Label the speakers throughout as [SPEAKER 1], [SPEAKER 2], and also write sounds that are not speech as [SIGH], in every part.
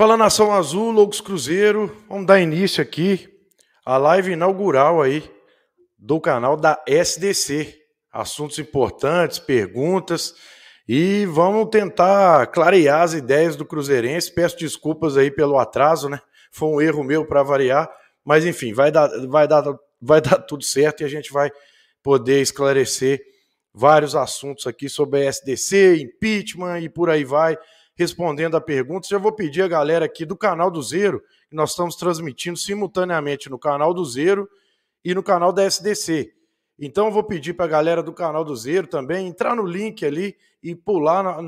[SPEAKER 1] Fala Nação Azul, Loucos Cruzeiro, vamos dar início aqui à live inaugural aí do canal da SDC. Assuntos importantes, perguntas e vamos tentar clarear as ideias do Cruzeirense. Peço desculpas aí pelo atraso, né? Foi um erro meu para variar, mas enfim, vai dar, vai, dar, vai dar tudo certo e a gente vai poder esclarecer vários assuntos aqui sobre a SDC, impeachment e por aí vai respondendo a perguntas. Já vou pedir a galera aqui do canal do Zero, que nós estamos transmitindo simultaneamente no canal do Zero e no canal da SDC. Então eu vou pedir para a galera do canal do Zero também entrar no link ali e pular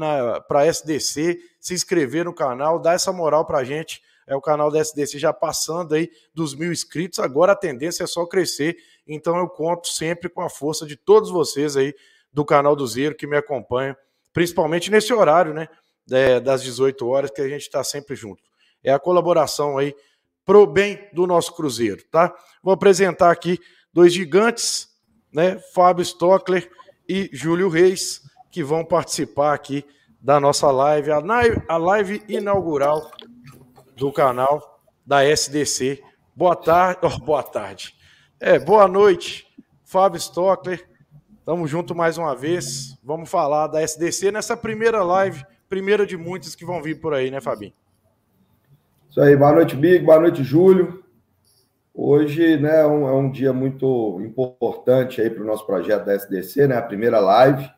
[SPEAKER 1] para a SDC, se inscrever no canal, dar essa moral para a gente. É o canal da SDC já passando aí dos mil inscritos. Agora a tendência é só crescer. Então eu conto sempre com a força de todos vocês aí do canal do Zero que me acompanham, principalmente nesse horário, né? É, das 18 horas, que a gente está sempre junto. É a colaboração aí pro bem do nosso Cruzeiro, tá? Vou apresentar aqui dois gigantes, né? Fábio Stockler e Júlio Reis, que vão participar aqui da nossa live, a live inaugural do canal da SDC. Boa tarde, [LAUGHS] oh, boa tarde. É, boa noite, Fábio Stockler. Tamo junto mais uma vez. Vamos falar da SDC nessa primeira live primeira de muitas que vão vir por aí, né, Fabinho?
[SPEAKER 2] Isso aí, boa noite, Big, boa noite, Júlio. Hoje né, é, um, é um dia muito importante aí para o nosso projeto da SDC, né? A primeira live.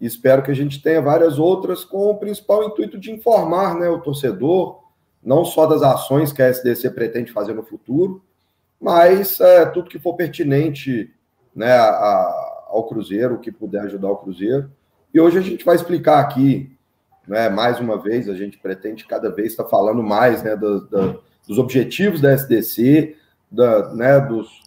[SPEAKER 2] Espero que a gente tenha várias outras com o principal intuito de informar né, o torcedor, não só das ações que a SDC pretende fazer no futuro, mas é, tudo que for pertinente né, a, ao Cruzeiro, que puder ajudar o Cruzeiro. E hoje a gente vai explicar aqui né? Mais uma vez, a gente pretende cada vez estar falando mais né, do, do, dos objetivos da SDC, da, né, dos,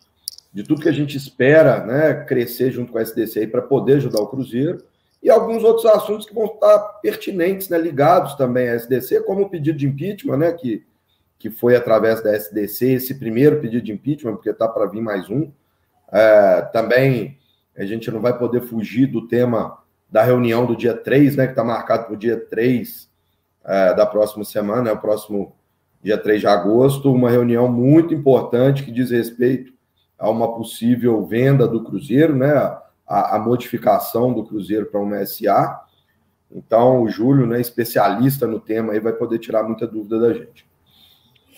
[SPEAKER 2] de tudo que a gente espera né, crescer junto com a SDC para poder ajudar o Cruzeiro, e alguns outros assuntos que vão estar pertinentes, né, ligados também à SDC, como o pedido de impeachment, né, que, que foi através da SDC, esse primeiro pedido de impeachment, porque está para vir mais um. É, também a gente não vai poder fugir do tema da reunião do dia 3, né, que está marcado para o dia 3 é, da próxima semana, é o próximo dia 3 de agosto, uma reunião muito importante que diz respeito a uma possível venda do Cruzeiro, né, a, a modificação do Cruzeiro para uma SA. Então, o Júlio, né, especialista no tema, aí vai poder tirar muita dúvida da gente.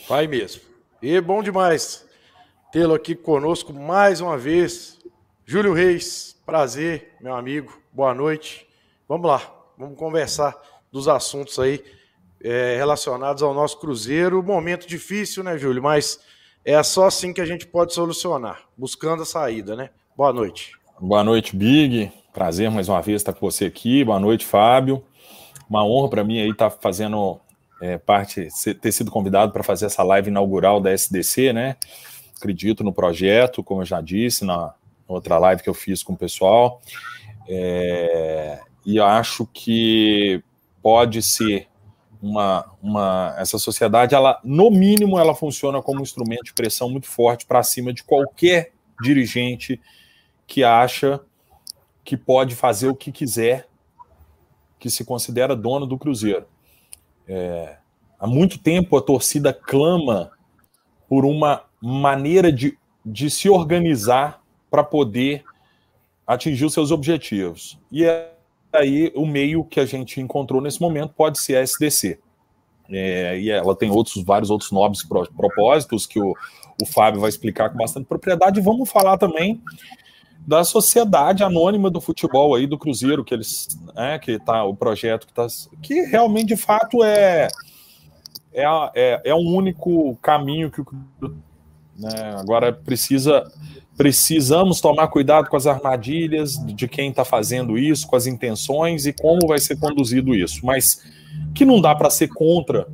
[SPEAKER 1] Vai mesmo. E bom demais tê-lo aqui conosco mais uma vez. Júlio Reis, prazer, meu amigo boa noite. Vamos lá, vamos conversar dos assuntos aí é, relacionados ao nosso Cruzeiro. Momento difícil, né, Júlio? Mas é só assim que a gente pode solucionar, buscando a saída, né? Boa noite.
[SPEAKER 3] Boa noite, Big. Prazer mais uma vez estar com você aqui. Boa noite, Fábio. Uma honra para mim aí estar fazendo é, parte, ter sido convidado para fazer essa live inaugural da SDC, né? Acredito no projeto, como eu já disse na outra live que eu fiz com o pessoal. É, e acho que pode ser uma, uma essa sociedade, ela no mínimo ela funciona como um instrumento de pressão muito forte para cima de qualquer dirigente que acha que pode fazer o que quiser, que se considera dono do Cruzeiro. É, há muito tempo a torcida clama por uma maneira de, de se organizar para poder atingiu seus objetivos. E aí o meio que a gente encontrou nesse momento pode ser a SDC. É, e ela tem outros vários outros nobres propósitos que o, o Fábio vai explicar com bastante propriedade. E vamos falar também da sociedade anônima do futebol aí do Cruzeiro que eles, né, que tá o projeto que tá, que realmente de fato é é, é, é um único caminho que o né, agora precisa precisamos tomar cuidado com as armadilhas de quem está fazendo isso, com as intenções e como vai ser conduzido isso. Mas que não dá para ser contra,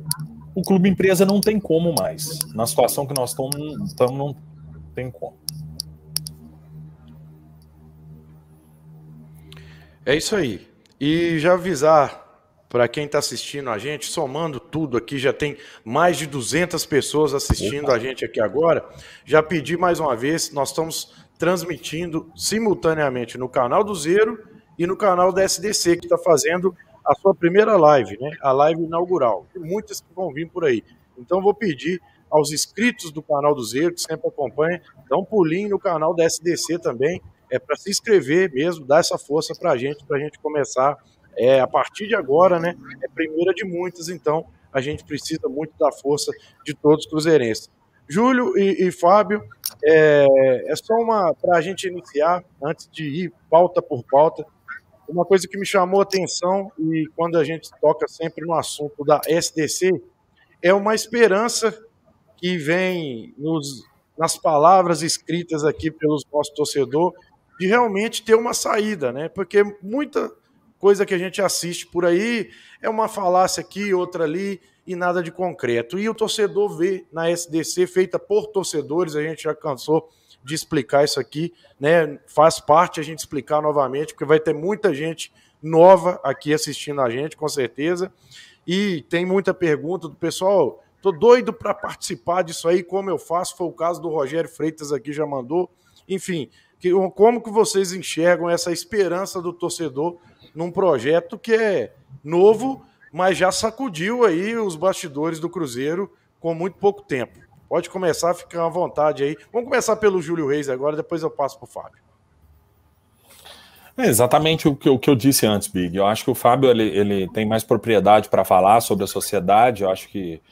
[SPEAKER 3] o clube empresa não tem como mais. Na situação que nós estamos, não tem como.
[SPEAKER 1] É isso aí. E já avisar para quem está assistindo a gente, somando tudo aqui, já tem mais de 200 pessoas assistindo Opa. a gente aqui agora. Já pedi mais uma vez, nós estamos transmitindo simultaneamente no canal do Zero e no canal da SDC, que está fazendo a sua primeira live, né? A live inaugural. Tem muitas que vão vir por aí. Então vou pedir aos inscritos do canal do Zero, que sempre acompanham, dá um pulinho no canal da SDC também, é para se inscrever mesmo, dar essa força para a gente, para a gente começar é, a partir de agora, né? É primeira de muitas, então a gente precisa muito da força de todos os cruzeirenses. Júlio e, e Fábio, é, é só uma para a gente iniciar, antes de ir pauta por pauta, uma coisa que me chamou a atenção e quando a gente toca sempre no assunto da SDC é uma esperança que vem nos, nas palavras escritas aqui pelos nossos torcedor de realmente ter uma saída, né? Porque muita coisa que a gente assiste por aí é uma falácia aqui, outra ali e nada de concreto. E o torcedor vê na SDC feita por torcedores, a gente já cansou de explicar isso aqui, né? Faz parte a gente explicar novamente, porque vai ter muita gente nova aqui assistindo a gente, com certeza. E tem muita pergunta do pessoal. Tô doido para participar disso aí, como eu faço? Foi o caso do Rogério Freitas aqui já mandou. Enfim, que, como que vocês enxergam essa esperança do torcedor num projeto que é novo, mas já sacudiu aí os bastidores do Cruzeiro com muito pouco tempo? Pode começar, fica à vontade aí. Vamos começar pelo Júlio Reis agora, depois eu passo para o Fábio.
[SPEAKER 3] É exatamente o que, o que, eu disse antes, Big. Eu acho que o Fábio ele, ele tem mais propriedade para falar sobre a sociedade. Eu acho que.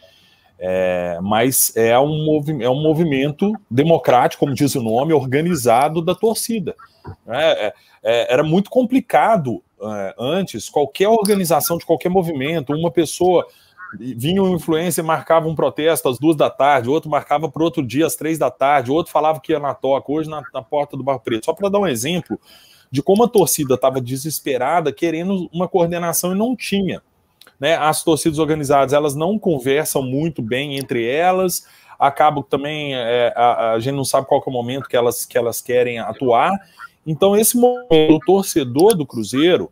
[SPEAKER 3] É, mas é um, é um movimento democrático, como diz o nome, organizado da torcida. É, é, é era muito complicado é, antes qualquer organização de qualquer movimento, uma pessoa vinha um influencer marcava um protesto às duas da tarde, outro marcava para outro dia às três da tarde, outro falava que ia na toca, hoje na, na porta do Barro Preto. Só para dar um exemplo de como a torcida estava desesperada, querendo uma coordenação e não tinha. Né? As torcidas organizadas elas não conversam muito bem entre elas, acabam também, é, a, a, gente não sabe qual é o momento que elas, que elas querem atuar. Então, esse momento, o torcedor do Cruzeiro,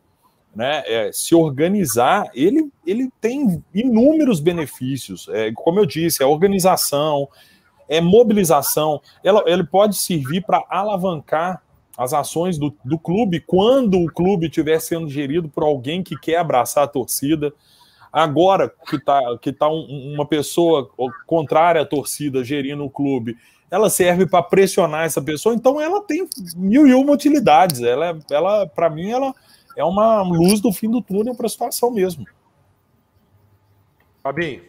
[SPEAKER 3] né, é, se organizar, ele, ele tem inúmeros benefícios. É, como eu disse, é organização, é mobilização. Ela, ele pode servir para alavancar as ações do, do clube quando o clube estiver sendo gerido por alguém que quer abraçar a torcida. Agora que está que tá um, uma pessoa contrária à torcida gerindo o clube, ela serve para pressionar essa pessoa, então ela tem mil e uma utilidades. Ela, ela para mim, ela é uma luz do fim do túnel para a situação mesmo.
[SPEAKER 1] Fabinho.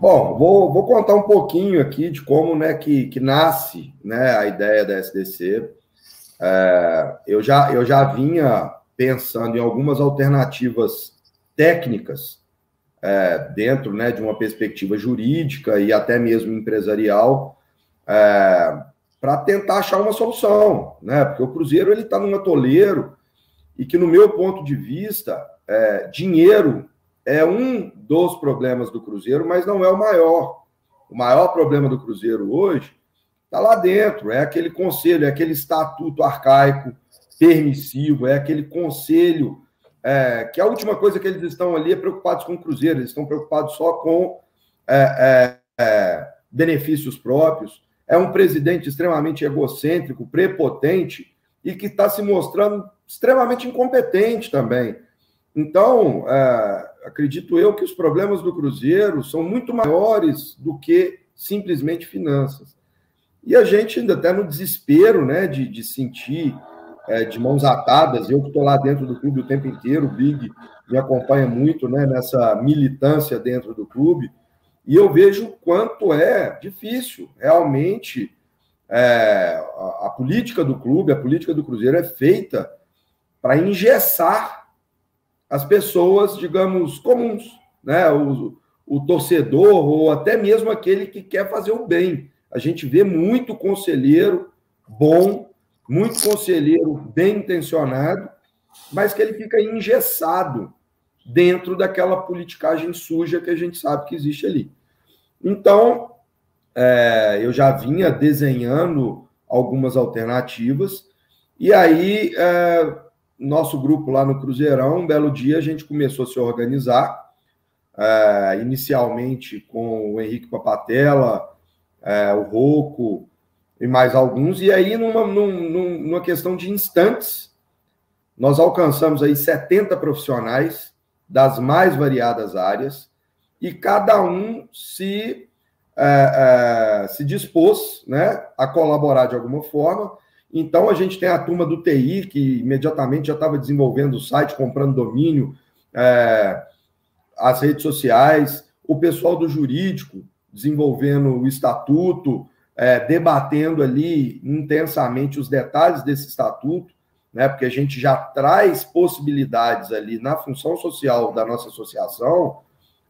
[SPEAKER 2] Bom, vou, vou contar um pouquinho aqui de como né, que, que nasce né, a ideia da SDC. É, eu, já, eu já vinha pensando em algumas alternativas técnicas é, dentro né, de uma perspectiva jurídica e até mesmo empresarial é, para tentar achar uma solução, né? Porque o Cruzeiro ele está num atoleiro e que, no meu ponto de vista, é, dinheiro é um dos problemas do Cruzeiro, mas não é o maior. O maior problema do Cruzeiro hoje está lá dentro, é aquele conselho, é aquele estatuto arcaico, permissivo, é aquele conselho é, que a última coisa que eles estão ali é preocupados com o Cruzeiro, eles estão preocupados só com é, é, é benefícios próprios. É um presidente extremamente egocêntrico, prepotente e que está se mostrando extremamente incompetente também. Então, é, acredito eu que os problemas do Cruzeiro são muito maiores do que simplesmente finanças. E a gente ainda até no desespero né, de, de sentir é, de mãos atadas, eu que estou lá dentro do clube o tempo inteiro, o Big me acompanha muito né, nessa militância dentro do clube, e eu vejo quanto é difícil realmente é, a, a política do clube, a política do Cruzeiro é feita para engessar as pessoas, digamos, comuns, né? O, o torcedor ou até mesmo aquele que quer fazer o bem. A gente vê muito conselheiro bom, muito conselheiro bem intencionado, mas que ele fica engessado dentro daquela politicagem suja que a gente sabe que existe ali. Então, é, eu já vinha desenhando algumas alternativas, e aí é, nosso grupo lá no Cruzeirão, um belo dia a gente começou a se organizar, é, inicialmente com o Henrique Papatella, é, o Roco e mais alguns, e aí numa, numa, numa questão de instantes, nós alcançamos aí 70 profissionais das mais variadas áreas e cada um se, é, é, se dispôs né, a colaborar de alguma forma. Então, a gente tem a turma do TI, que imediatamente já estava desenvolvendo o site, comprando domínio, é, as redes sociais, o pessoal do jurídico desenvolvendo o estatuto, é, debatendo ali intensamente os detalhes desse estatuto, né, porque a gente já traz possibilidades ali na função social da nossa associação,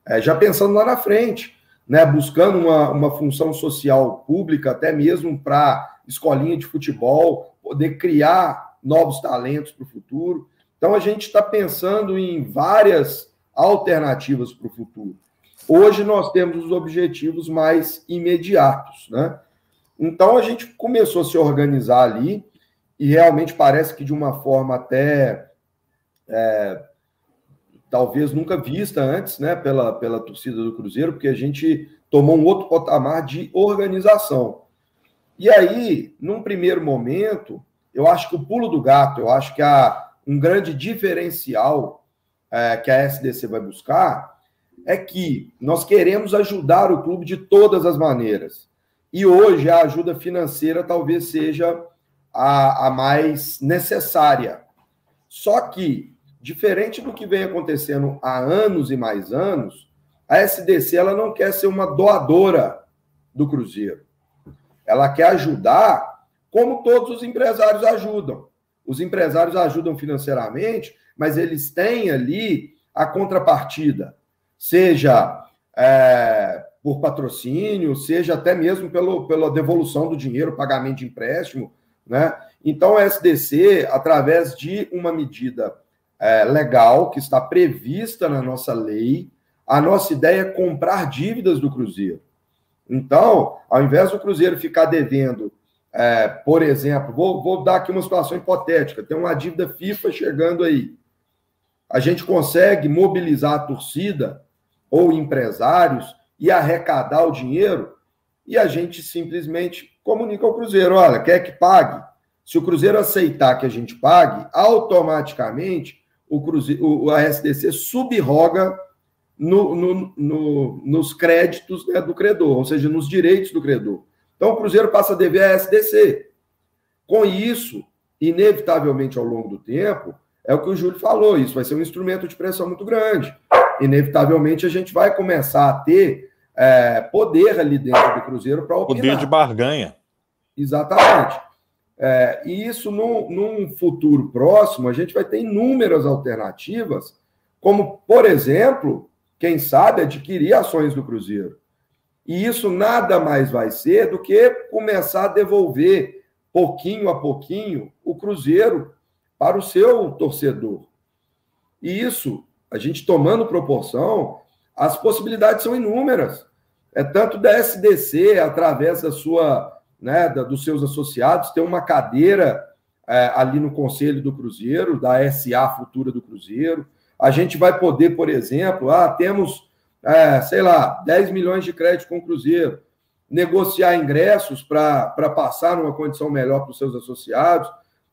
[SPEAKER 2] é, já pensando lá na frente, né, buscando uma, uma função social pública, até mesmo para escolinha de futebol, poder criar novos talentos para o futuro. Então, a gente está pensando em várias alternativas para o futuro. Hoje nós temos os objetivos mais imediatos, né? Então a gente começou a se organizar ali e realmente parece que de uma forma até é, talvez nunca vista antes, né, pela, pela torcida do Cruzeiro, porque a gente tomou um outro patamar de organização. E aí, num primeiro momento, eu acho que o pulo do gato, eu acho que há um grande diferencial é, que a SDC vai buscar é que nós queremos ajudar o clube de todas as maneiras. E hoje a ajuda financeira talvez seja a, a mais necessária. Só que, diferente do que vem acontecendo há anos e mais anos, a SDC ela não quer ser uma doadora do Cruzeiro. Ela quer ajudar como todos os empresários ajudam. Os empresários ajudam financeiramente, mas eles têm ali a contrapartida seja é, por patrocínio, seja até mesmo pelo, pela devolução do dinheiro, pagamento de empréstimo. Né? Então, a SDC, através de uma medida é, legal que está prevista na nossa lei, a nossa ideia é comprar dívidas do Cruzeiro. Então, ao invés do Cruzeiro ficar devendo, é, por exemplo, vou, vou dar aqui uma situação hipotética: tem uma dívida FIFA chegando aí. A gente consegue mobilizar a torcida ou empresários e arrecadar o dinheiro, e a gente simplesmente comunica ao Cruzeiro: olha, quer que pague? Se o Cruzeiro aceitar que a gente pague, automaticamente o Cruzeiro, o, a SDC subroga no, no, no, nos créditos né, do credor, ou seja, nos direitos do credor. Então o Cruzeiro passa a dever à SDC. Com isso, inevitavelmente ao longo do tempo, é o que o Júlio falou, isso vai ser um instrumento de pressão muito grande inevitavelmente a gente vai começar a ter é, poder ali dentro do Cruzeiro para opinar.
[SPEAKER 3] Poder de barganha.
[SPEAKER 2] Exatamente. É, e isso, num, num futuro próximo, a gente vai ter inúmeras alternativas, como, por exemplo, quem sabe, adquirir ações do Cruzeiro. E isso nada mais vai ser do que começar a devolver, pouquinho a pouquinho, o Cruzeiro para o seu torcedor. E isso a gente tomando proporção, as possibilidades são inúmeras. É tanto da SDC, através da sua, né, da, dos seus associados, ter uma cadeira é, ali no Conselho do Cruzeiro, da SA Futura do Cruzeiro. A gente vai poder, por exemplo, ah, temos, é, sei lá, 10 milhões de crédito com o Cruzeiro, negociar ingressos para passar numa condição melhor para os seus associados,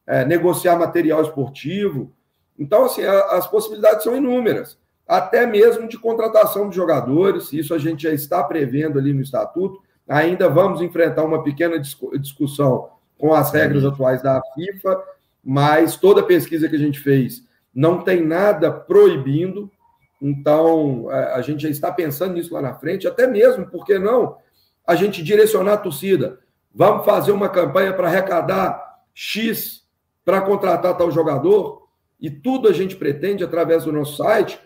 [SPEAKER 2] é, negociar material esportivo, então, assim, a, as possibilidades são inúmeras, até mesmo de contratação de jogadores, isso a gente já está prevendo ali no estatuto. Ainda vamos enfrentar uma pequena discussão com as regras atuais da FIFA, mas toda pesquisa que a gente fez não tem nada proibindo, então a gente já está pensando nisso lá na frente, até mesmo, por que não, a gente direcionar a torcida. Vamos fazer uma campanha para arrecadar X para contratar tal jogador? E tudo a gente pretende, através do nosso site,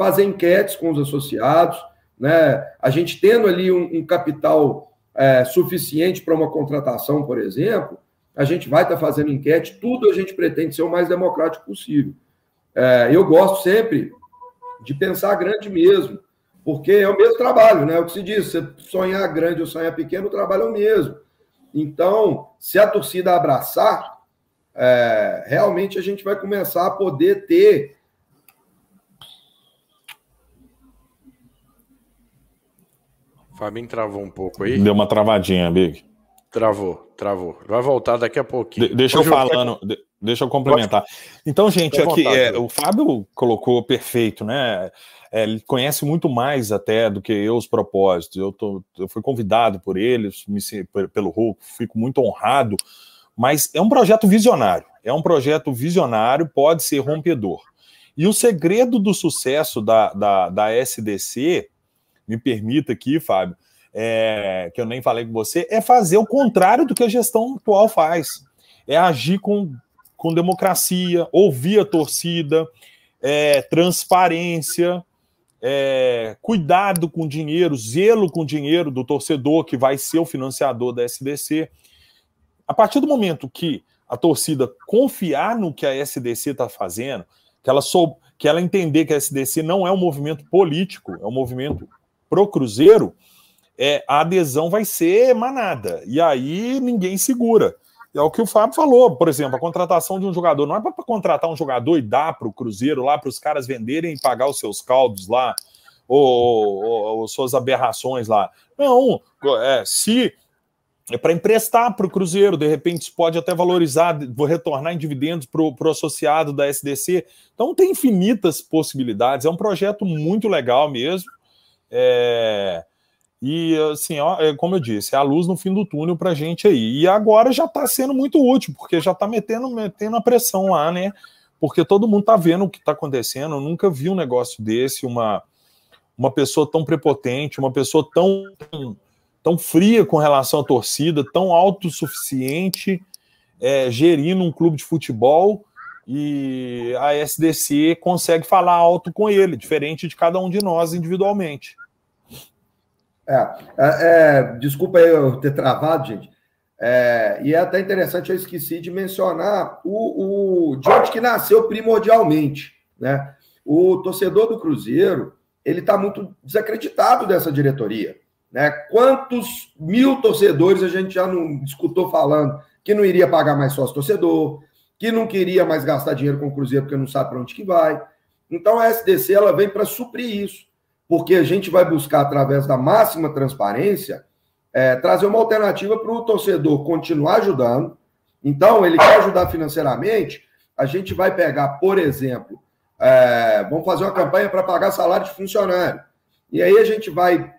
[SPEAKER 2] fazer enquetes com os associados, né? A gente tendo ali um, um capital é, suficiente para uma contratação, por exemplo, a gente vai estar tá fazendo enquete, tudo a gente pretende ser o mais democrático possível. É, eu gosto sempre de pensar grande mesmo, porque é o mesmo trabalho, né? É o que se diz, você sonhar grande ou sonhar pequeno, o trabalho é o mesmo. Então, se a torcida abraçar, é, realmente a gente vai começar a poder ter.
[SPEAKER 1] Fabinho travou um pouco aí.
[SPEAKER 3] Deu uma travadinha, Big.
[SPEAKER 1] Travou, travou. Vai voltar daqui a pouquinho.
[SPEAKER 3] De deixa eu falando. deixa eu complementar. Então, gente, aqui é, o Fábio colocou perfeito, né? É, ele conhece muito mais até do que eu os propósitos. Eu, tô, eu fui convidado por ele, me, pelo Hulk, fico muito honrado, mas é um projeto visionário. É um projeto visionário, pode ser rompedor. E o segredo do sucesso da, da, da SDC, me permita aqui, Fábio, é, que eu nem falei com você, é fazer o contrário do que a gestão atual faz. É agir com, com democracia, ouvir a torcida, é, transparência, é, cuidado com o dinheiro, zelo com o dinheiro do torcedor que vai ser o financiador da SDC. A partir do momento que a torcida confiar no que a SDC está fazendo, que ela, sou, que ela entender que a SDC não é um movimento político, é um movimento pro Cruzeiro, é, a adesão vai ser manada. E aí ninguém segura. É o que o Fábio falou, por exemplo, a contratação de um jogador. Não é para contratar um jogador e dar para o Cruzeiro lá, para os caras venderem e pagar os seus caldos lá, ou, ou, ou suas aberrações lá. Não, é, se é para emprestar para o Cruzeiro, de repente isso pode até valorizar, vou retornar em dividendos para o associado da SDC. Então tem infinitas possibilidades, é um projeto muito legal mesmo. É, e, assim, ó, é, como eu disse, é a luz no fim do túnel para a gente aí. E agora já está sendo muito útil, porque já está metendo, metendo a pressão lá, né? Porque todo mundo está vendo o que está acontecendo. Eu nunca vi um negócio desse, uma, uma pessoa tão prepotente, uma pessoa tão, tão, tão fria com relação à torcida, tão autossuficiente, é, gerindo um clube de futebol. E a SDC consegue falar alto com ele, diferente de cada um de nós individualmente.
[SPEAKER 2] É, é, é, desculpa eu ter travado, gente. É, e é até interessante, eu esqueci de mencionar o, o de onde que nasceu primordialmente. Né? O torcedor do Cruzeiro ele está muito desacreditado dessa diretoria. Né? Quantos mil torcedores a gente já não escutou falando que não iria pagar mais sócio torcedor, que não queria mais gastar dinheiro com o Cruzeiro porque não sabe para onde que vai. Então a SDC ela vem para suprir isso porque a gente vai buscar, através da máxima transparência, é, trazer uma alternativa para o torcedor continuar ajudando. Então, ele quer ajudar financeiramente, a gente vai pegar, por exemplo, é, vamos fazer uma campanha para pagar salário de funcionário. E aí a gente vai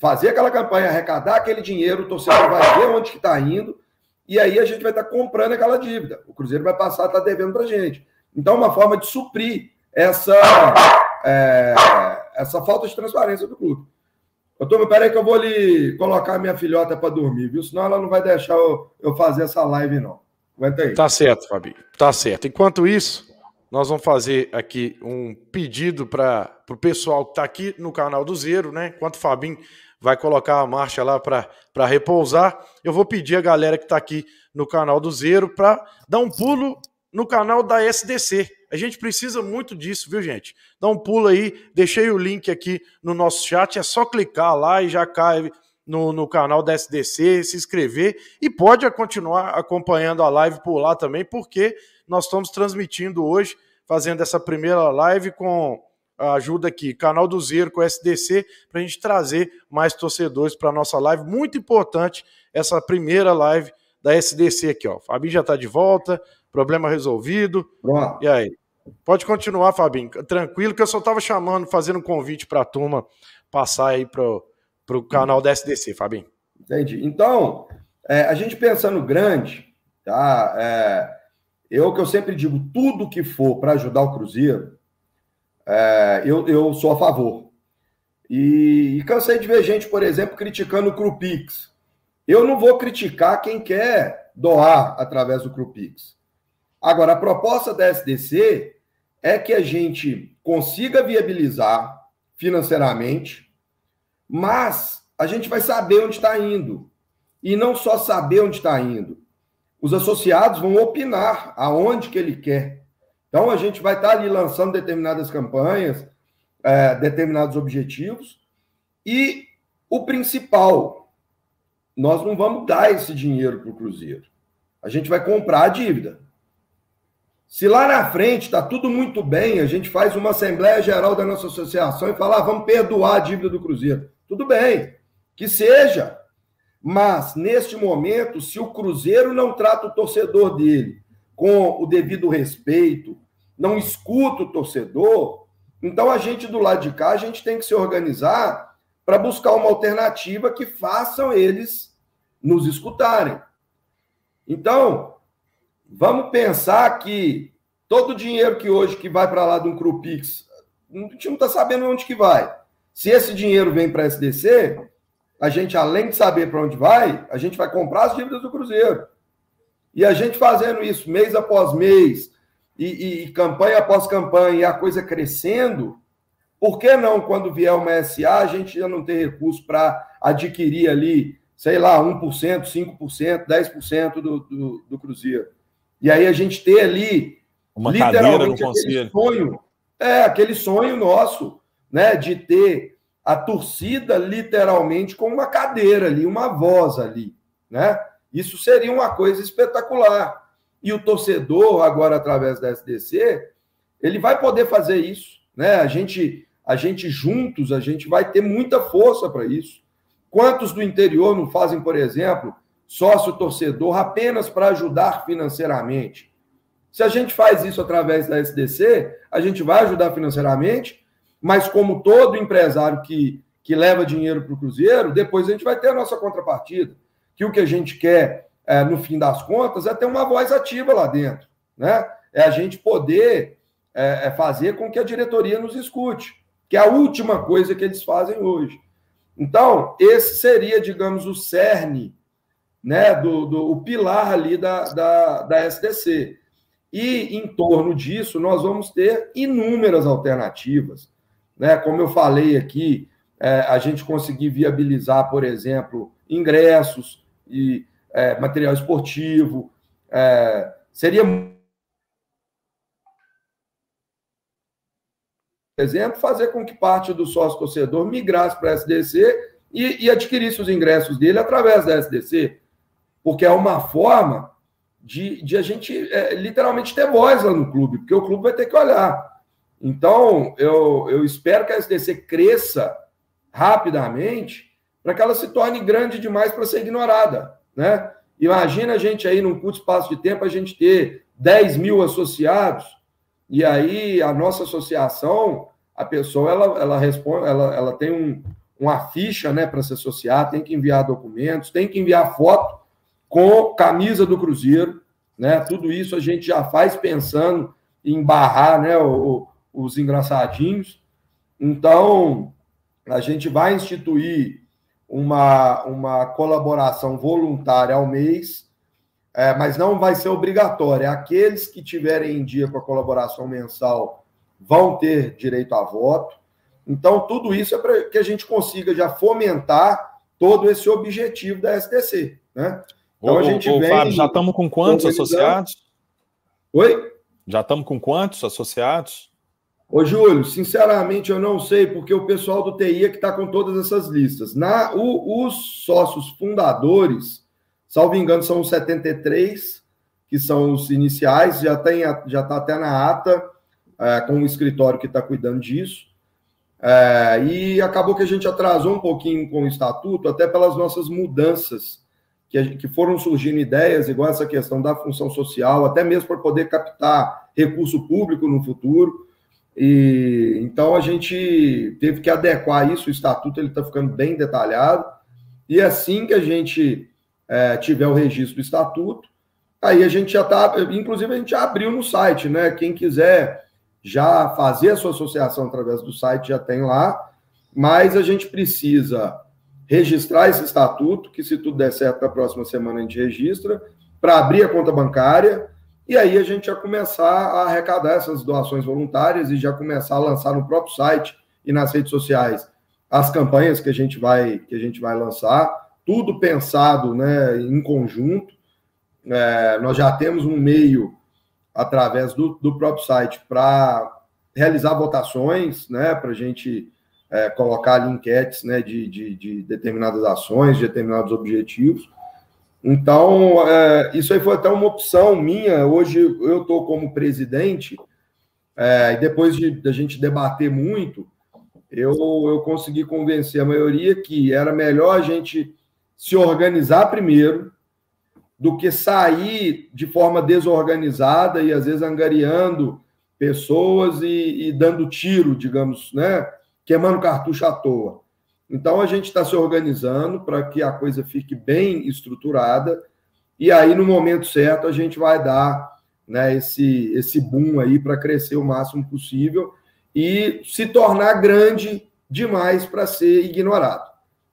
[SPEAKER 2] fazer aquela campanha, arrecadar aquele dinheiro, o torcedor vai ver onde que está indo, e aí a gente vai estar tá comprando aquela dívida. O Cruzeiro vai passar a estar tá devendo para a gente. Então, uma forma de suprir essa. É, essa falta de transparência do clube. Eu tô, peraí que eu vou ali colocar minha filhota para dormir, viu? Senão ela não vai deixar eu, eu fazer essa live, não.
[SPEAKER 1] Aguenta aí. Tá certo, Fabi. Tá certo. Enquanto isso, nós vamos fazer aqui um pedido para o pessoal que está aqui no canal do Zero, né? Enquanto o Fabinho vai colocar a marcha lá para repousar, eu vou pedir a galera que está aqui no canal do Zero para dar um pulo no canal da SDC. A gente precisa muito disso, viu, gente? Dá um pulo aí, deixei o link aqui no nosso chat, é só clicar lá e já cai no, no canal da SDC, se inscrever e pode continuar acompanhando a live por lá também, porque nós estamos transmitindo hoje, fazendo essa primeira live com a ajuda aqui, canal do Zero com SDC, para a gente trazer mais torcedores para a nossa live. Muito importante essa primeira live da SDC aqui, ó. Fabi já está de volta, Problema resolvido. Pronto. E aí? Pode continuar, Fabinho. Tranquilo, que eu só estava chamando, fazendo um convite para a turma passar aí para o canal da SDC, Fabinho.
[SPEAKER 2] Entendi. Então, é, a gente pensando grande, tá? É, eu que eu sempre digo, tudo que for para ajudar o Cruzeiro, é, eu, eu sou a favor. E, e, cansei de ver gente, por exemplo, criticando o Crupix. Eu não vou criticar quem quer doar através do Crupix. Agora, a proposta da SDC é que a gente consiga viabilizar financeiramente, mas a gente vai saber onde está indo. E não só saber onde está indo. Os associados vão opinar aonde que ele quer. Então, a gente vai estar tá ali lançando determinadas campanhas, é, determinados objetivos. E o principal, nós não vamos dar esse dinheiro para o Cruzeiro. A gente vai comprar a dívida. Se lá na frente está tudo muito bem, a gente faz uma Assembleia Geral da nossa associação e fala, ah, vamos perdoar a dívida do Cruzeiro. Tudo bem, que seja. Mas, neste momento, se o Cruzeiro não trata o torcedor dele com o devido respeito, não escuta o torcedor, então a gente do lado de cá, a gente tem que se organizar para buscar uma alternativa que façam eles nos escutarem. Então, vamos pensar que todo o dinheiro que hoje que vai para lá de um Crupix, a gente não está sabendo onde que vai. Se esse dinheiro vem para a SDC, a gente, além de saber para onde vai, a gente vai comprar as dívidas do Cruzeiro. E a gente fazendo isso mês após mês, e, e, e campanha após campanha, e a coisa crescendo, por que não, quando vier uma SA, a gente já não ter recurso para adquirir ali, sei lá, 1%, 5%, 10% do, do, do Cruzeiro? E aí a gente ter ali,
[SPEAKER 3] uma literalmente, aquele
[SPEAKER 2] sonho, é, aquele sonho nosso, né, de ter a torcida literalmente com uma cadeira ali, uma voz ali, né? Isso seria uma coisa espetacular. E o torcedor, agora através da SDC, ele vai poder fazer isso, né? A gente, a gente juntos, a gente vai ter muita força para isso. Quantos do interior não fazem, por exemplo, sócio torcedor apenas para ajudar financeiramente? Se a gente faz isso através da SDC, a gente vai ajudar financeiramente, mas como todo empresário que, que leva dinheiro para o Cruzeiro, depois a gente vai ter a nossa contrapartida que o que a gente quer, é, no fim das contas, é ter uma voz ativa lá dentro, né? É a gente poder é, é fazer com que a diretoria nos escute, que é a última coisa que eles fazem hoje. Então, esse seria, digamos, o cerne, né, do, do o pilar ali da, da, da SDC. E em torno disso, nós vamos ter inúmeras alternativas. Né? Como eu falei aqui, é, a gente conseguir viabilizar, por exemplo, ingressos, e é, material esportivo. É, seria, por exemplo, fazer com que parte do sócio torcedor migrasse para a SDC e, e adquirisse os ingressos dele através da SDC, porque é uma forma de, de a gente é, literalmente ter voz lá no clube, porque o clube vai ter que olhar. Então, eu, eu espero que a SDC cresça rapidamente para que ela se torne grande demais para ser ignorada. Né? Imagina a gente aí, num curto espaço de tempo, a gente ter 10 mil associados, e aí a nossa associação, a pessoa ela, ela responde, ela, ela tem um, uma ficha né, para se associar, tem que enviar documentos, tem que enviar foto com camisa do Cruzeiro. Né? Tudo isso a gente já faz pensando em barrar né, o, os engraçadinhos. Então, a gente vai instituir uma, uma colaboração voluntária ao mês, é, mas não vai ser obrigatória. Aqueles que tiverem em dia com a colaboração mensal vão ter direito a voto. Então, tudo isso é para que a gente consiga já fomentar todo esse objetivo da STC. Né? Então,
[SPEAKER 3] ô, a gente ô, vem. Fábio, já estamos com quantos associados?
[SPEAKER 2] Oi?
[SPEAKER 3] Já estamos com quantos associados?
[SPEAKER 2] Ô, Júlio, sinceramente eu não sei, porque o pessoal do TI é que está com todas essas listas. Na, o, os sócios fundadores, salvo engano, são os 73, que são os iniciais, já está já tá até na ata, é, com o escritório que está cuidando disso. É, e acabou que a gente atrasou um pouquinho com o estatuto, até pelas nossas mudanças, que, que foram surgindo ideias, igual essa questão da função social, até mesmo para poder captar recurso público no futuro. E então a gente teve que adequar isso, o estatuto ele está ficando bem detalhado. E assim que a gente é, tiver o registro do estatuto, aí a gente já está, inclusive a gente já abriu no site, né? Quem quiser já fazer a sua associação através do site já tem lá, mas a gente precisa registrar esse estatuto, que se tudo der certo na próxima semana a gente registra, para abrir a conta bancária e aí a gente já começar a arrecadar essas doações voluntárias e já começar a lançar no próprio site e nas redes sociais as campanhas que a gente vai que a gente vai lançar, tudo pensado, né, em conjunto. É, nós já temos um meio através do, do próprio site para realizar votações, né, para a gente é, colocar ali enquetes, né, de, de, de determinadas ações, de determinados objetivos. Então, é, isso aí foi até uma opção minha. Hoje eu estou como presidente, é, e depois de, de a gente debater muito, eu, eu consegui convencer a maioria que era melhor a gente se organizar primeiro, do que sair de forma desorganizada e às vezes angariando pessoas e, e dando tiro, digamos, né? Queimando cartucho à toa. Então a gente está se organizando para que a coisa fique bem estruturada e aí no momento certo a gente vai dar né, esse, esse boom aí para crescer o máximo possível e se tornar grande demais para ser ignorado.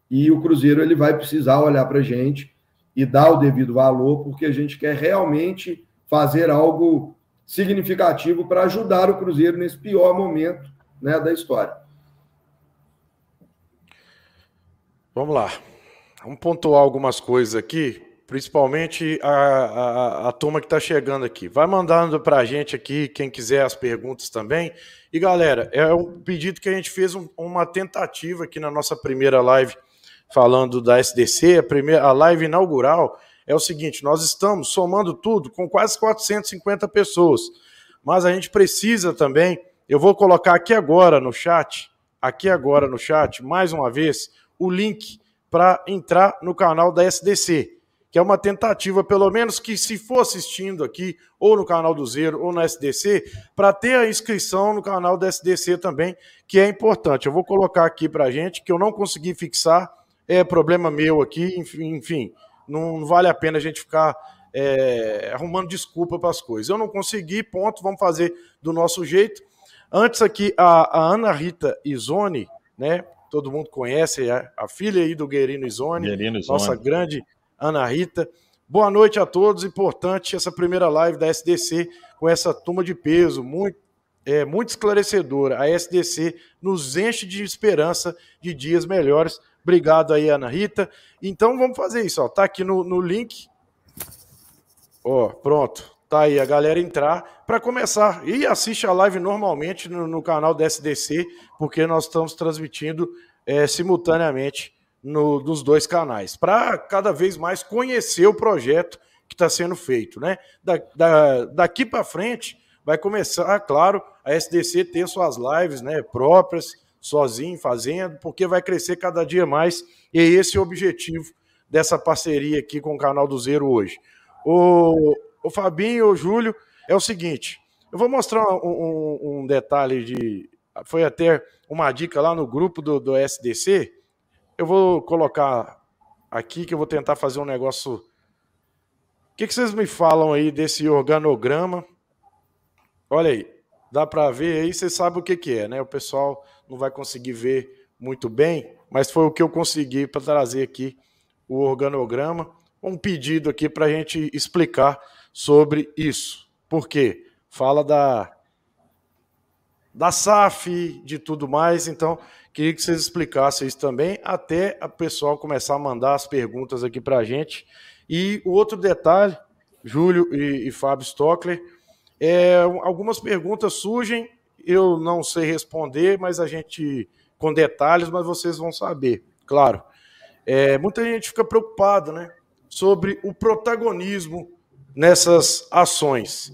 [SPEAKER 2] E o Cruzeiro ele vai precisar olhar para a gente e dar o devido valor, porque a gente quer realmente fazer algo significativo para ajudar o Cruzeiro nesse pior momento né, da história.
[SPEAKER 1] Vamos lá. Vamos pontuar algumas coisas aqui, principalmente a, a, a turma que está chegando aqui. Vai mandando para a gente aqui, quem quiser as perguntas também. E galera, é um pedido que a gente fez um, uma tentativa aqui na nossa primeira live falando da SDC, a, primeira, a live inaugural. É o seguinte: nós estamos somando tudo com quase 450 pessoas, mas a gente precisa também. Eu vou colocar aqui agora no chat, aqui agora no chat, mais uma vez o link para entrar no canal da SDC, que é uma tentativa, pelo menos que se for assistindo aqui, ou no canal do Zero, ou no SDC, para ter a inscrição no canal da SDC também, que é importante. Eu vou colocar aqui para gente, que eu não consegui fixar, é problema meu aqui, enfim, não vale a pena a gente ficar é, arrumando desculpa para as coisas. Eu não consegui, ponto, vamos fazer do nosso jeito. Antes aqui, a, a Ana Rita Izone, né, todo mundo conhece, a, a filha aí do Guerino Izone, Guerino Izone, nossa grande Ana Rita. Boa noite a todos, importante essa primeira live da SDC com essa turma de peso, muito, é, muito esclarecedora. A SDC nos enche de esperança de dias melhores. Obrigado aí, Ana Rita. Então vamos fazer isso, ó. Tá aqui no, no link. Ó, pronto. Tá aí a galera entrar para começar. E assiste a live normalmente no, no, canal da SDC, porque nós estamos transmitindo é, simultaneamente no, nos dois canais, para cada vez mais conhecer o projeto que está sendo feito. Né? Da, da, daqui para frente vai começar, claro, a SDC ter suas lives né, próprias, sozinho, fazendo, porque vai crescer cada dia mais, e é esse o objetivo dessa parceria aqui com o canal do Zero hoje. O, o Fabinho, o Júlio, é o seguinte: eu vou mostrar um, um, um, detalhe de. Foi até uma dica lá no grupo do, do SDC. Eu vou colocar aqui que eu vou tentar fazer um negócio. O que, que vocês me falam aí desse organograma? Olha aí, dá para ver aí, vocês sabem o que, que é, né? O pessoal não vai conseguir ver muito bem, mas foi o que eu consegui para trazer aqui o organograma. Um pedido aqui para a gente explicar sobre isso. Por quê? Fala da, da SAF, de tudo mais, então queria que vocês explicassem isso também, até a pessoal começar a mandar as perguntas aqui para a gente. E o outro detalhe, Júlio e, e Fábio Stockler, é, algumas perguntas surgem, eu não sei responder, mas a gente, com detalhes, mas vocês vão saber, claro. É, muita gente fica preocupada, né, sobre o protagonismo nessas ações.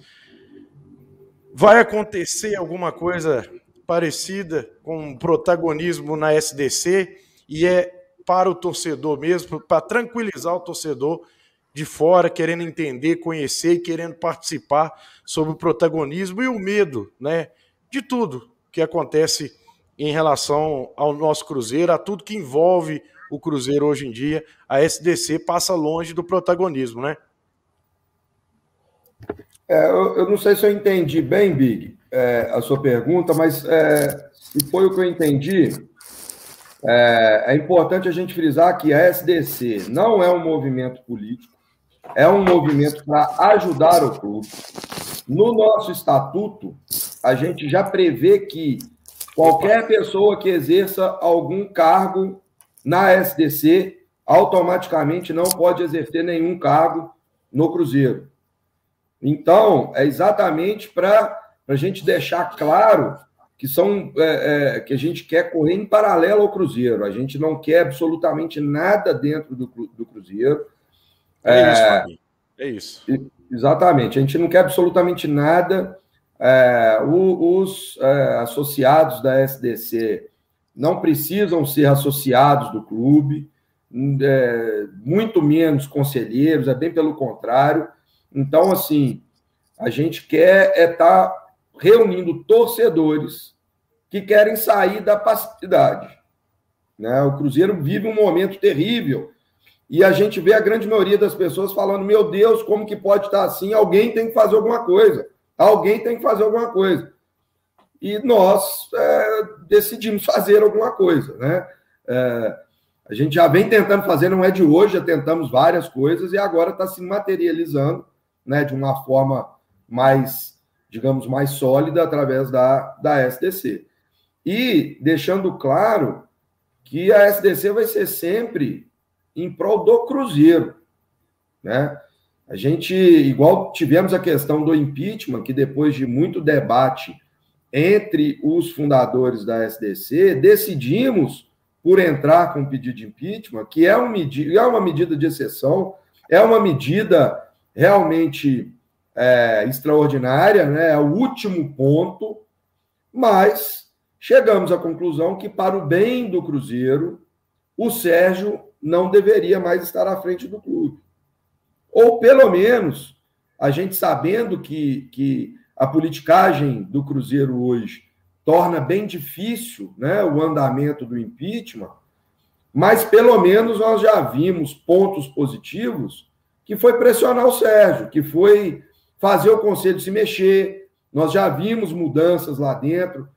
[SPEAKER 1] Vai acontecer alguma coisa parecida com protagonismo na SDC e é para o torcedor mesmo, para tranquilizar o torcedor de fora, querendo entender, conhecer e querendo participar sobre o protagonismo e o medo, né, de tudo que acontece em relação ao nosso Cruzeiro, a tudo que envolve o Cruzeiro hoje em dia, a SDC passa longe do protagonismo, né?
[SPEAKER 2] É, eu, eu, não sei se eu entendi bem, Big, é, a sua pergunta, mas é, se foi o que eu entendi, é, é importante a gente frisar que a SDC não é um movimento político, é um movimento para ajudar o clube. No nosso estatuto, a gente já prevê que qualquer pessoa que exerça algum cargo na SDC automaticamente não pode exercer nenhum cargo no Cruzeiro. Então, é exatamente para a gente deixar claro que são é, é, que a gente quer correr em paralelo ao Cruzeiro. A gente não quer absolutamente nada dentro do, do Cruzeiro.
[SPEAKER 1] É, isso, Fabi. É isso.
[SPEAKER 2] Exatamente. A gente não quer absolutamente nada. É, os é, associados da SDC não precisam ser associados do clube. é, muito menos conselheiros, é bem pelo contrário. Então, assim, a gente quer é estar tá reunindo torcedores que querem sair da passividade. Né? O Cruzeiro vive um momento terrível e a gente vê a grande maioria das pessoas falando: meu Deus, como que pode estar assim? Alguém tem que fazer alguma coisa. Alguém tem que fazer alguma coisa. E nós é, decidimos fazer alguma coisa. Né? É, a gente já vem tentando fazer, não é de hoje, já tentamos várias coisas e agora está se materializando né, de uma forma mais, digamos, mais sólida através da, da SDC. E deixando claro que a SDC vai ser sempre em prol do Cruzeiro. Né? A gente, igual tivemos a questão do impeachment, que depois de muito debate entre os fundadores da SDC, decidimos por entrar com o pedido de impeachment, que é, um é uma medida de exceção, é uma medida realmente é, extraordinária, né? é o último ponto, mas chegamos à conclusão que, para o bem do Cruzeiro, o Sérgio não deveria mais estar à frente do clube. Ou, pelo menos, a gente sabendo que, que a politicagem do Cruzeiro hoje torna bem difícil né, o andamento do impeachment, mas pelo menos nós já vimos pontos positivos que foi pressionar o Sérgio, que foi fazer o conselho se mexer. Nós já vimos mudanças lá dentro.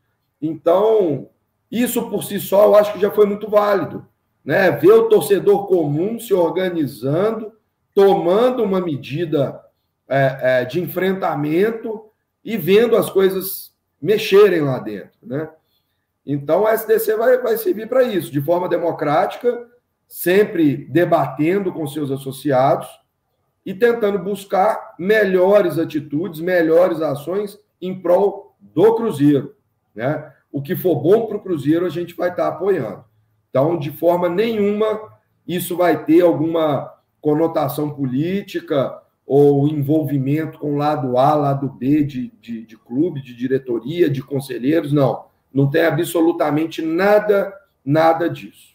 [SPEAKER 2] Então, isso por si só eu acho que já foi muito válido né? Ver o torcedor comum se organizando, tomando uma medida é, é, de enfrentamento e vendo as coisas mexerem lá dentro, né? Então, a SDC vai, vai servir para isso, de forma democrática, sempre debatendo com seus associados e tentando buscar melhores atitudes, melhores ações em prol do Cruzeiro. Né? O que for bom para o Cruzeiro, a gente vai estar tá apoiando. Então, de forma nenhuma, isso vai ter alguma conotação política ou envolvimento com lado A, lado B de, de, de clube, de diretoria, de conselheiros, não. Não tem absolutamente nada, nada disso.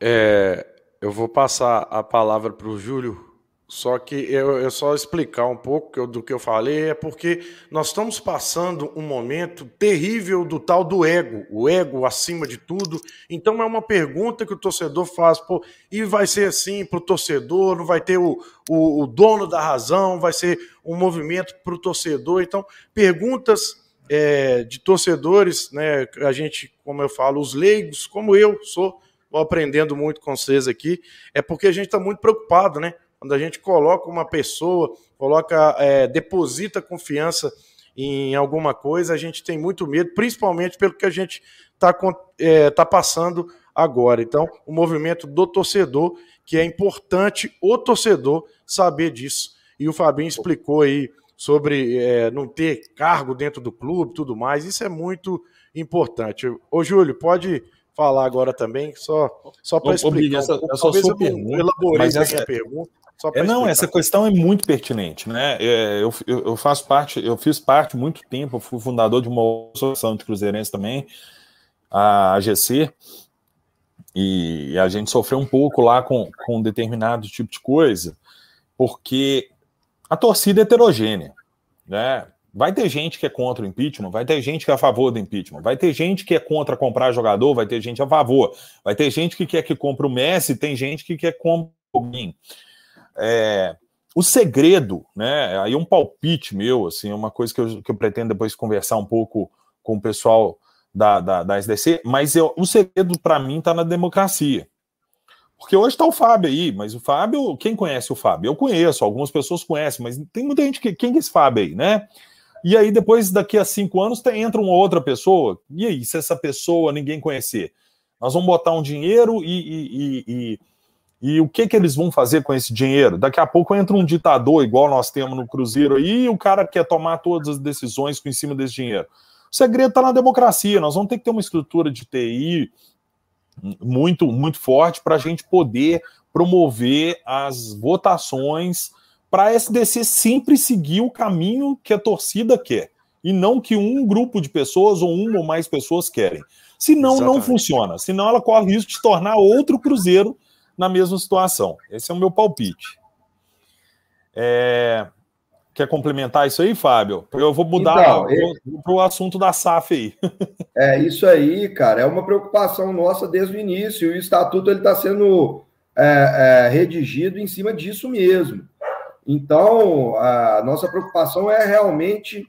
[SPEAKER 1] É, eu vou passar a palavra para o Júlio só que eu, eu só explicar um pouco do que eu falei é porque nós estamos passando um momento terrível do tal do ego, o ego acima de tudo. Então é uma pergunta que o torcedor faz, pô, e vai ser assim para o torcedor, não vai ter o, o, o, dono da razão, vai ser um movimento para o torcedor. Então, perguntas é, de torcedores, né? A gente, como eu falo, os leigos, como eu sou, aprendendo muito com vocês aqui, é porque a gente está muito preocupado, né? Quando a gente coloca uma pessoa, coloca, é, deposita confiança em alguma coisa, a gente tem muito medo, principalmente pelo que a gente está é, tá passando agora. Então, o movimento do torcedor, que é importante o torcedor saber disso. E o Fabinho explicou aí sobre é, não ter cargo dentro do clube tudo mais. Isso é muito importante. Ô, Júlio, pode falar agora também, só, só para explicar.
[SPEAKER 3] Essa, um essa sua pergunta, elaborei mas essa, pergunta. É, não, essa questão é muito pertinente, né? É, eu, eu, eu, faço parte, eu fiz parte muito tempo, fui fundador de uma associação de cruzeirense também, a AGC, e a gente sofreu um pouco lá com, com um determinado tipo de coisa, porque a torcida é heterogênea, né? Vai ter gente que é contra o impeachment, vai ter gente que é a favor do impeachment, vai ter gente que é contra comprar jogador, vai ter gente a favor, vai ter gente que quer que compre o Messi, tem gente que quer comprar o é, o segredo, né? Aí um palpite meu, assim, é uma coisa que eu, que eu pretendo depois conversar um pouco com o pessoal da, da, da SDC, mas eu, o segredo para mim está na democracia. Porque hoje está o Fábio aí, mas o Fábio, quem conhece o Fábio? Eu conheço, algumas pessoas conhecem, mas tem muita gente que. Quem é esse Fábio aí, né? E aí, depois, daqui a cinco anos, entra uma outra pessoa. E aí, se essa pessoa ninguém conhecer? Nós vamos botar um dinheiro e, e, e, e o que, que eles vão fazer com esse dinheiro? Daqui a pouco entra um ditador, igual nós temos no Cruzeiro aí, e o cara quer tomar todas as decisões em cima desse dinheiro. O segredo está na democracia. Nós vamos ter que ter uma estrutura de TI muito, muito forte para a gente poder promover as votações para a SDC sempre seguir o caminho que a torcida quer e não que um grupo de pessoas ou uma ou mais pessoas querem. Senão Exatamente. não funciona. Senão ela corre o risco de se tornar outro Cruzeiro na mesma situação. Esse é o meu palpite. É... Quer complementar isso aí, Fábio? Eu vou mudar então, para o assunto da SAF aí. [LAUGHS]
[SPEAKER 2] É isso aí, cara. É uma preocupação nossa desde o início. O estatuto está sendo é, é, redigido em cima disso mesmo. Então, a nossa preocupação é realmente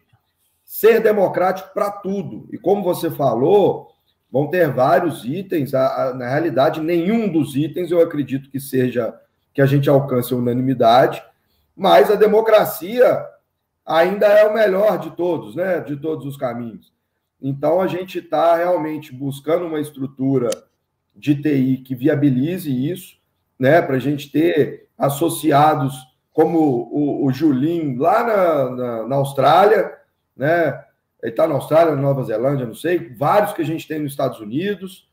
[SPEAKER 2] ser democrático para tudo. E como você falou, vão ter vários itens. A, a, na realidade, nenhum dos itens eu acredito que seja que a gente alcance a unanimidade mas a democracia ainda é o melhor de todos, né? De todos os caminhos. Então a gente está realmente buscando uma estrutura de TI que viabilize isso, né? Para a gente ter associados como o, o Julinho lá na, na, na Austrália, né? Ele está na Austrália, Nova Zelândia, não sei, vários que a gente tem nos Estados Unidos,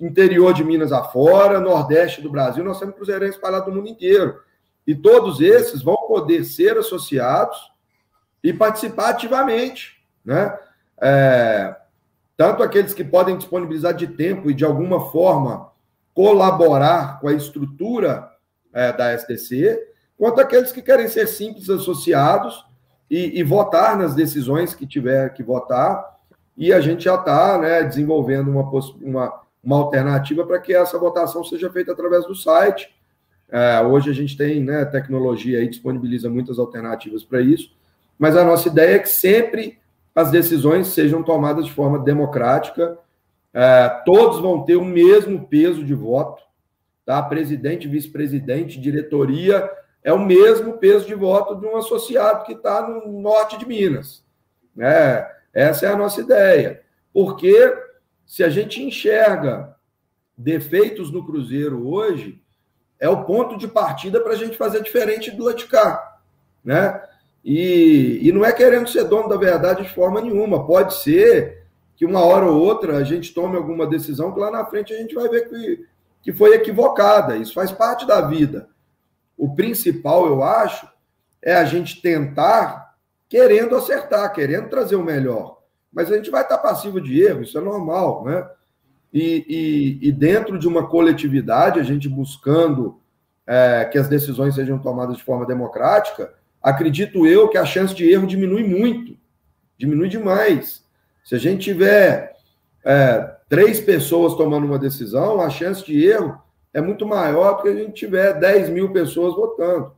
[SPEAKER 2] interior de Minas afora, Nordeste do Brasil, nós temos cruzeirenses espalhados no mundo inteiro. E todos esses vão poder ser associados e participar ativamente, né? É, tanto aqueles que podem disponibilizar de tempo e de alguma forma colaborar com a estrutura é, da STC, quanto aqueles que querem ser simples associados e, e, votar nas decisões que tiver que votar. E a gente já está né, desenvolvendo uma, uma, uma alternativa para que essa votação seja feita através do site é, hoje a gente tem né, tecnologia aí, disponibiliza muitas alternativas para isso, mas a nossa ideia é que sempre as decisões sejam tomadas de forma democrática, é, todos vão ter o mesmo peso de voto, tá? Presidente, vice-presidente, diretoria, é o mesmo peso de voto de um associado que está no norte de Minas. Né? Essa é a nossa ideia. Porque se a gente enxerga defeitos no Cruzeiro hoje, é o ponto de partida para a gente fazer diferente do lado né? E, e não é querendo ser dono da verdade de forma nenhuma. Pode ser que uma hora ou outra a gente tome alguma decisão que lá na frente a gente vai ver que, que foi equivocada. Isso faz parte da vida. O principal, eu acho, é a gente tentar querendo acertar, querendo trazer o melhor. Mas a gente vai estar passivo de erro, isso é normal, né? E, e, e dentro de uma coletividade, a gente buscando é, que as decisões sejam tomadas de forma democrática, acredito eu que a chance de erro diminui muito, diminui demais. Se a gente tiver é, três pessoas tomando uma decisão, a chance de erro é muito maior do que a gente tiver 10 mil pessoas votando.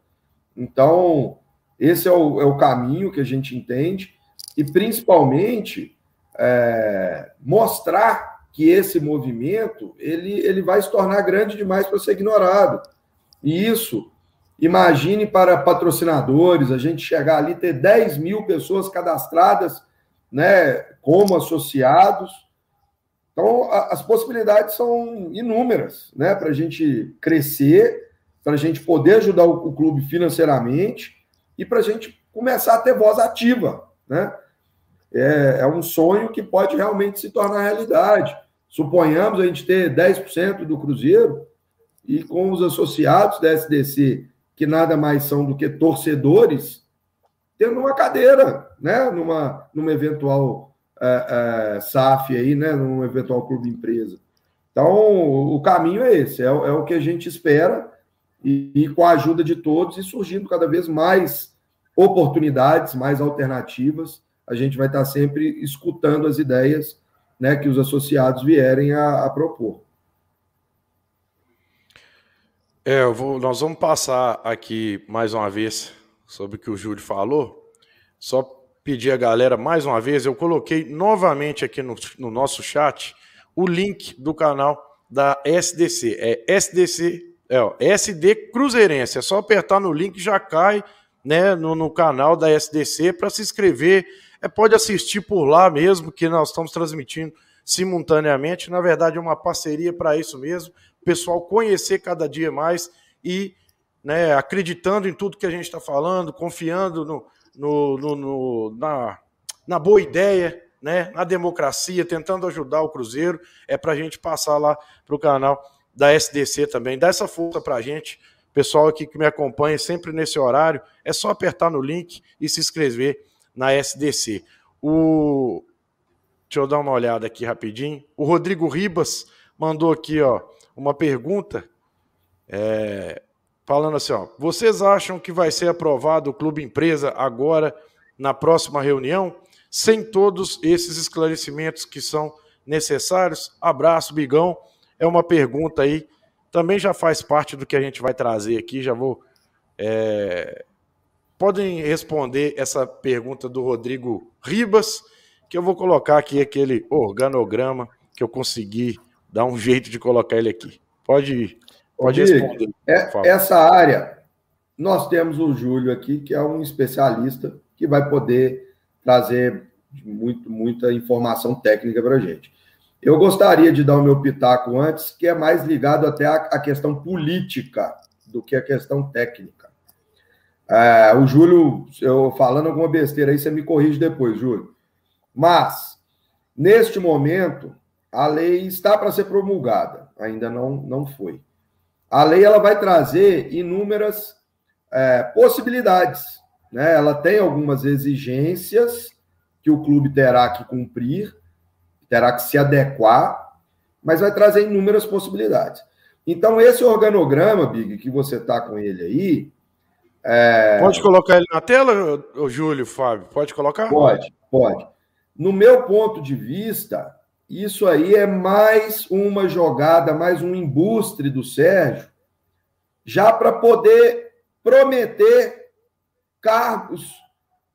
[SPEAKER 2] Então, esse é o, é o caminho que a gente entende, e principalmente é, mostrar que esse movimento ele, ele vai se tornar grande demais para ser ignorado. E isso, imagine para patrocinadores, a gente chegar ali ter 10 mil pessoas cadastradas né, como associados. Então, a, as possibilidades são inúmeras né, para a gente crescer, para a gente poder ajudar o, o clube financeiramente e para a gente começar a ter voz ativa. Né? é, é um sonho que pode realmente se tornar realidade. Suponhamos a gente ter 10% do Cruzeiro e com os associados da SDC, que nada mais são do que torcedores, tendo uma cadeira, né, numa, numa eventual é, é, SAF aí, né, num eventual clube empresa. Então, o caminho é esse, é, é o que a gente espera e, e, com a ajuda de todos e surgindo cada vez mais oportunidades, mais alternativas a gente vai estar sempre escutando as ideias né, que os associados vierem a, a propor.
[SPEAKER 1] É, vou, nós vamos passar aqui mais uma vez sobre o que o Júlio falou. Só pedir a galera mais uma vez, eu coloquei novamente aqui no, no nosso chat o link do canal da SDC. É SDC, é, ó, SD Cruzeirense. É só apertar no link já cai né, no, no canal da SDC para se inscrever é, pode assistir por lá mesmo, que nós estamos transmitindo simultaneamente. Na verdade, é uma parceria para isso mesmo. O pessoal conhecer cada dia mais e né, acreditando em tudo que a gente está falando, confiando no, no, no, no, na, na boa ideia, né, na democracia, tentando ajudar o Cruzeiro. É para a gente passar lá para o canal da SDC também. Dá essa força para a gente. Pessoal aqui que me acompanha sempre nesse horário, é só apertar no link e se inscrever na SDC. O, Deixa eu dar uma olhada aqui rapidinho. O Rodrigo Ribas mandou aqui, ó, uma pergunta. É, falando assim, ó, vocês acham que vai ser aprovado o Clube Empresa agora na próxima reunião, sem todos esses esclarecimentos que são necessários? Abraço, Bigão. É uma pergunta aí, também já faz parte do que a gente vai trazer aqui, já vou. É... Podem responder essa pergunta do Rodrigo Ribas, que eu vou colocar aqui aquele organograma que eu consegui dar um jeito de colocar ele aqui. Pode ir. Pode responder.
[SPEAKER 2] É, essa área, nós temos o Júlio aqui, que é um especialista que vai poder trazer muito, muita informação técnica para a gente. Eu gostaria de dar o meu pitaco antes, que é mais ligado até à, questão política do que a questão técnica. É, o Júlio, eu falando alguma besteira aí, você me corrige depois, Júlio. Mas, neste momento, a lei está para ser promulgada, ainda não, não foi a lei ela vai trazer inúmeras é, possibilidades. Né? Ela tem algumas exigências que o clube terá que cumprir, terá que se adequar, mas vai trazer inúmeras possibilidades. Então, esse organograma, Big, que você está com ele aí.
[SPEAKER 1] É... Pode colocar ele na tela, o Júlio, Fábio? Pode colocar?
[SPEAKER 2] Pode, pode. No meu ponto de vista, isso aí é mais uma jogada, mais um embuste do Sérgio, já para poder prometer cargos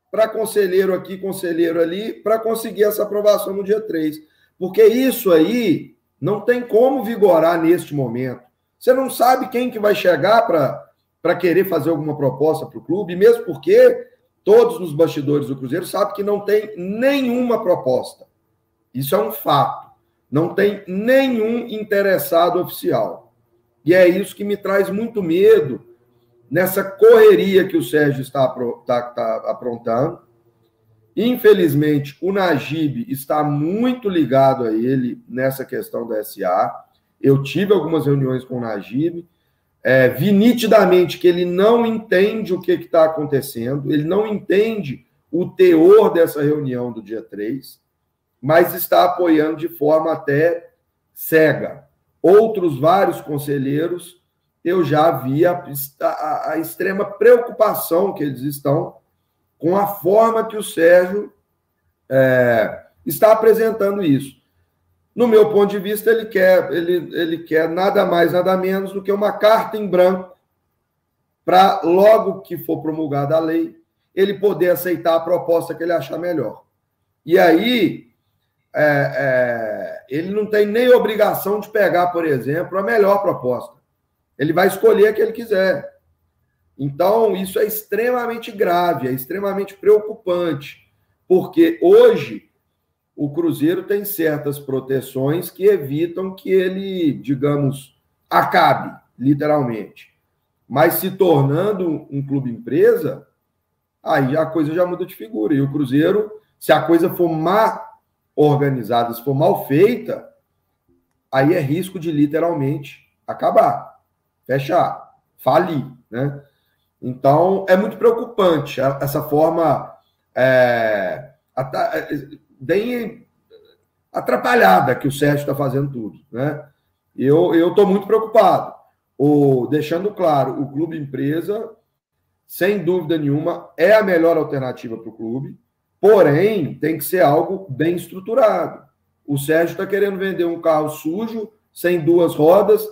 [SPEAKER 2] para conselheiro aqui, conselheiro ali, para conseguir essa aprovação no dia 3. Porque isso aí não tem como vigorar neste momento. Você não sabe quem que vai chegar para querer fazer alguma proposta para o clube, mesmo porque todos nos bastidores do Cruzeiro sabem que não tem nenhuma proposta. Isso é um fato. Não tem nenhum interessado oficial. E é isso que me traz muito medo nessa correria que o Sérgio está, está, está aprontando. Infelizmente, o Najib está muito ligado a ele nessa questão da SA. Eu tive algumas reuniões com o Najib, é, vi nitidamente que ele não entende o que está acontecendo, ele não entende o teor dessa reunião do dia 3 mas está apoiando de forma até cega. Outros vários conselheiros, eu já vi a, a, a extrema preocupação que eles estão com a forma que o Sérgio é, está apresentando isso. No meu ponto de vista, ele quer, ele, ele quer nada mais, nada menos do que uma carta em branco para, logo que for promulgada a lei, ele poder aceitar a proposta que ele achar melhor. E aí, é, é, ele não tem nem obrigação de pegar, por exemplo, a melhor proposta. Ele vai escolher a que ele quiser. Então, isso é extremamente grave, é extremamente preocupante, porque hoje o Cruzeiro tem certas proteções que evitam que ele, digamos, acabe, literalmente. Mas se tornando um clube empresa, aí a coisa já muda de figura. E o Cruzeiro, se a coisa for má organizada, se for mal feita, aí é risco de literalmente acabar, fechar, falir, né? Então, é muito preocupante essa forma é, bem atrapalhada que o Sérgio está fazendo tudo, né? Eu estou muito preocupado. O, deixando claro, o clube empresa, sem dúvida nenhuma, é a melhor alternativa para o clube. Porém, tem que ser algo bem estruturado. O Sérgio está querendo vender um carro sujo, sem duas rodas,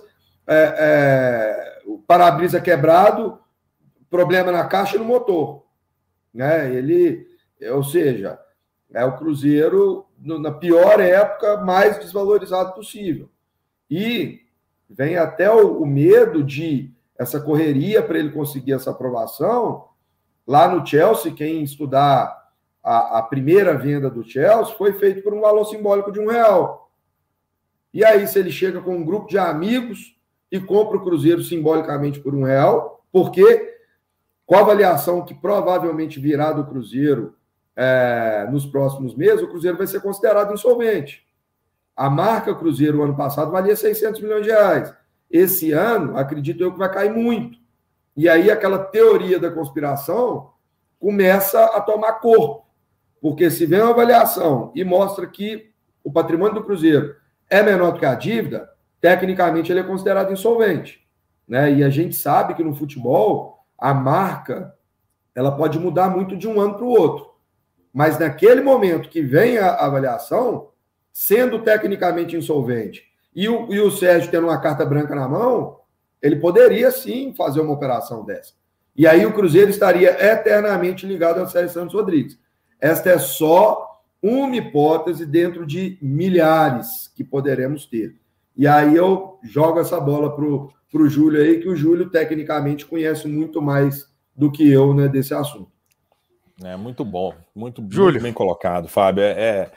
[SPEAKER 2] é, é, o para-brisa quebrado, problema na caixa e no motor. Né? Ele, ou seja, é o Cruzeiro na pior época mais desvalorizado possível. E vem até o, o medo de essa correria para ele conseguir essa aprovação. Lá no Chelsea, quem estudar a, a primeira venda do Chelsea foi feita por um valor simbólico de um real. E aí, se ele chega com um grupo de amigos e compra o Cruzeiro simbolicamente por um real, porque com a avaliação que provavelmente virá do Cruzeiro é, nos próximos meses, o Cruzeiro vai ser considerado insolvente. A marca Cruzeiro, ano passado, valia 600 milhões de reais. Esse ano, acredito eu que vai cair muito. E aí, aquela teoria da conspiração começa a tomar corpo. Porque se vem uma avaliação e mostra que o patrimônio do Cruzeiro é menor do que a dívida, tecnicamente ele é considerado insolvente. Né? E a gente sabe que no futebol a marca ela pode mudar muito de um ano para o outro. Mas naquele momento que vem a avaliação, sendo tecnicamente insolvente, e o, e o Sérgio tendo uma carta branca na mão, ele poderia sim fazer uma operação dessa. E aí o Cruzeiro estaria eternamente ligado ao Sérgio Santos Rodrigues. Esta é só uma hipótese dentro de milhares que poderemos ter. E aí eu jogo essa bola para o Júlio aí, que o Júlio tecnicamente conhece muito mais do que eu né, desse assunto.
[SPEAKER 3] É muito bom, muito, Júlio. muito bem colocado, Fábio. É, é,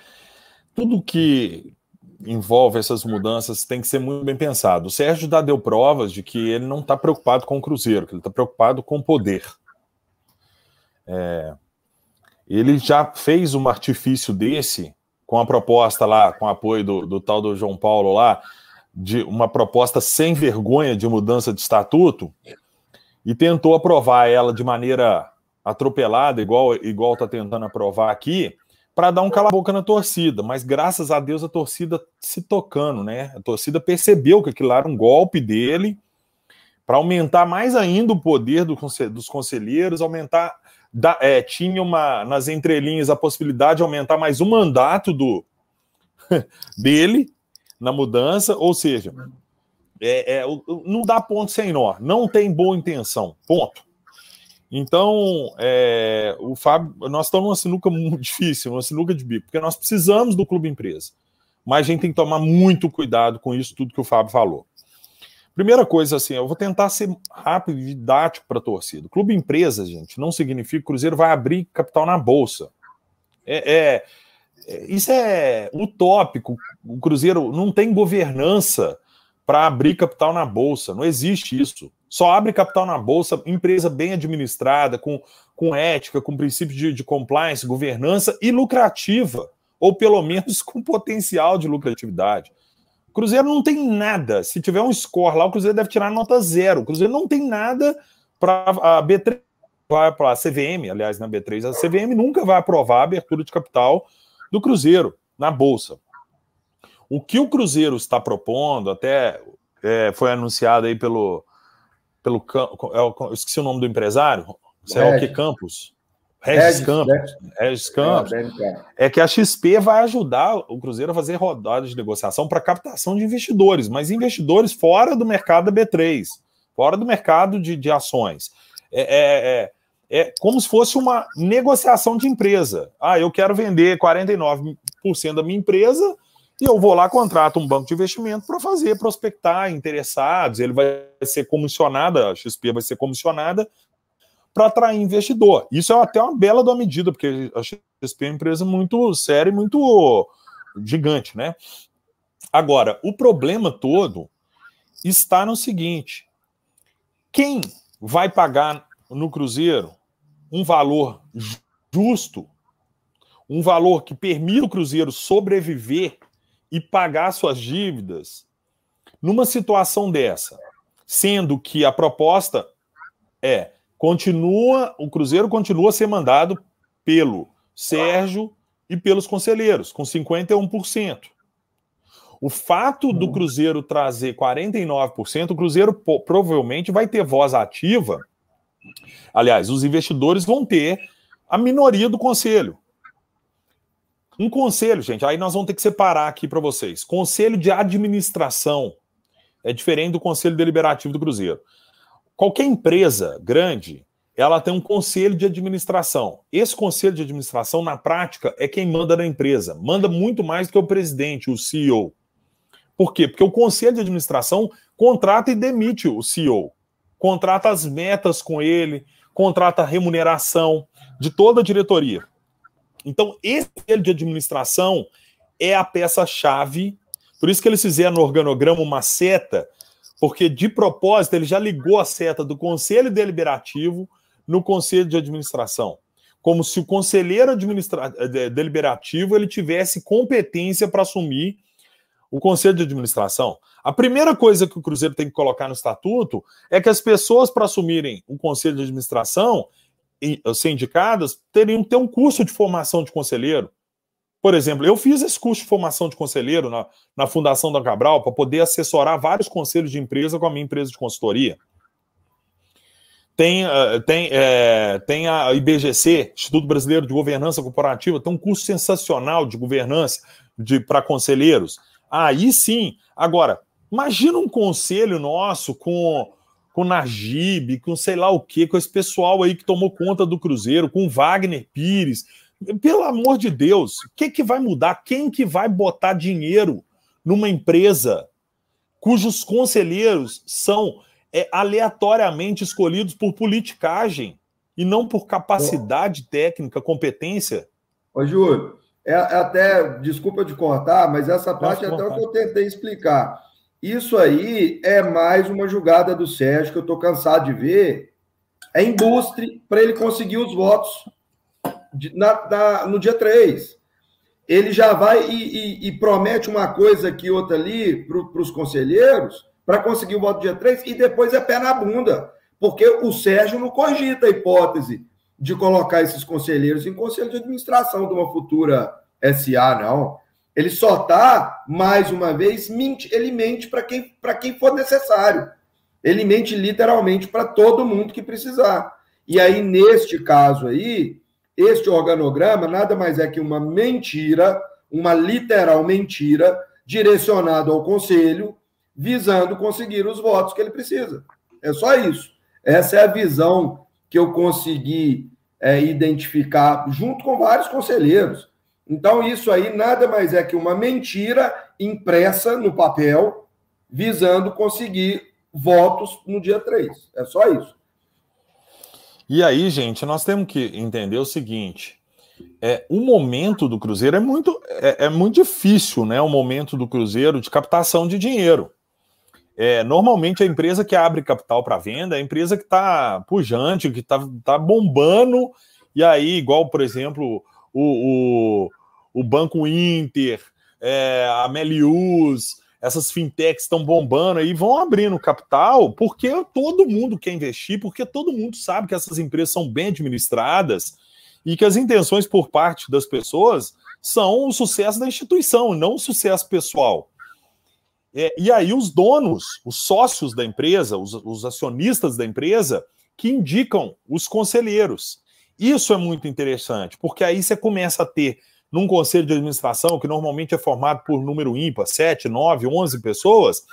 [SPEAKER 3] tudo que envolve essas mudanças tem que ser muito bem pensado. O Sérgio já deu provas de que ele não está preocupado com o Cruzeiro, que ele está preocupado com o poder. É, ele já fez um artifício desse com a proposta lá, com apoio do, do tal do João Paulo lá, de uma proposta sem vergonha de mudança de estatuto e tentou aprovar ela de maneira atropelada, igual igual está tentando aprovar aqui, para dar um cala-boca na torcida. Mas graças a Deus a torcida se tocando, né? A torcida percebeu que aquilo era um golpe dele para aumentar mais ainda o poder do, dos conselheiros, aumentar. Da, é, tinha uma nas entrelinhas a possibilidade de aumentar mais um mandato do [LAUGHS] dele na mudança, ou seja, é, é, não dá ponto sem nó, não tem boa intenção, ponto. Então, é, o Fábio, nós estamos numa sinuca muito [LAUGHS] difícil, uma sinuca de bico, porque nós precisamos do clube empresa, mas a gente tem que tomar muito cuidado com isso, tudo que o Fábio falou. Primeira coisa, assim, eu vou tentar ser rápido e didático para a torcida. Clube empresa, gente, não significa que o Cruzeiro vai abrir capital na bolsa. É, é, é isso é utópico. O Cruzeiro não tem governança para abrir capital na bolsa. Não existe isso. Só abre capital na bolsa empresa bem administrada, com, com ética, com princípios de, de compliance, governança e lucrativa, ou pelo menos [LAUGHS] com potencial de lucratividade. O Cruzeiro não tem nada. Se tiver um score lá, o Cruzeiro deve tirar nota zero. O Cruzeiro não tem nada para a B3 vai para a CVM, aliás, na B3, a CVM nunca vai aprovar a abertura de capital do Cruzeiro na bolsa. O que o Cruzeiro está propondo, até é, foi anunciado aí pelo. pelo é eu esqueci o nome do empresário. Sei lá o que Campos. Regis, Campos. Né? Regis Campos. É, é que a XP vai ajudar o Cruzeiro a fazer rodadas de negociação para captação de investidores, mas investidores fora do mercado da B3, fora do mercado de, de ações. É, é, é, é, como se fosse uma negociação de empresa. Ah, eu quero vender 49% da minha empresa e eu vou lá, contrato um banco de investimento para fazer, prospectar interessados, ele vai ser comissionado, a XP vai ser comissionada para atrair investidor. Isso é até uma bela da medida, porque a XP é uma empresa muito séria e muito gigante, né? Agora, o problema todo está no seguinte: quem vai pagar no Cruzeiro um valor justo, um valor que permita o Cruzeiro sobreviver e pagar suas dívidas numa situação dessa, sendo que a proposta é continua o Cruzeiro continua a ser mandado pelo Sérgio e pelos conselheiros com 51%. O fato do Cruzeiro trazer 49%, o Cruzeiro provavelmente vai ter voz ativa. Aliás, os investidores vão ter a minoria do conselho. Um conselho, gente, aí nós vamos ter que separar aqui para vocês. Conselho de administração é diferente do conselho deliberativo do Cruzeiro. Qualquer empresa grande, ela tem um conselho de administração. Esse conselho de administração, na prática, é quem manda na empresa. Manda muito mais do que o presidente, o CEO. Por quê? Porque o conselho de administração contrata e demite o CEO. Contrata as metas com ele, contrata a remuneração de toda a diretoria. Então, esse conselho de administração é a peça-chave. Por isso que eles fizeram no organograma uma seta, porque de propósito ele já ligou a seta do conselho deliberativo no conselho de administração, como se o conselheiro administra... deliberativo ele tivesse competência para assumir o conselho de administração. A primeira coisa que o Cruzeiro tem que colocar no estatuto é que as pessoas para assumirem o conselho de administração ser indicadas teriam que ter um curso de formação de conselheiro. Por exemplo, eu fiz esse curso de formação de conselheiro na, na Fundação da Cabral para poder assessorar vários conselhos de empresa com a minha empresa de consultoria. Tem, uh, tem, é, tem a IBGC, Instituto Brasileiro de Governança Corporativa, tem um curso sensacional de governança para conselheiros. Aí sim. Agora, imagina um conselho nosso com com Najib, com sei lá o que, com esse pessoal aí que tomou conta do Cruzeiro, com Wagner Pires. Pelo amor de Deus, o que, que vai mudar? Quem que vai botar dinheiro numa empresa cujos conselheiros são é, aleatoriamente escolhidos por politicagem e não por capacidade técnica, competência?
[SPEAKER 2] Ô, Júlio, é, é até, desculpa de cortar, mas essa parte é até o que eu tentei explicar. Isso aí é mais uma jogada do Sérgio que eu estou cansado de ver. É indústria para ele conseguir os votos na, na, no dia 3. Ele já vai e, e, e promete uma coisa aqui, outra ali para os conselheiros para conseguir o voto dia 3 e depois é pé na bunda. Porque o Sérgio não cogita a hipótese de colocar esses conselheiros em conselho de administração de uma futura SA, não. Ele só está, mais uma vez, mente, ele mente para quem, quem for necessário. Ele mente literalmente para todo mundo que precisar. E aí, neste caso aí, este organograma nada mais é que uma mentira, uma literal mentira, direcionada ao conselho, visando conseguir os votos que ele precisa. É só isso. Essa é a visão que eu consegui é, identificar junto com vários conselheiros. Então, isso aí nada mais é que uma mentira impressa no papel, visando conseguir votos no dia 3. É só isso.
[SPEAKER 3] E aí, gente, nós temos que entender o seguinte: é, o momento do Cruzeiro é muito, é, é muito difícil, né? O momento do Cruzeiro de captação de dinheiro. É, normalmente a empresa que abre capital para venda é a empresa que está pujante, que está tá bombando, e aí, igual, por exemplo, o, o, o Banco Inter, é, a Melius, essas fintechs estão bombando aí, vão abrindo capital, porque todo mundo quer investir, porque todo mundo sabe que essas empresas são bem administradas e que as intenções por parte das pessoas são o sucesso da instituição, não o sucesso pessoal. É, e aí os donos, os sócios da empresa, os, os acionistas da empresa, que indicam os conselheiros. Isso é muito interessante, porque aí você começa a ter num conselho de administração, que normalmente é formado por número ímpar, 7, 9, 11 pessoas,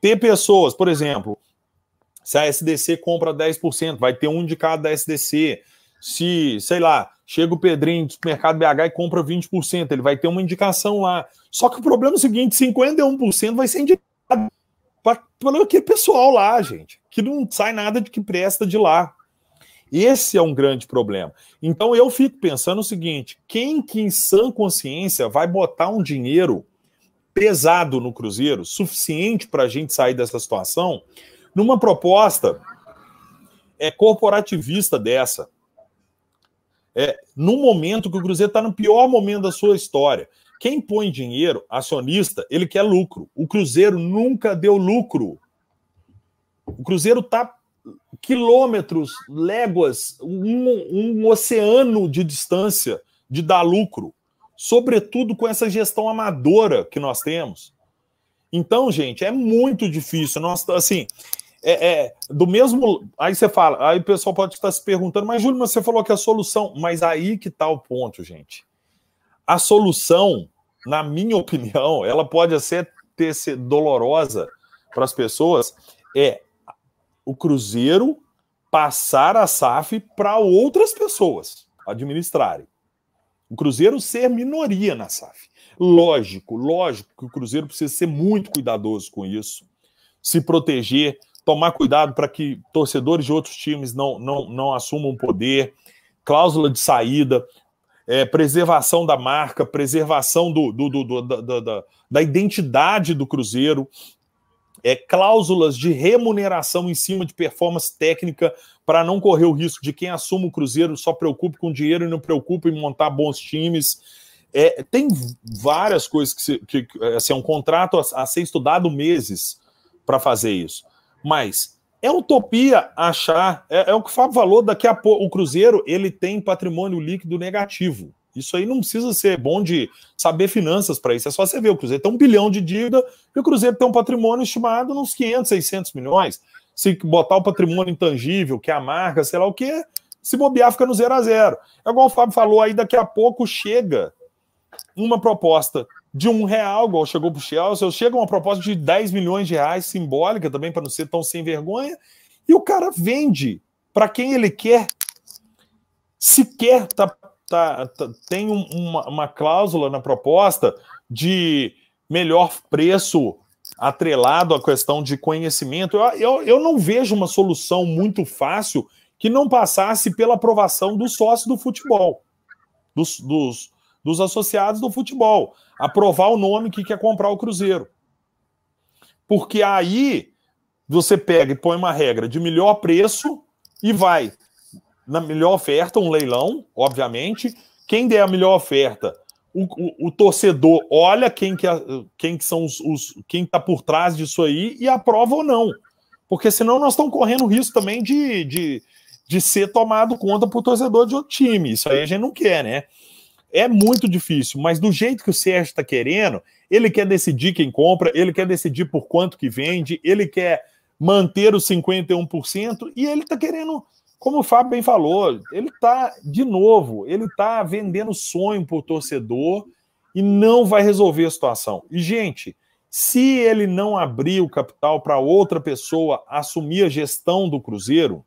[SPEAKER 3] ter pessoas, por exemplo, se a SDC compra 10%, vai ter um indicado da SDC. Se, sei lá, chega o Pedrinho do mercado BH e compra 20%, ele vai ter uma indicação lá. Só que o problema é o seguinte: 51% vai ser indicado para aquele pessoal lá, gente, que não sai nada de que presta de lá. Esse é um grande problema. Então eu fico pensando o seguinte: quem que em sã consciência vai botar um dinheiro pesado no Cruzeiro, suficiente para a gente sair dessa situação, numa proposta é corporativista dessa? É, no momento que o Cruzeiro está no pior momento da sua história. Quem põe dinheiro, acionista, ele quer lucro. O Cruzeiro nunca deu lucro. O Cruzeiro está quilômetros, léguas, um, um oceano de distância de dar lucro, sobretudo com essa gestão amadora que nós temos. Então, gente, é muito difícil. Nós, assim, é, é, do mesmo. Aí você fala, aí o pessoal pode estar se perguntando, mas Júlio, você falou que a solução. Mas aí que está o ponto, gente. A solução, na minha [LAUGHS] opinião, ela pode ser ter ser dolorosa para as pessoas, é o Cruzeiro passar a SAF para outras pessoas administrarem. O Cruzeiro ser minoria na SAF. Lógico, lógico que o Cruzeiro precisa ser muito cuidadoso com isso, se proteger, tomar cuidado para que torcedores de outros times não, não, não assumam poder, cláusula de saída, é, preservação da marca, preservação do, do, do, do da, da, da identidade do Cruzeiro é, cláusulas de remuneração em cima de performance técnica para não correr o risco de quem assume o Cruzeiro só preocupe com dinheiro e não preocupe em montar bons times. É, tem várias coisas que, se, que assim, é um contrato a, a ser estudado meses para fazer isso. Mas é utopia achar, é, é, o que o Fábio falou, daqui a pouco o Cruzeiro ele tem patrimônio líquido negativo. Isso aí não precisa ser bom de saber finanças para isso. É só você ver. O Cruzeiro tem um bilhão de dívida e o Cruzeiro tem um patrimônio estimado nos 500, 600 milhões. Se botar o patrimônio intangível, que é a marca, sei lá o que, se bobear, fica no zero a zero. É igual o Fábio falou aí, daqui a pouco chega uma proposta de um real, igual chegou para o Chelsea, chega uma proposta de 10 milhões de reais, simbólica também, para não ser tão sem vergonha, e o cara vende para quem ele quer. Sequer tá, tá, tá tem uma, uma cláusula na proposta de melhor preço atrelado à questão de conhecimento. Eu, eu, eu não vejo uma solução muito fácil que não passasse pela aprovação do sócio do futebol, dos, dos, dos associados do futebol aprovar o nome que quer comprar o Cruzeiro. Porque aí você pega e põe uma regra de melhor preço e vai na melhor oferta, um leilão, obviamente. Quem der a melhor oferta, o, o, o torcedor olha quem que, quem que são os, os quem está por trás disso aí e aprova ou não. Porque senão nós estamos correndo risco também de, de, de ser tomado conta por torcedor de outro time. Isso aí a gente não quer, né? É muito difícil, mas do jeito que o Sérgio está querendo, ele quer decidir quem compra, ele quer decidir por quanto que vende, ele quer manter os 51% e ele está querendo, como o Fábio bem falou, ele está, de novo, ele está vendendo sonho para o torcedor e não vai resolver a situação. E, gente, se ele não abrir o capital para outra pessoa assumir a gestão do Cruzeiro,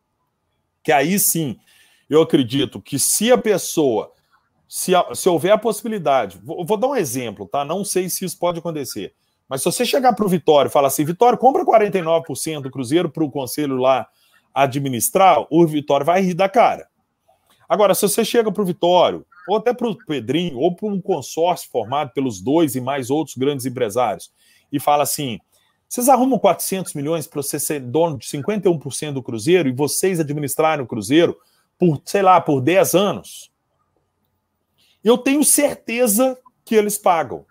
[SPEAKER 3] que aí sim, eu acredito que se a pessoa se, se houver a possibilidade, vou, vou, dar um exemplo, tá? Não sei se isso pode acontecer. Mas se você chegar para o Vitório e falar assim, Vitório, compra 49% do Cruzeiro para o conselho lá administrar, o Vitório vai rir da cara. Agora, se você chega para o Vitório, ou até para o Pedrinho, ou para um consórcio formado pelos dois e mais outros grandes empresários, e fala assim: vocês arrumam 400 milhões para você ser dono de 51% do Cruzeiro e vocês administrarem o Cruzeiro por, sei lá, por 10 anos eu tenho certeza que eles pagam.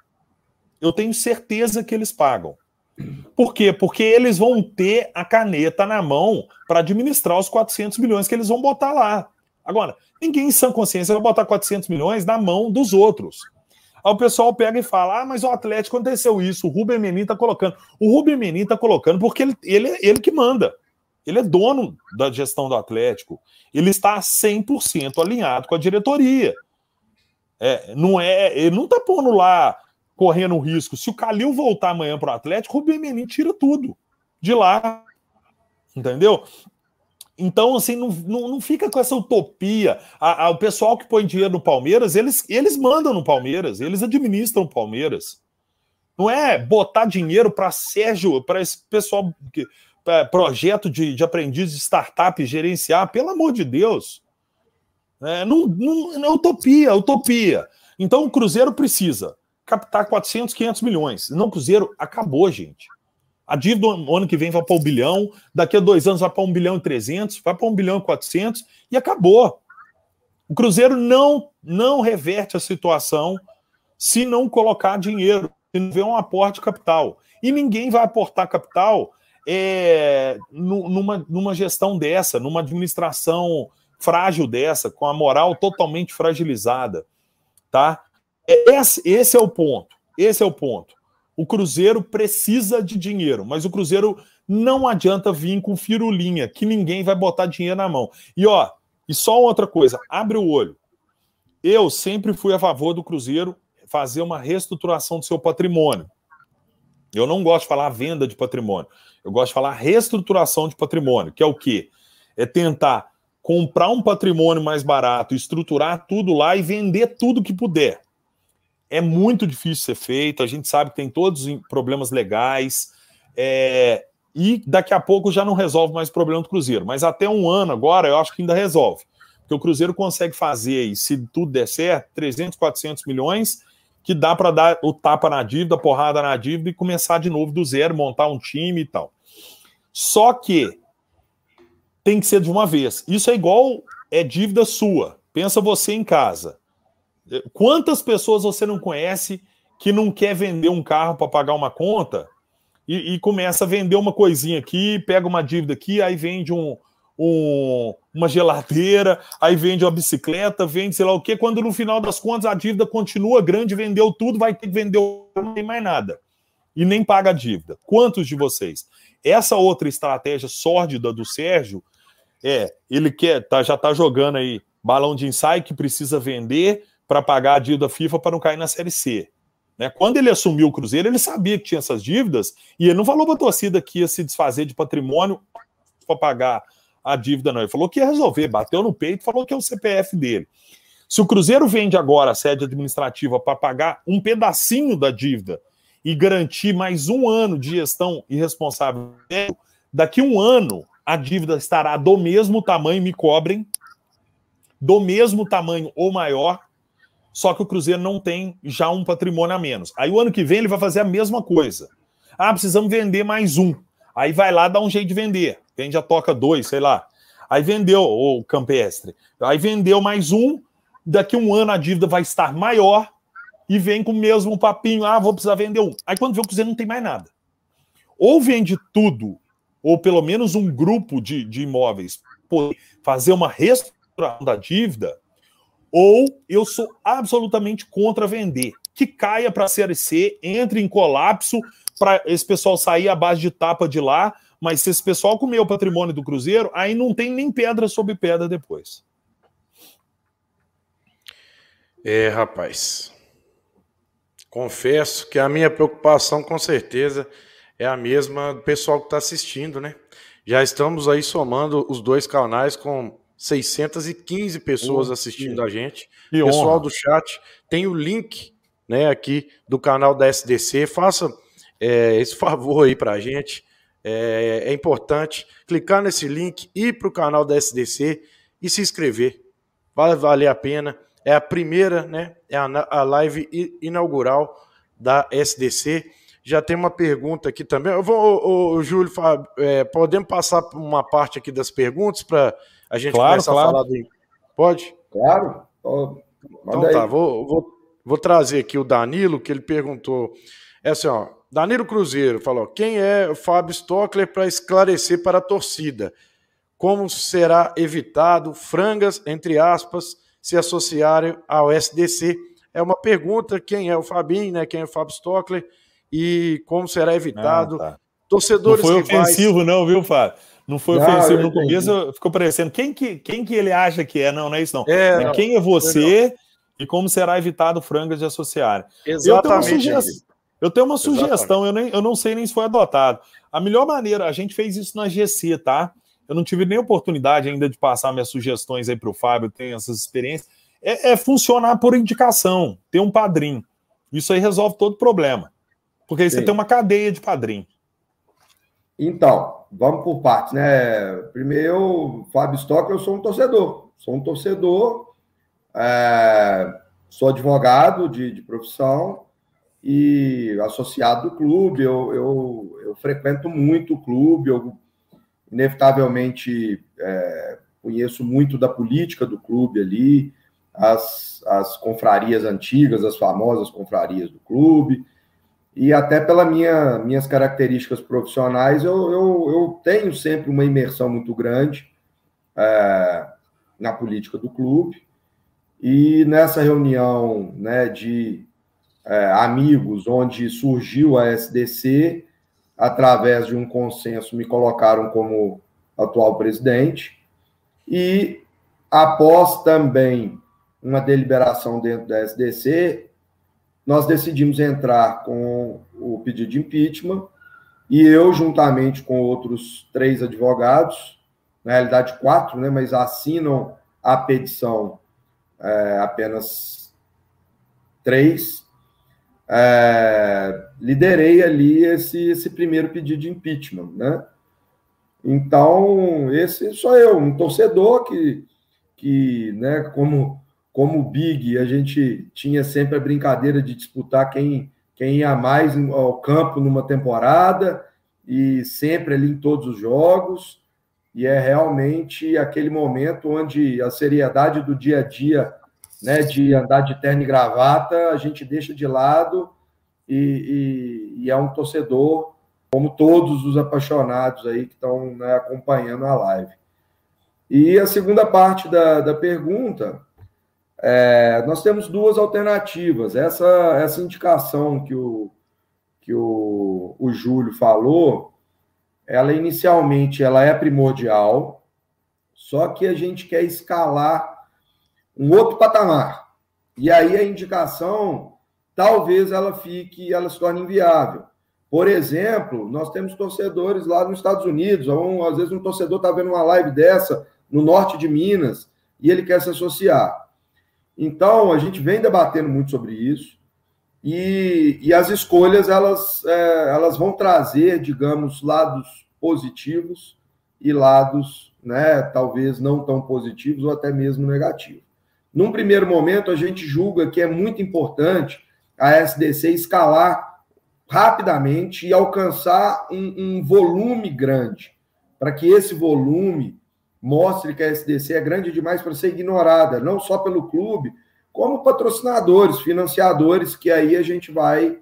[SPEAKER 3] Eu tenho certeza que eles pagam. Por quê? Porque eles vão ter a caneta na mão para administrar os 400 milhões que eles vão botar lá. Agora, ninguém em sã consciência vai botar 400 milhões na mão dos outros. Aí o pessoal pega e fala: ah, mas o Atlético aconteceu isso, o Rubem Menin está colocando. O Rubem Menin está colocando porque ele, ele, ele que manda. Ele é dono da gestão do Atlético. Ele está 100% alinhado com a diretoria. É, não é, ele não tá pondo lá correndo um risco. Se o Calil voltar amanhã para o Atlético, o Rubem tira tudo de lá. Entendeu? Então, assim, não, não, não fica com essa utopia. A, a, o pessoal que põe dinheiro no Palmeiras, eles, eles mandam no Palmeiras, eles administram o Palmeiras. Não é botar dinheiro para Sérgio, para esse pessoal, que, projeto de, de aprendiz de startup gerenciar, pelo amor de Deus. É, não, não, é utopia, é utopia. Então o Cruzeiro precisa captar 400, 500 milhões. Não, Cruzeiro acabou, gente. A dívida no ano que vem vai para um bilhão, daqui a dois anos vai para um bilhão e 300, vai para um bilhão e 400 e acabou. O Cruzeiro não, não reverte a situação se não colocar dinheiro, se não ver um aporte de capital. E ninguém vai aportar capital é, numa, numa gestão dessa, numa administração frágil dessa, com a moral totalmente fragilizada, tá? É, esse, esse é o ponto. Esse é o ponto. O Cruzeiro precisa de dinheiro, mas o Cruzeiro não adianta vir com firulinha, que ninguém vai botar dinheiro na mão. E ó, e só outra coisa, abre o olho. Eu sempre fui a favor do Cruzeiro fazer uma reestruturação do seu patrimônio. Eu não gosto de falar venda de patrimônio. Eu gosto de falar reestruturação de patrimônio, que é o quê? É tentar comprar um patrimônio mais barato, estruturar tudo lá e vender tudo que puder. É muito difícil ser feito, a gente sabe que tem todos os problemas legais, é, e daqui a pouco já não resolve mais o problema do Cruzeiro. Mas até um ano agora eu acho que ainda resolve. Porque o Cruzeiro consegue fazer, e se tudo der certo, 300, 400 milhões, que dá para dar o tapa na dívida, porrada na dívida e começar de novo do zero, montar um time e tal. Só que tem que ser de uma vez. Isso é igual é dívida sua. Pensa você em casa. Quantas pessoas você não conhece que não quer vender um carro para pagar uma conta e, e, começa a vender uma coisinha aqui, pega uma dívida aqui, aí vende um, um, uma geladeira, aí vende uma bicicleta, vende sei lá o quê, quando no final das contas a dívida continua grande, vendeu tudo, vai ter que vender, não tem mais nada. E nem paga a dívida. Quantos de vocês? Essa outra estratégia sórdida do Sérgio é, ele quer, tá, já tá jogando aí balão de ensaio que precisa vender para pagar a dívida FIFA para não cair na Série C. Né? Quando ele assumiu o Cruzeiro, ele sabia que tinha essas dívidas e ele não falou para a torcida que ia se desfazer de patrimônio para pagar a dívida, não. Ele falou que ia resolver, bateu no peito, falou que é o CPF dele. Se o Cruzeiro vende agora a sede administrativa para pagar um pedacinho da dívida e garantir mais um ano de gestão irresponsável, daqui um ano a dívida estará do mesmo tamanho, me cobrem, do mesmo tamanho ou maior, só que o Cruzeiro não tem já um patrimônio a menos. Aí o ano que vem ele vai fazer a mesma coisa. Ah, precisamos vender mais um. Aí vai lá dar um jeito de vender. Vende a toca dois, sei lá. Aí vendeu o campestre. Aí vendeu mais um. Daqui um ano a dívida vai estar maior e vem com o mesmo papinho. Ah, vou precisar vender um. Aí quando vê o Cruzeiro não tem mais nada. Ou vende tudo, ou pelo menos um grupo de, de imóveis, fazer uma reestruturação da dívida, ou eu sou absolutamente contra vender. Que caia para a Série C, entre em colapso, para esse pessoal sair à base de tapa de lá, mas se esse pessoal comer o patrimônio do Cruzeiro, aí não tem nem pedra sobre pedra depois.
[SPEAKER 1] É, rapaz. Confesso que a minha preocupação, com certeza, é a mesma do pessoal que está assistindo, né? Já estamos aí somando os dois canais com 615 pessoas oh, assistindo que, a gente. Que pessoal honra. do chat tem o link, né, aqui do canal da SDC. Faça é, esse [LAUGHS] favor aí para a gente. É, é, importante clicar nesse link, ir para o canal da SDC e se inscrever. Vai valer a pena. É a primeira, né? É a, a live inaugural da SDC. Já tem uma pergunta aqui também. Eu vou, o, o Júlio, Fábio, é, podemos passar uma parte aqui das perguntas para a gente claro, começar claro. a falar do. Pode?
[SPEAKER 2] Claro.
[SPEAKER 1] Oh, então aí. tá, vou, vou, vou trazer aqui o Danilo, que ele perguntou. É assim, ó. Danilo Cruzeiro falou: quem é o Fábio Stockler para esclarecer para a torcida? Como será evitado frangas, entre aspas, se associarem ao SDC? É uma pergunta: quem é o Fabinho, né? Quem é o Fábio Stockler? e como será evitado. Ah, tá. Torcedores
[SPEAKER 3] não foi ofensivo, rivais... não, viu, Fábio? Não foi não, ofensivo no começo, ficou parecendo quem que, quem que ele acha que é. Não, não é isso, não. É, é não. Quem é você e como será evitado frangas de associar.
[SPEAKER 1] Exatamente.
[SPEAKER 3] Eu tenho uma, suge... eu tenho uma sugestão, eu, nem, eu não sei nem se foi adotado. A melhor maneira, a gente fez isso na GC, tá? Eu não tive nem oportunidade ainda de passar minhas sugestões aí para o Fábio, tem essas experiências. É, é funcionar por indicação, ter um padrinho. Isso aí resolve todo problema. Porque aí Sim. você tem uma cadeia de padrinho.
[SPEAKER 2] Então, vamos por partes, né? Primeiro, Fábio Stock, eu sou um torcedor. Sou um torcedor, é, sou advogado de, de, profissão e associado do clube. Eu, eu, eu frequento muito o clube, eu inevitavelmente é, conheço muito da política do clube ali, as, as confrarias antigas, as famosas confrarias do clube e até pelas minha, minhas características profissionais, eu, eu, eu, tenho sempre uma imersão muito grande é, na política do clube. E nessa reunião né, de é, amigos, onde surgiu a SDC, através de um consenso, me colocaram como atual presidente. E após também uma deliberação dentro da SDC, nós decidimos entrar com o pedido de impeachment e eu, juntamente com outros três advogados, na realidade quatro, né, mas assinam a petição é, apenas três, é, liderei ali esse, esse primeiro pedido de impeachment, né? Então, esse sou eu, um torcedor que, que né, como como Big, a gente tinha sempre a brincadeira de disputar quem, quem ia mais ao campo numa temporada e sempre ali em todos os jogos. E é realmente aquele momento onde a seriedade do dia a dia, né, de andar de terno e gravata, a gente deixa de lado e, e, e é um torcedor, como todos os apaixonados aí que estão né, acompanhando a live. E a segunda parte da, da pergunta, é, nós temos duas alternativas. Essa, essa indicação que o, que o, o Júlio falou, ela inicialmente ela é primordial, só que a gente quer escalar um outro patamar. E aí a indicação, talvez ela fique, ela se torne inviável. Por exemplo, nós temos torcedores lá nos Estados Unidos, ou às vezes um torcedor está vendo uma live dessa no norte de Minas e ele quer se associar. Então, a gente vem debatendo muito sobre isso. E, e as escolhas elas, é, elas vão trazer, digamos, lados positivos e lados, né, talvez não tão positivos ou até mesmo negativos. Num primeiro momento, a gente julga que é muito importante a SDC escalar rapidamente e alcançar um, um volume grande, para que esse volume mostre que a SDC é grande demais para ser ignorada, não só pelo clube, como patrocinadores, financiadores, que aí a gente vai,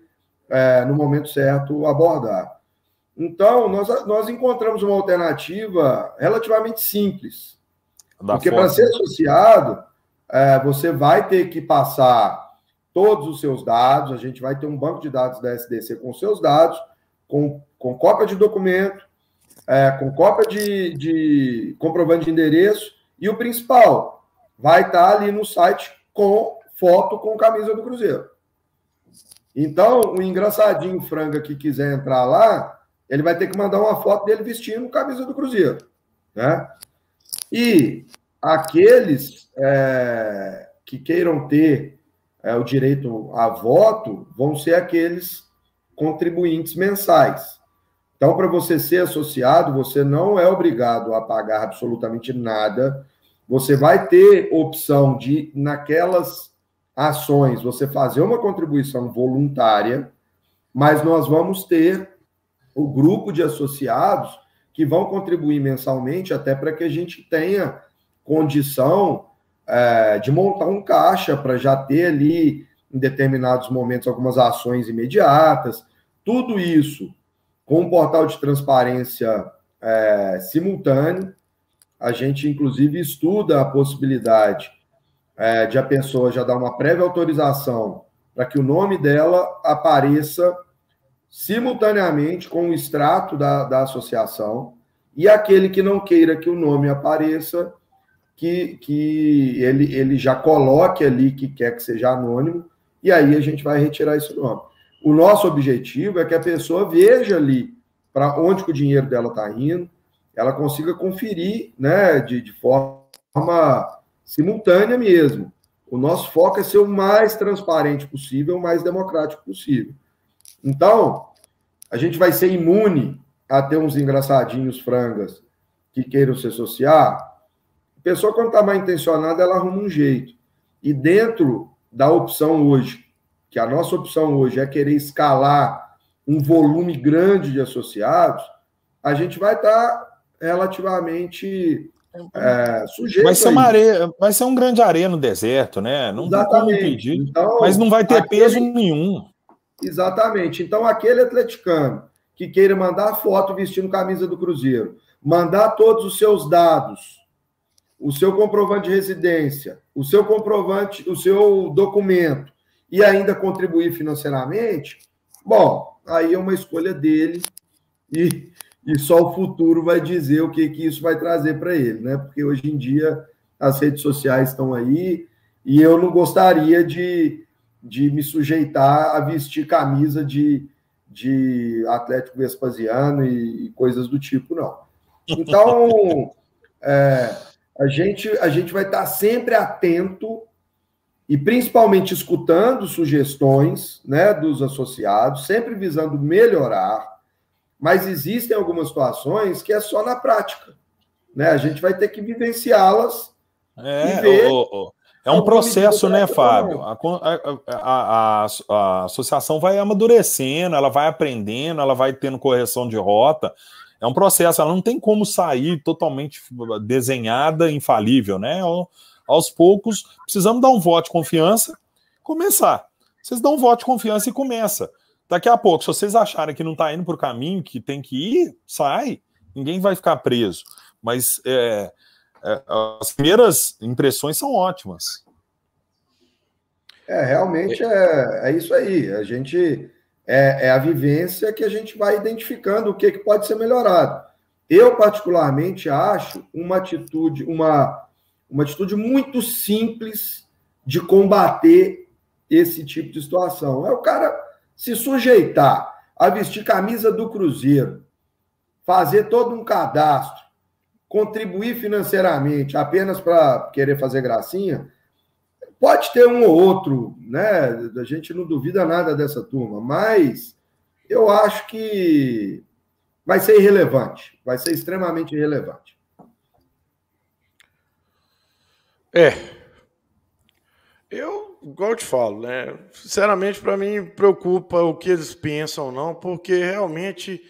[SPEAKER 2] é, no momento certo, abordar. Então, nós, nós encontramos uma alternativa relativamente simples. Da porque para ser associado, é, você vai ter que passar todos os seus dados, a gente vai ter um banco de dados da SDC com seus dados, com, com cópia de documento, é, com cópia de, de comprovante de endereço, e o principal, vai estar ali no site com foto com camisa do Cruzeiro. Então, o engraçadinho franga que quiser entrar lá, ele vai ter que mandar uma foto dele vestindo camisa do Cruzeiro. Né? E aqueles é, que queiram ter é, o direito a voto vão ser aqueles contribuintes mensais. Então, para você ser associado, você não é obrigado a pagar absolutamente nada você vai ter opção de, naquelas ações, você fazer uma contribuição voluntária, mas nós vamos ter o grupo de associados que vão contribuir mensalmente, até para que a gente tenha condição é, de montar um caixa para já ter ali, em determinados momentos, algumas ações imediatas. Tudo isso com um portal de transparência é, simultâneo a gente, inclusive, estuda a possibilidade é, de a pessoa já dar uma prévia autorização para que o nome dela apareça simultaneamente com o extrato da, da associação e aquele que não queira que o nome apareça, que, que ele, ele já coloque ali que quer que seja anônimo, e aí a gente vai retirar esse nome. O nosso objetivo é que a pessoa veja ali para onde que o dinheiro dela está indo, ela consiga conferir né, de, de forma simultânea mesmo. O nosso foco é ser o mais transparente possível, o mais democrático possível. Então, a gente vai ser imune a ter uns engraçadinhos frangas que queiram se associar. A pessoa, quando está mal intencionada, ela arruma um jeito. E dentro da opção hoje, que a nossa opção hoje é querer escalar um volume grande de associados, a gente vai estar tá relativamente é, sujeito.
[SPEAKER 3] Vai ser, uma areia, vai ser um grande areia no deserto, né? Não Exatamente. tem como impedir, então, mas não vai ter aquele... peso nenhum.
[SPEAKER 2] Exatamente. Então, aquele atleticano que queira mandar foto vestindo camisa do Cruzeiro, mandar todos os seus dados, o seu comprovante de residência, o seu comprovante, o seu documento e ainda contribuir financeiramente, bom, aí é uma escolha dele e e só o futuro vai dizer o que, que isso vai trazer para ele, né? Porque hoje em dia as redes sociais estão aí e eu não gostaria de, de me sujeitar a vestir camisa de, de Atlético Vespasiano e, e coisas do tipo, não. Então, [LAUGHS] é, a, gente, a gente vai estar sempre atento e principalmente escutando sugestões né, dos associados, sempre visando melhorar mas existem algumas situações que é só na prática. Né? A gente vai ter que vivenciá-las.
[SPEAKER 3] É, é um processo, né, Fábio? A, a, a, a, associação vai amadurecendo, ela vai aprendendo, ela vai tendo correção de rota. É um processo, ela não tem como sair totalmente desenhada, infalível, né? Aos poucos, precisamos dar um voto de confiança, começar. Vocês dão um voto de confiança e começa. Daqui a pouco, se vocês acharem que não está indo para o caminho que tem que ir, sai. Ninguém vai ficar preso. Mas é, é, as primeiras impressões são ótimas.
[SPEAKER 2] É, realmente é, é isso aí. A gente é, é, a vivência que a gente vai identificando o que, que pode ser melhorado. Eu, particularmente, acho uma atitude, uma, uma atitude muito simples de combater esse tipo de situação. É o cara se sujeitar a vestir camisa do Cruzeiro, fazer todo um cadastro, contribuir financeiramente apenas para querer fazer gracinha, pode ter um ou outro, né? A gente não duvida nada dessa turma, mas eu acho que vai ser irrelevante, vai ser extremamente irrelevante.
[SPEAKER 1] É. Eu, igual eu te falo, né? Sinceramente, para mim, preocupa o que eles pensam ou não, porque realmente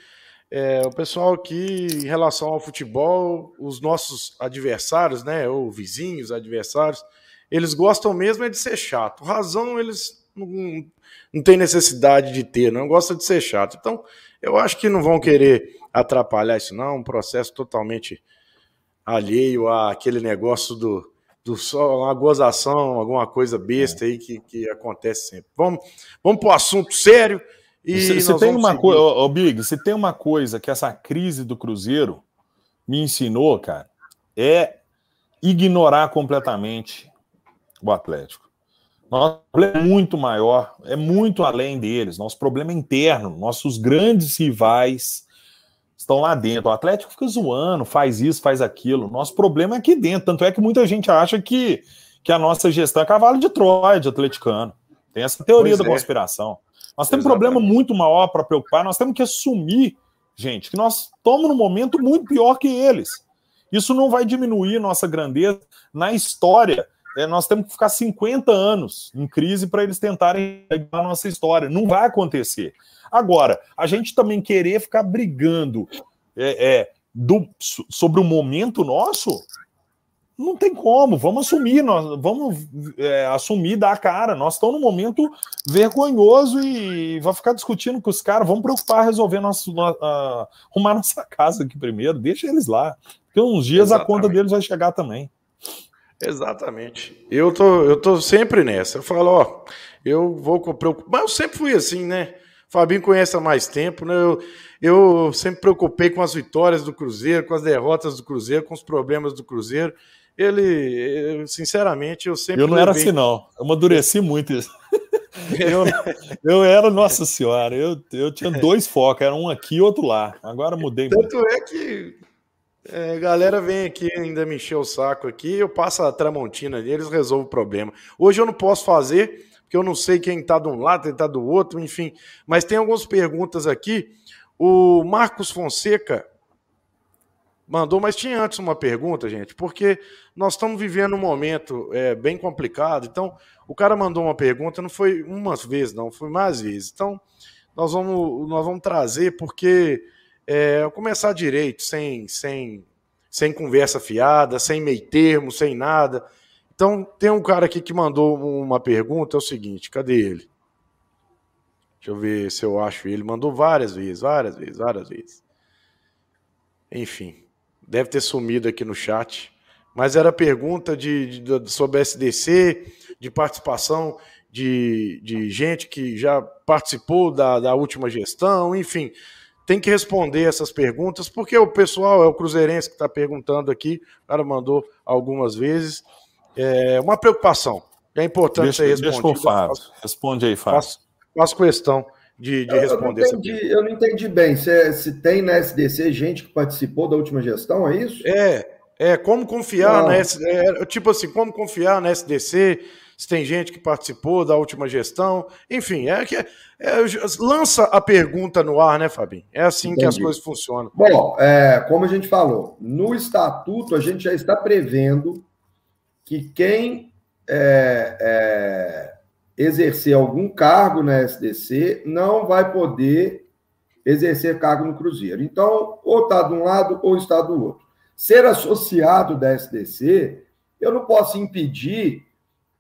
[SPEAKER 1] é, o pessoal aqui, em relação ao futebol, os nossos adversários, né, ou vizinhos, adversários, eles gostam mesmo é de ser chato. Razão eles não, não têm necessidade de ter, não gostam de ser chato. Então, eu acho que não vão querer atrapalhar isso, não. Um processo totalmente alheio àquele negócio do, do só uma gozação, alguma coisa besta aí que, que acontece sempre. Vamos, vamos para o assunto sério.
[SPEAKER 3] E se, tem uma coisa, ô, Big, se tem uma coisa que essa crise do Cruzeiro me ensinou, cara, é ignorar completamente o Atlético. Nosso problema é muito maior, é muito além deles. Nosso problema é interno. Nossos grandes rivais estão lá dentro. O Atlético fica zoando, faz isso, faz aquilo. Nosso problema é aqui dentro. Tanto é que muita gente acha que, que a nossa gestão é cavalo de Troia de atleticano. Tem essa teoria pois da é. conspiração. Nós temos um problema muito maior para preocupar, nós temos que assumir, gente, que nós estamos num momento muito pior que eles. Isso não vai diminuir nossa grandeza na história. É, nós temos que ficar 50 anos em crise para eles tentarem a nossa história. Não vai acontecer. Agora, a gente também querer ficar brigando é, é, do, sobre o momento nosso, não tem como, vamos assumir, nós vamos é, assumir, dar a cara. Nós estamos num momento vergonhoso e vai ficar discutindo com os caras. Vamos preocupar resolver nosso, uh, arrumar [LAUGHS] nossa casa aqui primeiro, deixa eles lá. Porque uns dias Exatamente. a conta deles vai chegar também.
[SPEAKER 1] Exatamente. Eu tô, eu tô sempre nessa. Eu falo, ó, eu vou preocupar. Mas eu sempre fui assim, né? Fabinho conhece há mais tempo, né? Eu, eu sempre preocupei com as vitórias do Cruzeiro, com as derrotas do Cruzeiro, com os problemas do Cruzeiro ele, sinceramente, eu sempre.
[SPEAKER 3] Eu não era assim, não. Eu amadureci muito isso. [LAUGHS] Eu, eu era, nossa senhora, eu, eu tinha dois focos, era um aqui e outro lá. Agora mudei
[SPEAKER 1] Tanto muito. é que é, galera vem aqui ainda me encher o saco aqui, eu passo a tramontina ali, eles resolvem o problema. Hoje eu não posso fazer, porque eu não sei quem está de um lado, quem está do outro, enfim. Mas tem algumas perguntas aqui. O Marcos Fonseca mandou, mas tinha antes uma pergunta, gente, porque nós estamos vivendo um momento é, bem complicado. Então, o cara mandou uma pergunta, não foi uma vez, não, foi mais vezes. Então, nós vamos, nós vamos trazer, porque é, começar direito, sem, sem, sem conversa fiada, sem meio termo, sem nada. Então, tem um cara aqui que mandou uma pergunta, é o seguinte, cadê ele? Deixa eu ver se eu acho ele. Mandou várias vezes, várias vezes, várias vezes. Enfim deve ter sumido aqui no chat, mas era pergunta de, de, sobre SDC, de participação de, de gente que já participou da, da última gestão, enfim. Tem que responder essas perguntas, porque o pessoal, é o Cruzeirense que está perguntando aqui, o cara mandou algumas vezes. É uma preocupação. É importante deixa, ser. Deixa
[SPEAKER 3] faço, Responde aí, Fábio.
[SPEAKER 1] Faço, faço questão de, de responder
[SPEAKER 2] eu não, entendi, eu não entendi bem. Se, se, tem na SDC gente que participou da última gestão, é isso?
[SPEAKER 1] É, é como confiar na SDC. É, tipo assim, como confiar na SDC, se tem gente que participou da última gestão. Enfim, é que é, lança a pergunta no ar, né, Fabinho? É assim entendi. que as coisas funcionam.
[SPEAKER 2] Bom, é, como a gente falou, no estatuto a gente já está prevendo que quem é, é exercer algum cargo na SDC, não vai poder exercer cargo no Cruzeiro. Então, ou está de um lado ou está do outro. Ser associado da SDC, eu não posso impedir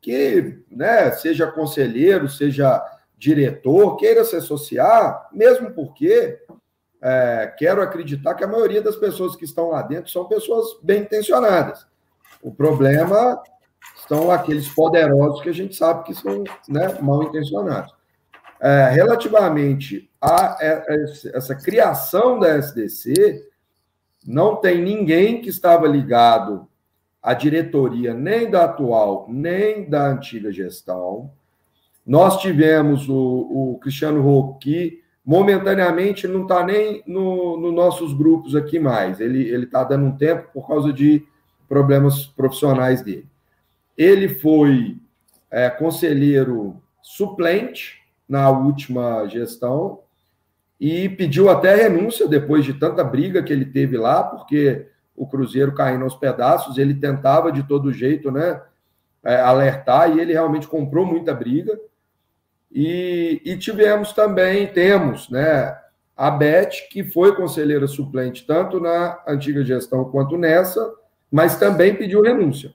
[SPEAKER 2] que né, seja conselheiro, seja diretor, queira se associar, mesmo porque é, quero acreditar que a maioria das pessoas que estão lá dentro são pessoas bem intencionadas. O problema são aqueles poderosos que a gente sabe que são né, mal intencionados. É, relativamente a essa criação da SDC, não tem ninguém que estava ligado à diretoria, nem da atual, nem da antiga gestão. Nós tivemos o, o Cristiano Rocco, que momentaneamente não está nem nos no nossos grupos aqui mais. Ele está dando um tempo por causa de problemas profissionais dele. Ele foi é, conselheiro suplente na última gestão e pediu até renúncia depois de tanta briga que ele teve lá, porque o Cruzeiro caindo aos pedaços, ele tentava de todo jeito, né, é, alertar e ele realmente comprou muita briga. E, e tivemos também, temos, né, a Beth, que foi conselheira suplente tanto na antiga gestão quanto nessa, mas também pediu renúncia.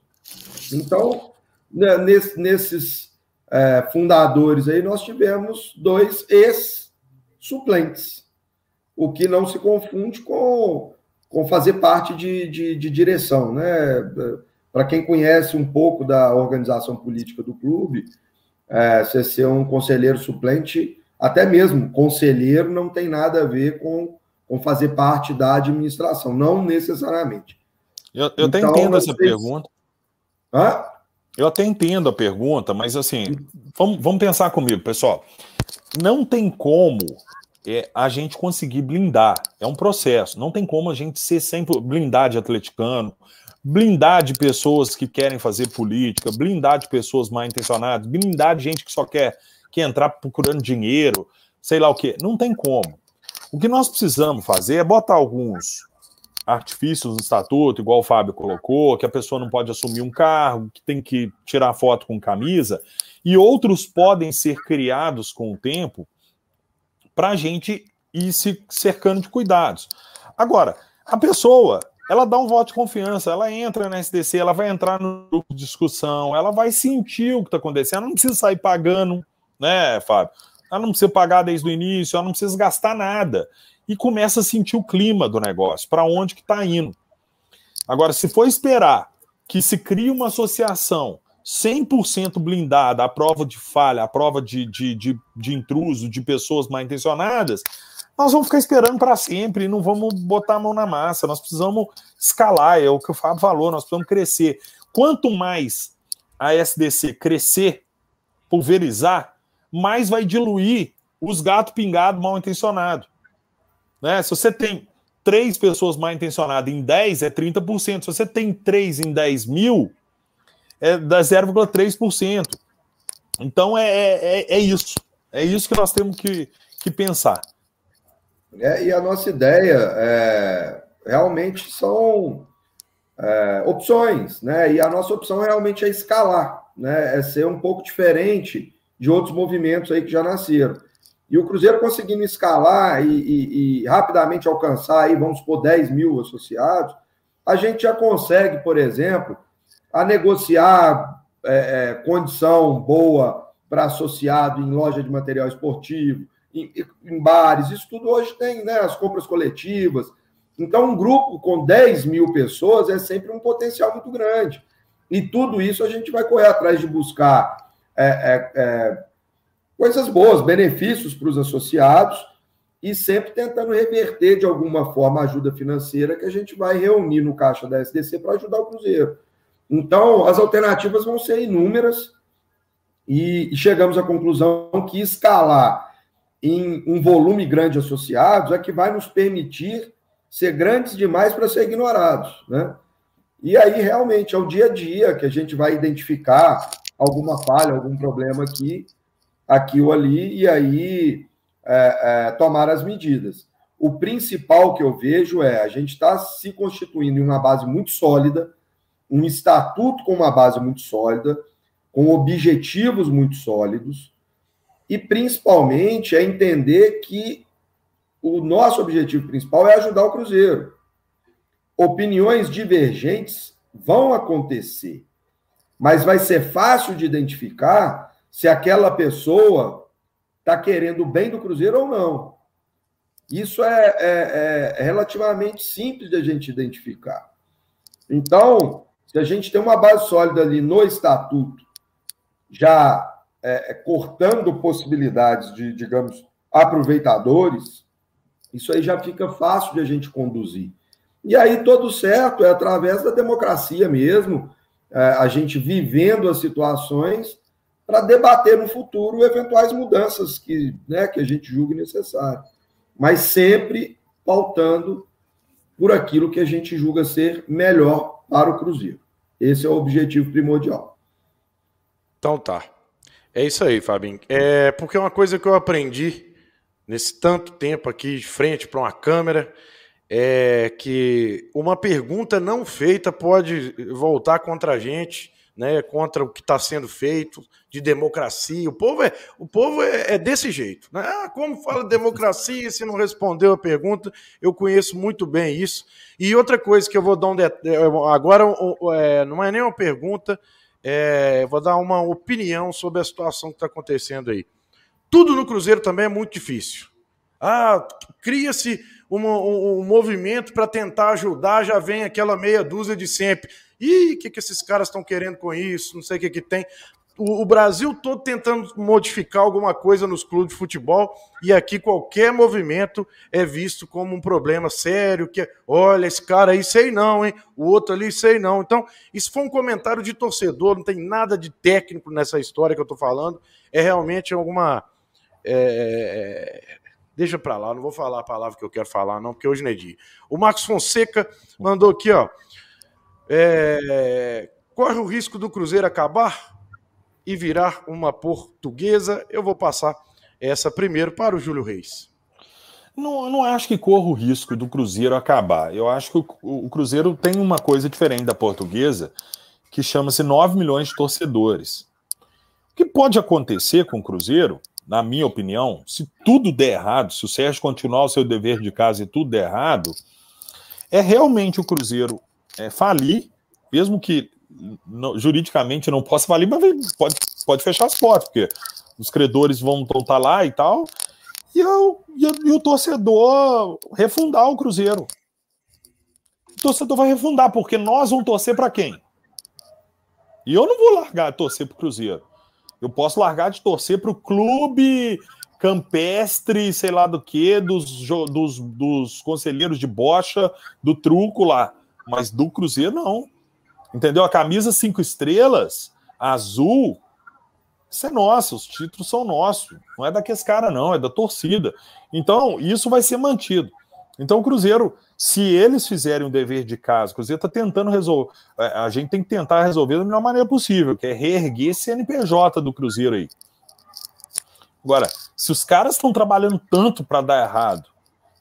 [SPEAKER 2] Então, né, nesses é, fundadores aí, nós tivemos dois ex-suplentes, o que não se confunde com, com fazer parte de, de, de direção. Né? Para quem conhece um pouco da organização política do clube, é, você ser um conselheiro suplente, até mesmo conselheiro, não tem nada a ver com, com fazer parte da administração, não necessariamente.
[SPEAKER 3] Eu, eu então, até entendo essa pergunta. Hã? Eu até entendo a pergunta, mas assim, vamos, vamos pensar comigo, pessoal. Não tem como é, a gente conseguir blindar. É um processo. Não tem como a gente ser sempre blindar de atleticano, blindar de pessoas que querem fazer política, blindar de pessoas mal intencionadas, blindar de gente que só quer, quer entrar procurando dinheiro, sei lá o quê. Não tem como. O que nós precisamos fazer é botar alguns artifícios no estatuto, igual o Fábio colocou, que a pessoa não pode assumir um cargo, que tem que tirar foto com camisa, e outros podem ser criados com o tempo para a gente ir se cercando de cuidados. Agora, a pessoa, ela dá um voto de confiança, ela entra na SDC, ela vai entrar no grupo de discussão, ela vai sentir o que está acontecendo, ela não precisa sair pagando, né, Fábio? Ela não precisa pagar desde o início, ela não precisa gastar nada e começa a sentir o clima do negócio, para onde que está indo. Agora, se for esperar que se crie uma associação 100% blindada à prova de falha, à prova de, de, de, de intruso, de pessoas mal intencionadas, nós vamos ficar esperando para sempre e não vamos botar a mão na massa. Nós precisamos escalar, é o que o Fábio falou, nós precisamos crescer. Quanto mais a SDC crescer, pulverizar, mais vai diluir os gatos pingados mal intencionados. Né? Se você tem três pessoas mal intencionadas em 10, é 30%. Se você tem três em 10 mil, é da 0,3%. Então é, é, é, isso. É isso que nós temos que, que pensar.
[SPEAKER 2] É, e a nossa ideia é, realmente são é, opções, né? E a nossa opção realmente é escalar, né? É ser um pouco diferente de outros movimentos aí que já nasceram. E o Cruzeiro conseguindo escalar e, e, e, rapidamente alcançar aí, vamos supor, 10 mil associados, a gente já consegue, por exemplo, a negociar é, é, condição boa para associado em loja de material esportivo, em, em, bares, isso tudo hoje tem, né? As compras coletivas. Então, um grupo com 10 mil pessoas é sempre um potencial muito grande. E tudo isso a gente vai correr atrás de buscar é, é, é coisas boas, benefícios para os associados e sempre tentando reverter de alguma forma a ajuda financeira que a gente vai reunir no caixa da SDC para ajudar o Cruzeiro. Então, as alternativas vão ser inúmeras e, chegamos à conclusão que escalar em um volume grande de associados é que vai nos permitir ser grandes demais para ser ignorados, né? E aí, realmente, é o dia a dia que a gente vai identificar alguma falha, algum problema aqui aqui ou ali, e aí é, é, tomar as medidas. O principal que eu vejo é a gente está se constituindo em uma base muito sólida, um estatuto com uma base muito sólida, com objetivos muito sólidos, e principalmente é entender que o nosso objetivo principal é ajudar o Cruzeiro. Opiniões divergentes vão acontecer, mas vai ser fácil de identificar se aquela pessoa está querendo o bem do Cruzeiro ou não. Isso é, é, é relativamente simples de a gente identificar. Então, Se a gente tem uma base sólida ali no estatuto, já é, é, cortando possibilidades de, digamos, aproveitadores, isso aí já fica fácil de a gente conduzir. E aí, todo certo é através da democracia mesmo, é, a gente vivendo as situações para debater no futuro eventuais mudanças que, né, que a gente julgue necessário. Mas sempre pautando por aquilo que a gente julga ser melhor para o Cruzeiro. Esse é o objetivo primordial.
[SPEAKER 1] Então tá. É isso aí, Fabinho. É porque é uma coisa que eu aprendi nesse tanto tempo aqui de frente para uma câmera é que uma pergunta não feita pode voltar contra a gente, né, contra o que está sendo feito de democracia. O povo é, o povo é, é desse jeito. Né? Ah, como fala democracia se não respondeu a pergunta? Eu conheço muito bem isso. E outra coisa que eu vou dar um agora é, não é nem uma pergunta, é, vou dar uma opinião sobre a situação que está acontecendo aí. Tudo no Cruzeiro também é muito difícil. Ah, cria-se um, um, um, movimento para tentar ajudar, já vem aquela meia dúzia de sempre. Ih, o que, que esses caras estão querendo com isso? Não sei o que, que tem. O, o, Brasil todo tentando modificar alguma coisa nos clubes de futebol e aqui qualquer movimento é visto como um problema sério, que olha, esse cara aí sei não, hein? O outro ali sei não. Então, isso foi um comentário de torcedor, não tem nada de técnico nessa história que eu estou falando. É realmente alguma. É, deixa para lá, não vou falar a palavra que eu quero falar, não, porque hoje não é dia. O Marcos Fonseca mandou aqui, ó. É, corre o risco do Cruzeiro acabar e virar uma portuguesa. Eu vou passar essa primeiro para o Júlio Reis.
[SPEAKER 3] Não, não acho que corra o risco do Cruzeiro acabar. Eu acho que o, o Cruzeiro tem uma coisa diferente da portuguesa, que chama-se 9 milhões de torcedores. O que pode acontecer com o Cruzeiro, na minha opinião, se tudo der errado, se o Sérgio continuar o seu dever de casa e tudo der errado, é realmente o Cruzeiro é, falir, mesmo que não, juridicamente não possa falir, mas pode, pode fechar as portas, porque os credores vão estar tá lá e tal, e, eu, e, e, o torcedor refundar o Cruzeiro. O torcedor vai refundar, porque nós vamos torcer para quem? E eu não vou largar de torcer para o Cruzeiro. Eu posso largar de torcer para o clube campestre, sei lá do que, dos, dos, dos conselheiros de bocha, do truco lá. Mas do Cruzeiro, não. Entendeu? A camisa cinco estrelas, azul, isso é nosso, os títulos são nossos. Não é daqueles cara, não, é da torcida. Então, isso vai ser mantido. Então, o Cruzeiro, se eles fizerem o dever de casa, o Cruzeiro está tentando resolver. É, a gente tem que tentar resolver da melhor maneira possível, que é reerguer esse NPJ do Cruzeiro aí. Agora, se os caras estão trabalhando tanto para dar errado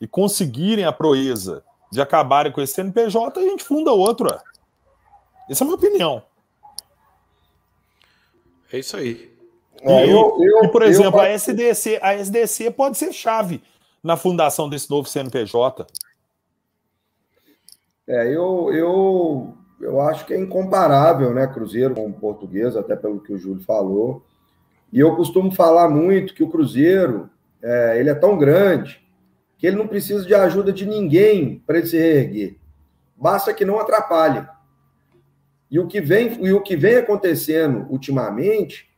[SPEAKER 3] e conseguirem a proeza de acabarem com esse CNPJ, a gente funda outro. Ué. Essa é a minha opinião.
[SPEAKER 1] É isso aí.
[SPEAKER 3] E, é, eu, eu, e por exemplo, eu... a SDC, a SDC pode ser chave na fundação desse novo CNPJ.
[SPEAKER 2] É, eu, eu, eu acho que é incomparável, né, Cruzeiro com o português, até pelo que o Júlio falou. E eu costumo falar muito que o Cruzeiro, é, ele é tão grande que ele não precisa de ajuda de ninguém para ele se reerguer. Basta que não atrapalhe. E o que vem, e o que vem acontecendo ultimamente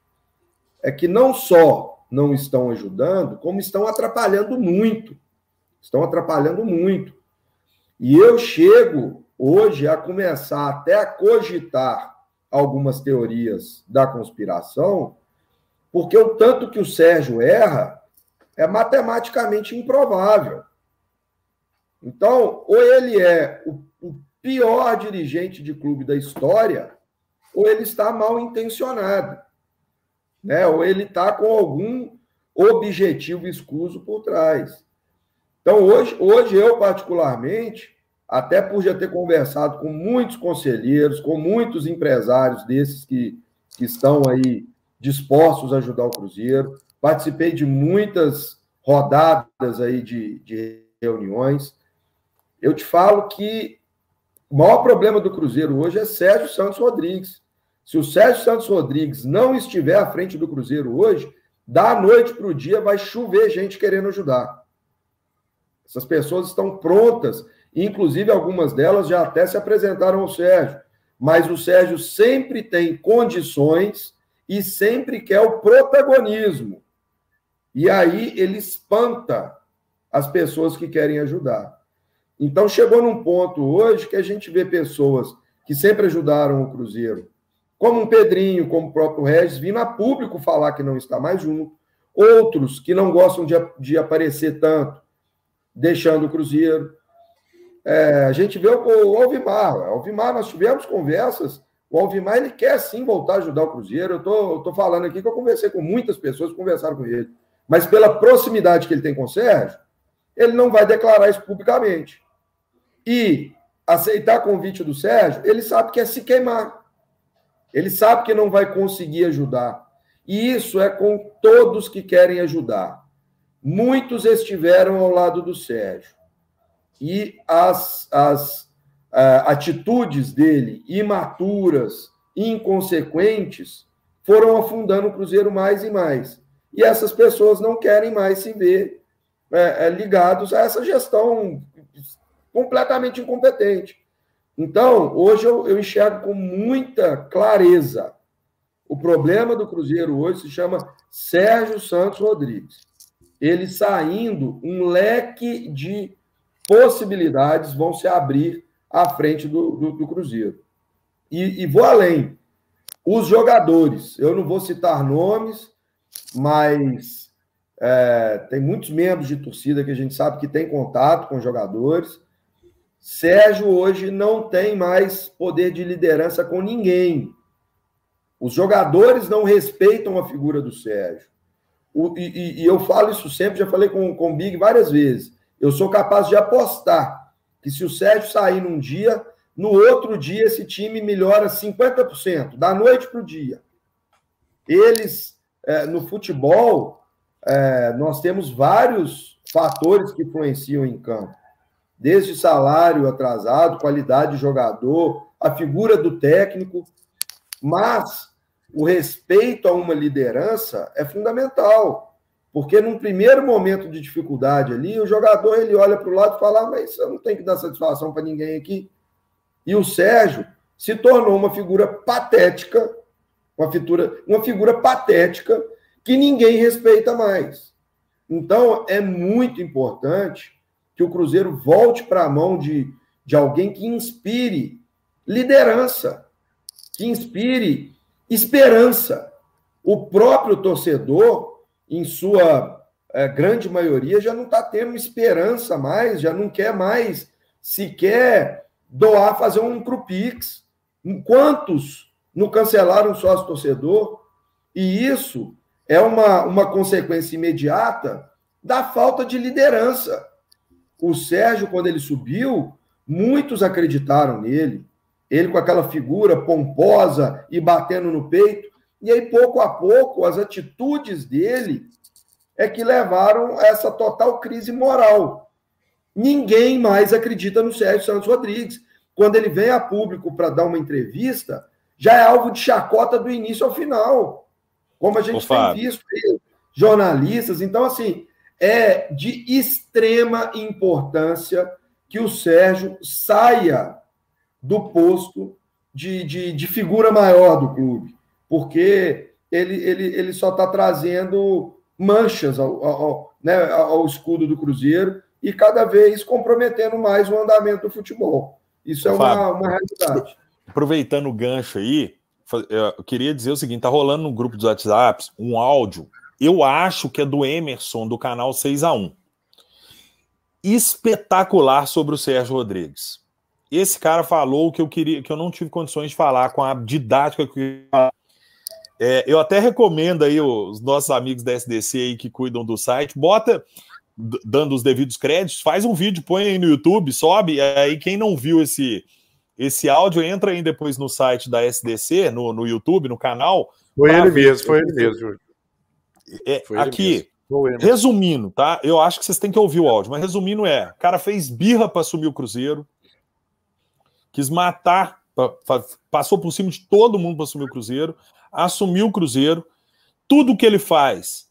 [SPEAKER 2] é que não só não estão ajudando, como estão atrapalhando muito. Estão atrapalhando muito. E eu chego hoje a começar até a cogitar algumas teorias da conspiração, porque o tanto que o Sérgio erra é matematicamente improvável. Então, ou ele é o, o pior dirigente de clube da história, ou ele está mal intencionado, né? ou ele está com algum objetivo escuso por trás. Então, hoje, hoje eu, particularmente, até por já ter conversado com muitos conselheiros, com muitos empresários desses que, que estão aí dispostos a ajudar o Cruzeiro, Participei de muitas rodadas aí de, de reuniões. Eu te falo que o maior problema do Cruzeiro hoje é Sérgio Santos Rodrigues. Se o Sérgio Santos Rodrigues não estiver à frente do Cruzeiro hoje, da noite para o dia vai chover gente querendo ajudar. Essas pessoas estão prontas, inclusive algumas delas já até se apresentaram ao Sérgio. mas o Sérgio sempre tem condições e sempre quer o protagonismo. E aí ele espanta as pessoas que querem ajudar. Então chegou num ponto hoje que a gente vê pessoas que sempre ajudaram o Cruzeiro, como um Pedrinho, como o próprio Regis, vindo a público falar que não está mais junto, outros que não gostam de, de aparecer tanto, deixando o Cruzeiro. É, a gente vê o, o Alvimar. O Alvimar, nós tivemos conversas. O Alvimar, ele quer sim voltar a ajudar o Cruzeiro. Eu tô, tô falando aqui que eu conversei com muitas pessoas conversaram com ele. Mas pela proximidade que ele tem com o Sérgio, ele não vai declarar isso publicamente. E aceitar convite do Sérgio, ele sabe que é se queimar. Ele sabe que não vai conseguir ajudar. E isso é com todos que querem ajudar. Muitos estiveram ao lado do Sérgio. E as, as uh, atitudes dele, imaturas, inconsequentes, foram afundando o Cruzeiro mais e mais. E essas pessoas não querem mais se ver é, é, ligados a essa gestão completamente incompetente. Então, hoje eu, eu enxergo com muita clareza o problema do Cruzeiro hoje se chama Sérgio Santos Rodrigues. Ele saindo, um leque de possibilidades vão se abrir à frente do, do, do Cruzeiro. E, e, vou além. Os jogadores, eu não vou citar nomes, mas é, tem muitos membros de torcida que a gente sabe que tem contato com jogadores. Sérgio hoje não tem mais poder de liderança com ninguém. Os jogadores não respeitam a figura do Sérgio. O, e, e, eu falo isso sempre, já falei com, com o Big várias vezes. Eu sou capaz de apostar que se o Sérgio sair num dia, no outro dia esse time melhora 50%, da noite para o dia. Eles, é, no futebol, é, nós temos vários fatores que influenciam em campo. Desde salário atrasado, qualidade de jogador, a figura do técnico. Mas o respeito a uma liderança é fundamental, porque num primeiro momento de dificuldade ali, o jogador ele olha para o lado e fala: ah, mas eu não tenho que dar satisfação para ninguém aqui. E o Sérgio se tornou uma figura patética, uma figura, uma figura patética que ninguém respeita mais. Então é muito importante que o Cruzeiro volte para a mão de, de alguém que inspire liderança, que inspire esperança. O próprio torcedor, em sua é, grande maioria, já não está tendo esperança mais, já não quer mais sequer doar, fazer um Crupix. Quantos não cancelaram o sócio torcedor? E isso é uma, uma consequência imediata da falta de liderança. O Sérgio, quando ele subiu, muitos acreditaram nele, ele com aquela figura pomposa e batendo no peito. E aí, pouco a pouco, as atitudes dele é que levaram a essa total crise moral. Ninguém mais acredita no Sérgio Santos Rodrigues. Quando ele vem a público para dar uma entrevista, já é alvo de chacota do início ao final. Como a gente Ô, tem visto aí, jornalistas. Então, assim, é de extrema importância que o Sérgio saia do posto de, de, de figura maior do clube, porque ele, ele, ele só está trazendo manchas ao, ao, né, ao escudo do Cruzeiro e cada vez comprometendo mais o andamento do futebol. Isso é uma, uma realidade.
[SPEAKER 3] Aproveitando o gancho aí, eu queria dizer o seguinte: tá rolando no grupo dos WhatsApps um áudio, eu acho que é do Emerson, do canal 6 a 1 Espetacular sobre o Sérgio Rodrigues. Esse cara falou que eu queria, que eu não tive condições de falar com a didática que eu é, eu até recomendo aí os nossos amigos da SDC aí que cuidam do site, bota dando os devidos créditos, faz um vídeo, põe aí no YouTube, sobe, aí quem não viu esse esse áudio, entra aí depois no site da SDC, no, no YouTube, no canal.
[SPEAKER 1] Foi ele mesmo, foi ele mesmo.
[SPEAKER 3] É, foi aqui, mesmo. resumindo, tá? Eu acho que vocês têm que ouvir o áudio, mas resumindo é, o cara fez birra para assumir o Cruzeiro, quis matar, passou por cima de todo mundo para assumir o Cruzeiro, assumiu o Cruzeiro, tudo que ele faz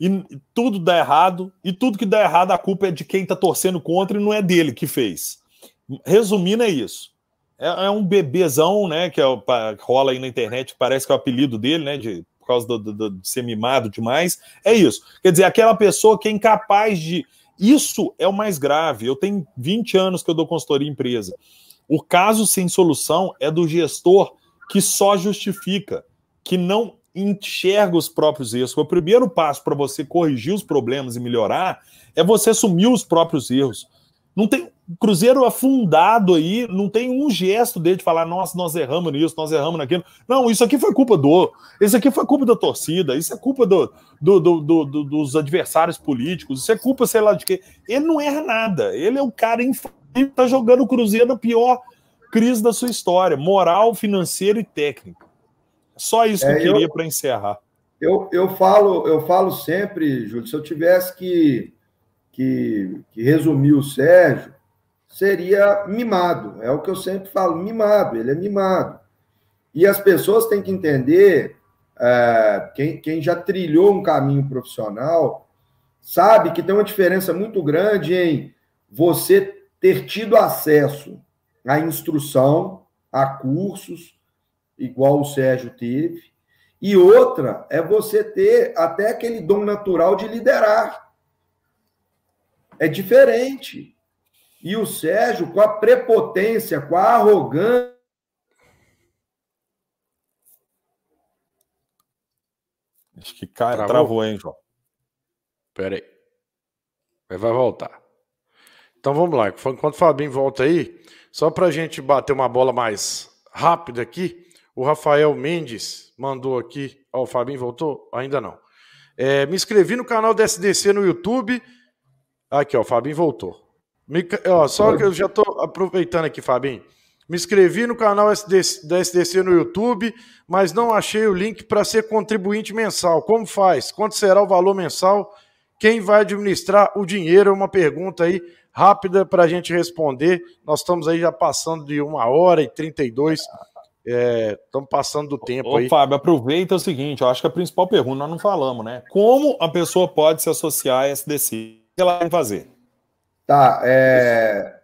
[SPEAKER 3] e tudo dá errado, e tudo que dá errado a culpa é de quem está torcendo contra e não é dele que fez. Resumindo, é isso. É, é um bebezão, né? Que é, rola aí na internet, parece que é o apelido dele, né? De, por causa do, do, do, de ser mimado demais. É isso. Quer dizer, aquela pessoa que é incapaz de. Isso é o mais grave. Eu tenho 20 anos que eu dou consultoria em empresa. O caso sem solução é do gestor que só justifica, que não enxerga os próprios erros. O primeiro passo para você corrigir os problemas e melhorar é você assumir os próprios erros. Não tem Cruzeiro afundado aí, não tem um gesto dele de falar, nossa, nós erramos nisso, nós erramos naquilo. Não, isso aqui foi culpa do, isso aqui foi culpa da torcida, isso é culpa do, do, do, do dos adversários políticos, isso é culpa, sei lá de quê. Ele não erra nada, ele é o cara que tá jogando o Cruzeiro na pior crise da sua história, moral, financeira e técnica. Só isso que é, eu queria para encerrar.
[SPEAKER 2] Eu, eu, falo, eu falo sempre, Júlio, se eu tivesse que, que, que resumir o Sérgio, seria mimado. É o que eu sempre falo, mimado, ele é mimado. E as pessoas têm que entender, é, quem, quem já trilhou um caminho profissional, sabe que tem uma diferença muito grande em você ter tido acesso à instrução, a cursos, igual o Sérgio teve, e outra é você ter até aquele dom natural de liderar. É diferente. E o Sérgio, com a prepotência, com a arrogância.
[SPEAKER 3] Acho que cai, travou, travou hein, João?
[SPEAKER 1] Pera aí. Vai voltar. Então vamos lá. Enquanto o Fabinho volta aí, só para a gente bater uma bola mais rápida aqui, o Rafael Mendes mandou aqui. Ó, o Fabinho voltou? Ainda não. É, me inscrevi no canal da SDC no YouTube. Aqui, ó, o Fabinho voltou. Me, ó, só que eu já estou aproveitando aqui, Fabinho. Me inscrevi no canal SDC, da SDC no YouTube, mas não achei o link para ser contribuinte mensal. Como faz? Quanto será o valor mensal? Quem vai administrar o dinheiro? É uma pergunta aí rápida para a gente responder. Nós estamos aí já passando de uma hora e 32 Estamos é, passando do tempo
[SPEAKER 3] Ô,
[SPEAKER 1] aí.
[SPEAKER 3] Fábio, aproveita o seguinte: eu acho que a principal pergunta nós não falamos, né? Como a pessoa pode se associar a SDC? Ela vai fazer?
[SPEAKER 2] Tá, é...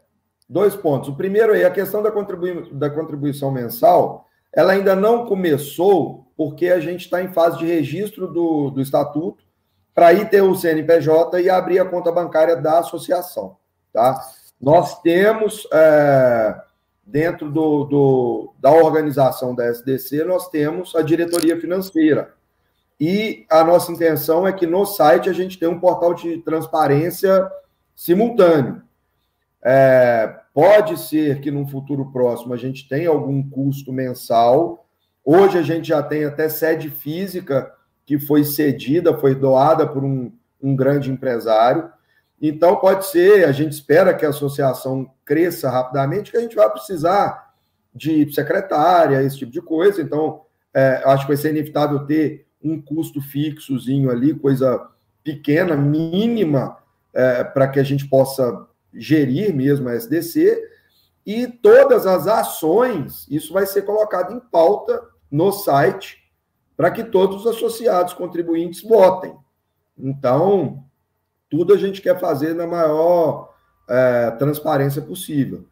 [SPEAKER 2] dois pontos. O primeiro é a questão da, contribui... da contribuição mensal, ela ainda não começou porque a gente está em fase de registro do, do estatuto para ir ter o CNPJ e abrir a conta bancária da associação. Tá? Nós temos. É dentro do, do, da organização da SDC, nós temos a diretoria financeira. E a nossa intenção é que no site a gente tenha um portal de transparência simultâneo. É, pode ser que num futuro próximo a gente tenha algum custo mensal. Hoje a gente já tem até sede física que foi cedida, foi doada por um, um grande empresário. Então, pode ser, a gente espera que a associação cresça rapidamente, que a gente vai precisar de secretária, esse tipo de coisa. Então, é, acho que vai ser inevitável ter um custo fixozinho ali, coisa pequena, mínima, é, para que a gente possa gerir mesmo a SDC. E todas as ações, isso vai ser colocado em pauta no site, para que todos os associados contribuintes votem. Então, tudo a gente quer fazer na maior é, transparência possível.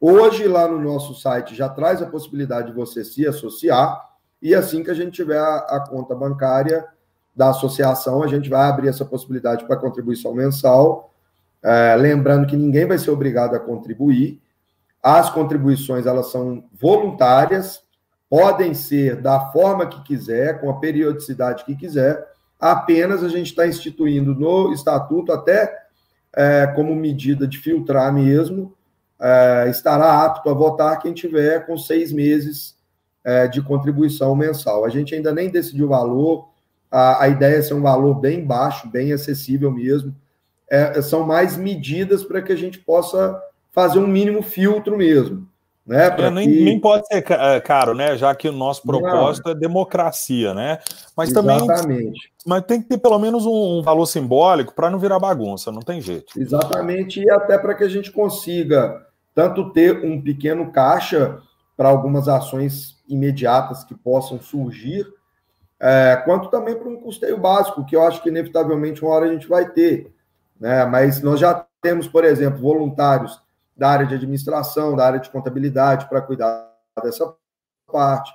[SPEAKER 2] Hoje, lá no nosso site, já traz a possibilidade de você se associar, e assim que a gente tiver a, a conta bancária da associação, a gente vai abrir essa possibilidade para contribuição mensal. É, lembrando que ninguém vai ser obrigado a contribuir. As contribuições elas são voluntárias, podem ser da forma que quiser, com a periodicidade que quiser, apenas a gente está instituindo no estatuto, até é, como medida de filtrar mesmo, é, estará apto a votar quem tiver com seis meses é, de contribuição mensal. A gente ainda nem decidiu o valor, a, a ideia é ser um valor bem baixo, bem acessível mesmo. É, são mais medidas para que a gente possa fazer um mínimo filtro mesmo. Né,
[SPEAKER 3] é, nem, que... nem, pode ser é, caro, né? Já que o nosso propósito Não. é democracia, né? Mas Exatamente. também. Mas tem que ter pelo menos um, um valor simbólico para não virar bagunça, não tem jeito.
[SPEAKER 2] Exatamente, e até para que a gente consiga tanto ter um pequeno caixa para algumas ações imediatas que possam surgir, é, quanto também para um custeio básico, que eu acho que inevitavelmente uma hora a gente vai ter. Né? Mas nós já temos, por exemplo, voluntários da área de administração, da área de contabilidade para cuidar dessa parte,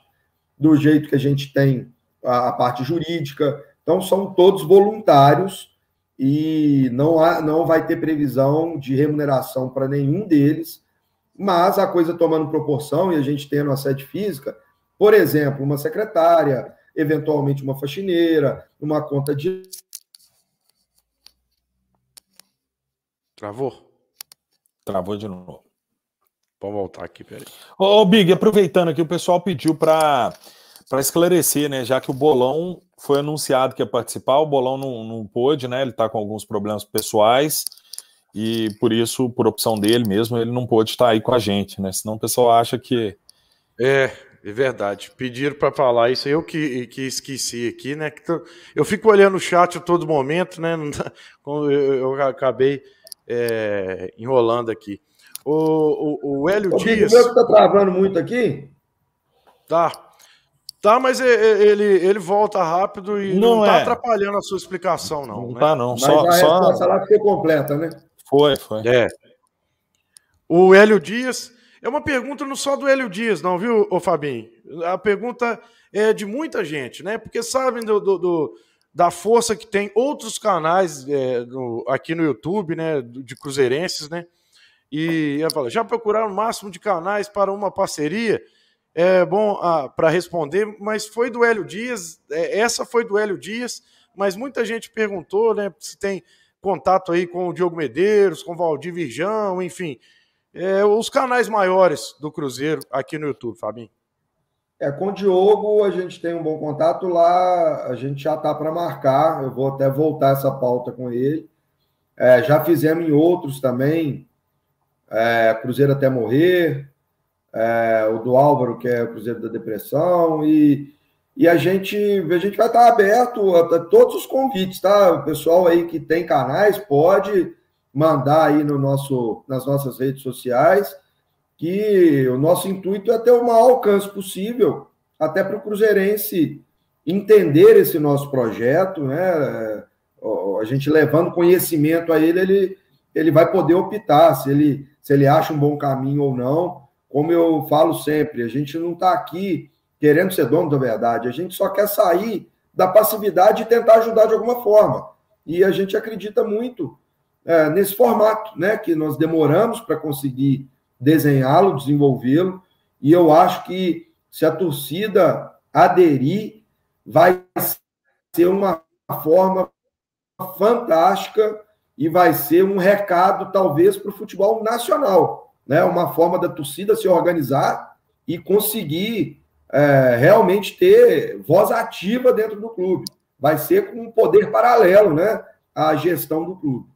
[SPEAKER 2] do jeito que a gente tem a, a parte jurídica. Então, são todos voluntários e não, há, não vai ter previsão de remuneração para nenhum deles, mas a coisa tomando proporção e a gente tendo a sede física, por exemplo, uma secretária, eventualmente uma faxineira, uma conta de.
[SPEAKER 1] Travou?
[SPEAKER 3] Travou de novo.
[SPEAKER 1] Vamos voltar aqui, peraí.
[SPEAKER 3] Ô, Big, aproveitando aqui, o pessoal pediu para esclarecer, né? Já que o Bolão foi anunciado que ia participar, o Bolão não, não pôde, né? Ele está com alguns problemas pessoais e por isso, por opção dele mesmo, ele não pôde estar aí com a gente, né? Senão o pessoal acha que.
[SPEAKER 1] É, é verdade. Pediram para falar isso, eu que, que esqueci aqui, né? Eu fico olhando o chat a todo momento, né? [LAUGHS] Eu acabei é, enrolando aqui. O, o, o Hélio Ô, Dias.
[SPEAKER 2] O tá travando muito aqui?
[SPEAKER 1] Tá. Tá, mas ele, ele volta rápido e não, não tá é. atrapalhando a sua explicação, não.
[SPEAKER 3] Não
[SPEAKER 1] né?
[SPEAKER 3] tá, não.
[SPEAKER 2] Mas só, a só... resposta lá ficou completa, né?
[SPEAKER 3] Foi, foi.
[SPEAKER 1] É. O Hélio Dias. É uma pergunta não só do Hélio Dias, não, viu, ô Fabinho? A pergunta é de muita gente, né? Porque sabem do, do, do da força que tem outros canais é, no, aqui no YouTube, né? De cruzeirenses, né? E eu falo, já procuraram o máximo de canais para uma parceria? É bom ah, para responder, mas foi do Hélio Dias, é, essa foi do Hélio Dias, mas muita gente perguntou, né? Se tem contato aí com o Diogo Medeiros, com o Valdir Virjão, enfim. É, os canais maiores do Cruzeiro aqui no YouTube, Fabinho.
[SPEAKER 2] É, com o Diogo a gente tem um bom contato lá, a gente já está para marcar, eu vou até voltar essa pauta com ele. É, já fizemos em outros também, é, Cruzeiro até morrer, é, o do Álvaro, que é o Cruzeiro da Depressão, e, e a, gente, a gente vai estar aberto a, a, todos os convites, tá? O pessoal aí que tem canais pode mandar aí no nosso, nas nossas redes sociais, que o nosso intuito é ter o maior alcance possível, até para o Cruzeirense entender esse nosso projeto, né? A gente levando conhecimento a ele, ele, ele vai poder optar se ele se ele acha um bom caminho ou não. Como eu falo sempre, a gente não está aqui querendo ser dono da verdade, a gente só quer sair da passividade e tentar ajudar de alguma forma. E a gente acredita muito é, nesse formato, né? Que nós demoramos para conseguir desenhá-lo, desenvolvê-lo, e eu acho que se a torcida aderir, vai ser uma forma fantástica e vai ser um recado, talvez, para o futebol nacional. Né? Uma forma da torcida se organizar e conseguir é, realmente ter voz ativa dentro do clube. Vai ser com um poder paralelo né? à gestão do clube.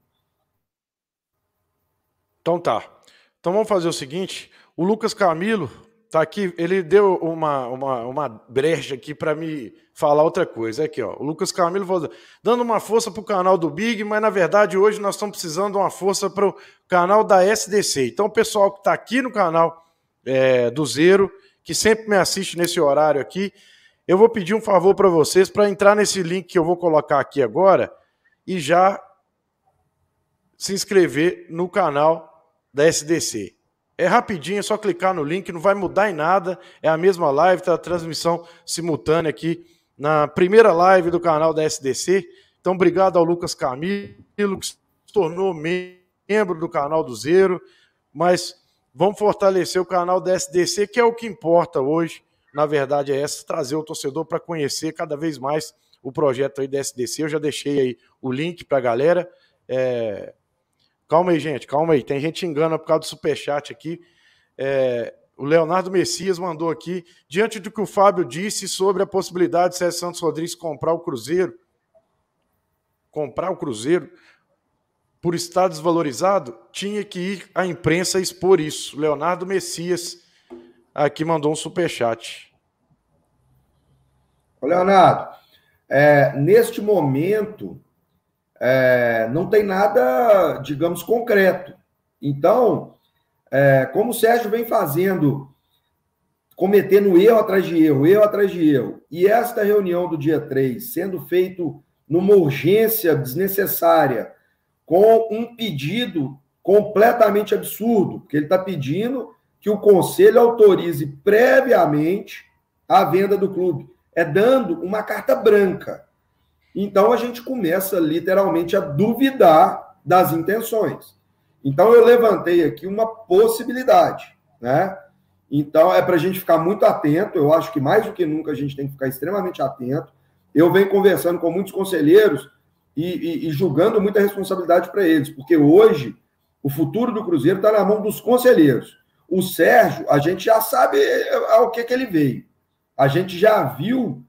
[SPEAKER 1] Então tá. Então vamos fazer o seguinte: o Lucas Camilo Tá aqui, ele deu uma, uma, uma brecha aqui para me falar outra coisa. Aqui, ó, o Lucas Camilo dando uma força para o canal do Big, mas na verdade hoje nós estamos precisando de uma força para o canal da SDC. Então, o pessoal que está aqui no canal é, do Zero, que sempre me assiste nesse horário aqui, eu vou pedir um favor para vocês para entrar nesse link que eu vou colocar aqui agora e já se inscrever no canal da SDC. É rapidinho, é só clicar no link, não vai mudar em nada. É a mesma live, tá a transmissão simultânea aqui na primeira live do canal da SDC. Então, obrigado ao Lucas Camilo, que se tornou membro do canal do Zero. Mas vamos fortalecer o canal da SDC, que é o que importa hoje. Na verdade, é essa, trazer o torcedor para conhecer cada vez mais o projeto aí da SDC. Eu já deixei aí o link para a galera. É, Calma aí, gente, calma aí. Tem gente engana por causa do superchat aqui. É, o Leonardo Messias mandou aqui, diante do que o Fábio disse sobre a possibilidade de Sérgio Santos Rodrigues comprar o Cruzeiro, comprar o Cruzeiro por estar desvalorizado, tinha que ir à imprensa expor isso. Leonardo Messias aqui mandou um superchat.
[SPEAKER 2] Ô Leonardo, é, neste momento, é, não tem nada, digamos, concreto. Então, é, como o Sérgio vem fazendo, cometendo erro atrás de erro, erro atrás de erro, e esta reunião do dia 3 sendo feito numa urgência desnecessária, com um pedido completamente absurdo, porque ele está pedindo que o conselho autorize previamente a venda do clube. É dando uma carta branca. Então a gente começa literalmente a duvidar das intenções. Então eu levantei aqui uma possibilidade, né? Então é para a gente ficar muito atento. Eu acho que mais do que nunca a gente tem que ficar extremamente atento. Eu venho conversando com muitos conselheiros e, e, e julgando muita responsabilidade para eles, porque hoje o futuro do Cruzeiro está na mão dos conselheiros. O Sérgio, a gente já sabe ao que, que ele veio. A gente já viu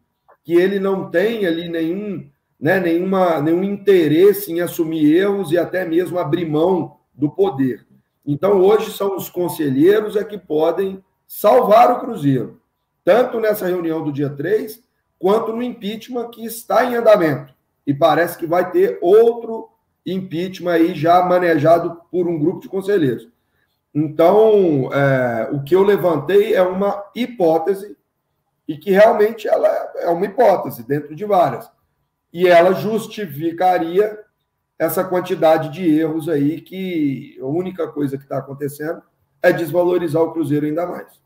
[SPEAKER 2] que ele não tem ali nenhum, né, nenhuma, nenhum interesse em assumir erros e até mesmo abrir mão do poder. Então, hoje são os conselheiros é que podem salvar o Cruzeiro, tanto nessa reunião do dia 3, quanto no impeachment que está em andamento. E parece que vai ter outro impeachment aí já manejado por um grupo de conselheiros. Então, é, o que eu levantei é uma hipótese e que realmente ela é uma hipótese dentro de várias. E ela justificaria essa quantidade de erros aí que a única coisa que está acontecendo é desvalorizar o Cruzeiro ainda mais.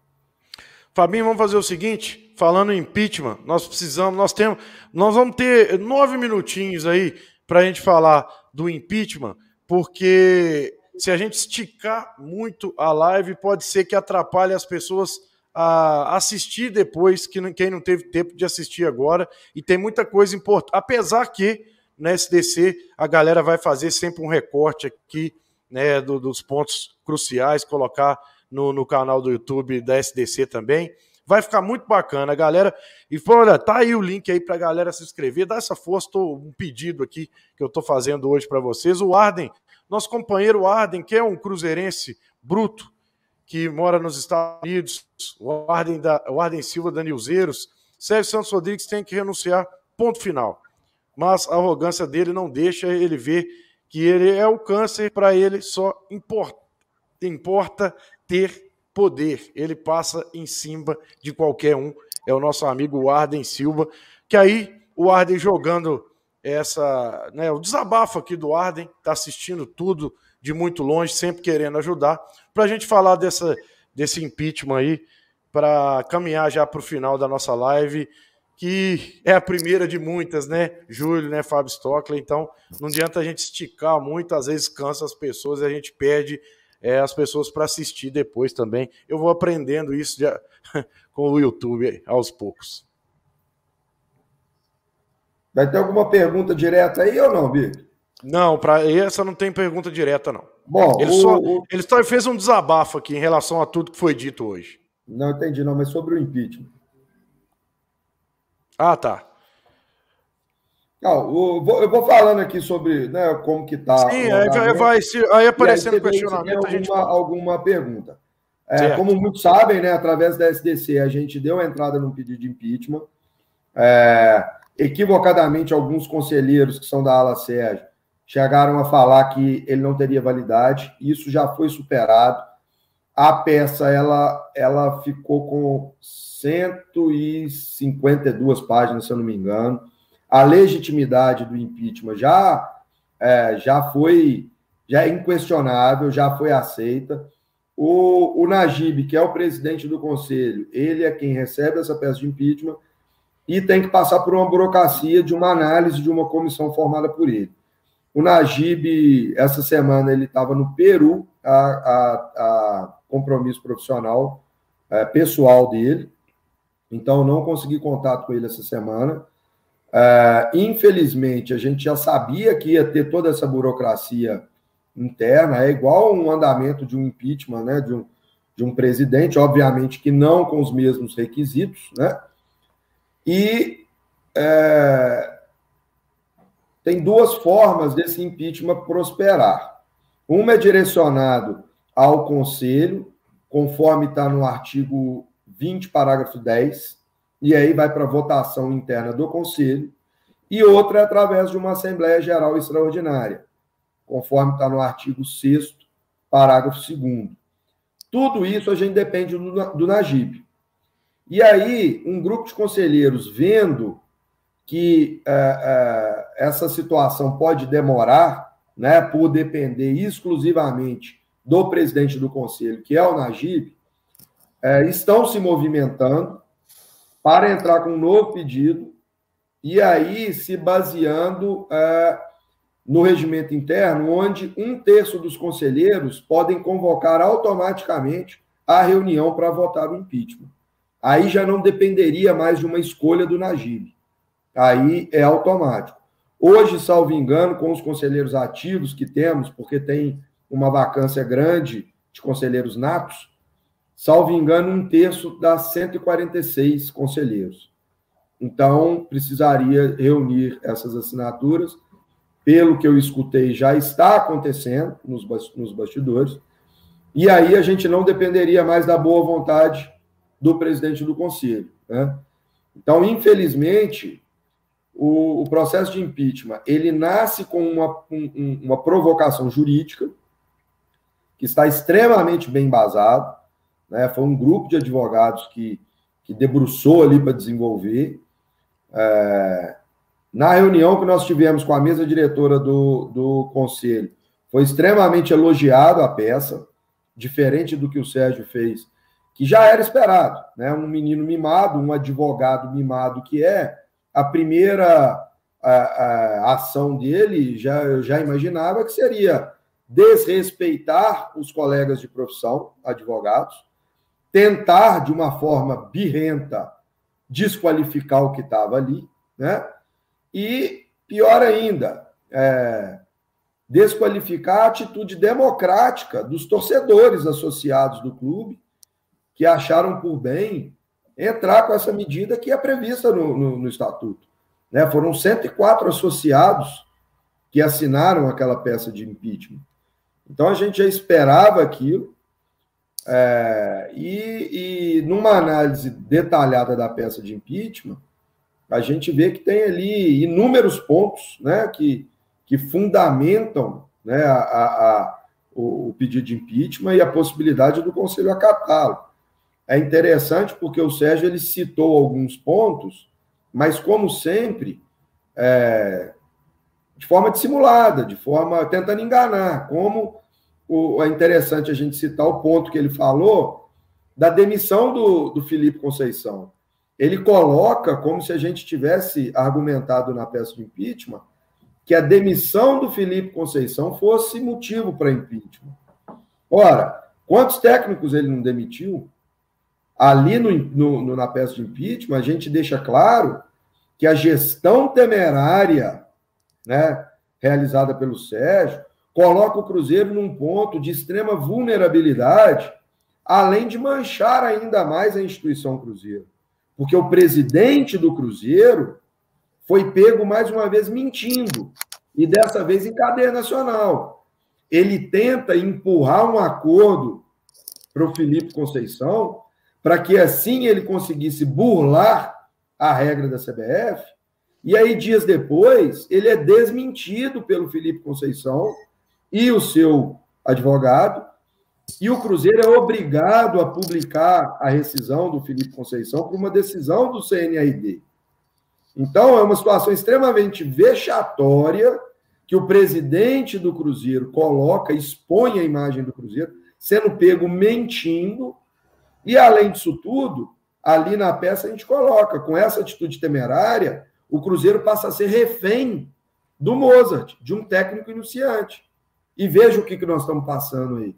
[SPEAKER 1] Fabinho, vamos fazer o seguinte, falando em impeachment, nós precisamos, nós temos, nós vamos ter nove minutinhos aí para a gente falar do impeachment, porque se a gente esticar muito a live, pode ser que atrapalhe as pessoas a assistir depois, que quem não teve tempo de assistir agora, e tem muita coisa importante. Apesar que na SDC a galera vai fazer sempre um recorte aqui né, do, dos pontos cruciais, colocar no, no canal do YouTube da SDC também. Vai ficar muito bacana, galera. E olha, tá aí o link aí pra galera se inscrever. Dá essa força, tô, um pedido aqui que eu tô fazendo hoje para vocês. O Arden, nosso companheiro Arden, que é um cruzeirense bruto, que mora nos Estados Unidos, o Arden, da, o Arden Silva da Nilzeiros, Sérgio Santos Rodrigues tem que renunciar, ponto final. Mas a arrogância dele não deixa ele ver que ele é o câncer, para ele só importa, importa ter poder. Ele passa em cima de qualquer um. É o nosso amigo Arden Silva, que aí o Arden jogando essa, né, o desabafo aqui do Arden, está assistindo tudo de muito longe, sempre querendo ajudar, para a gente falar dessa, desse impeachment aí, para caminhar já para o final da nossa live, que é a primeira de muitas, né? Júlio, né? Fábio Stockler. Então, não adianta a gente esticar muito, às vezes cansa as pessoas e a gente perde é, as pessoas para assistir depois também. Eu vou aprendendo isso já, [LAUGHS] com o YouTube aos poucos.
[SPEAKER 2] Vai ter alguma pergunta direta aí ou não, Bico?
[SPEAKER 1] Não, para essa não tem pergunta direta, não. Bom, ele, o, só, o... ele só fez um desabafo aqui em relação a tudo que foi dito hoje.
[SPEAKER 2] Não entendi, não, mas sobre o impeachment.
[SPEAKER 1] Ah, tá.
[SPEAKER 2] O, vou, eu vou falando aqui sobre né, como que está.
[SPEAKER 1] Sim, aí vai, vai se, aí aparecendo aí, questionamento.
[SPEAKER 2] Alguma, a gente alguma pergunta. É, como muitos sabem, né, através da SDC, a gente deu entrada num pedido de impeachment. É, equivocadamente, alguns conselheiros que são da ala Sérgio chegaram a falar que ele não teria validade. Isso já foi superado. A peça ela, ela ficou com 152 páginas, se eu não me engano. A legitimidade do impeachment já, é, já foi já é inquestionável, já foi aceita. O, o Najib, que é o presidente do conselho, ele é quem recebe essa peça de impeachment e tem que passar por uma burocracia de uma análise de uma comissão formada por ele. O Najib, essa semana, ele estava no Peru, a, a, a compromisso profissional é, pessoal dele, então não consegui contato com ele essa semana. É, infelizmente, a gente já sabia que ia ter toda essa burocracia interna, é igual um andamento de um impeachment, né, de um, de um presidente, obviamente que não com os mesmos requisitos, né? E é, tem duas formas desse impeachment prosperar. Uma é direcionado ao Conselho, conforme está no artigo 20, parágrafo 10, e aí vai para votação interna do Conselho, e outra é através de uma Assembleia Geral Extraordinária, conforme está no artigo 6, parágrafo 2. Tudo isso a gente depende do, do Najib. E aí, um grupo de conselheiros vendo que é, é, essa situação pode demorar, né, por depender exclusivamente do presidente do conselho, que é o Najib, é, estão se movimentando para entrar com um novo pedido e aí se baseando é, no regimento interno, onde um terço dos conselheiros podem convocar automaticamente a reunião para votar o impeachment. Aí já não dependeria mais de uma escolha do Najib. Aí é automático. Hoje, salvo engano, com os conselheiros ativos que temos, porque tem uma vacância grande de conselheiros natos, salvo engano, um terço das 146 conselheiros. Então, precisaria reunir essas assinaturas. Pelo que eu escutei, já está acontecendo nos, nos bastidores. E aí a gente não dependeria mais da boa vontade do presidente do conselho. Né? Então, infelizmente, o, o, processo de impeachment ele nasce com uma, um, uma provocação jurídica que está extremamente bem embasado. Né? Foi um grupo de advogados que, que debruçou ali para desenvolver. É, na reunião que nós tivemos com a mesa diretora do, do conselho, foi extremamente elogiado a peça, diferente do que o Sérgio fez, que já era esperado. Né? Um menino mimado, um advogado mimado que é, a primeira a, a ação dele, já, eu já imaginava que seria desrespeitar os colegas de profissão, advogados, tentar, de uma forma birrenta, desqualificar o que estava ali, né? E, pior ainda, é, desqualificar a atitude democrática dos torcedores associados do clube, que acharam por bem entrar com essa medida que é prevista no, no, no Estatuto. Né? Foram 104 associados que assinaram aquela peça de impeachment. Então a gente já esperava aquilo, é, e, e numa análise detalhada da peça de impeachment, a gente vê que tem ali inúmeros pontos né, que, que fundamentam né, a, a, o, o, pedido de impeachment e a possibilidade do Conselho acatá-lo. É interessante porque o Sérgio ele citou alguns pontos, mas, como sempre, é, de forma dissimulada, de forma tentando enganar, como o, é interessante a gente citar o ponto que ele falou da demissão do, do Felipe Conceição. Ele coloca como se a gente tivesse argumentado na peça de impeachment que a demissão do Felipe Conceição fosse motivo para impeachment. Ora, quantos técnicos ele não demitiu? Ali no, no, na peça de impeachment, a gente deixa claro que a gestão temerária né, realizada pelo Sérgio coloca o Cruzeiro num ponto de extrema vulnerabilidade, além de manchar ainda mais a instituição Cruzeiro. Porque o presidente do Cruzeiro foi pego mais uma vez mentindo, e dessa vez em cadeia nacional. Ele tenta empurrar um acordo para o Felipe Conceição, para que assim ele conseguisse burlar a regra da CBF, e aí, dias depois, ele é desmentido pelo Felipe Conceição, e o seu advogado, e o Cruzeiro é obrigado a publicar a rescisão do Felipe Conceição por uma decisão do CNRD. Então, é uma situação extremamente vexatória que o presidente do Cruzeiro coloca, expõe a imagem do Cruzeiro, sendo pego mentindo, e além disso tudo, ali na peça a gente coloca, com essa atitude temerária, o Cruzeiro passa a ser refém do Mozart, de um técnico iniciante. E veja o que, que nós estamos passando aí.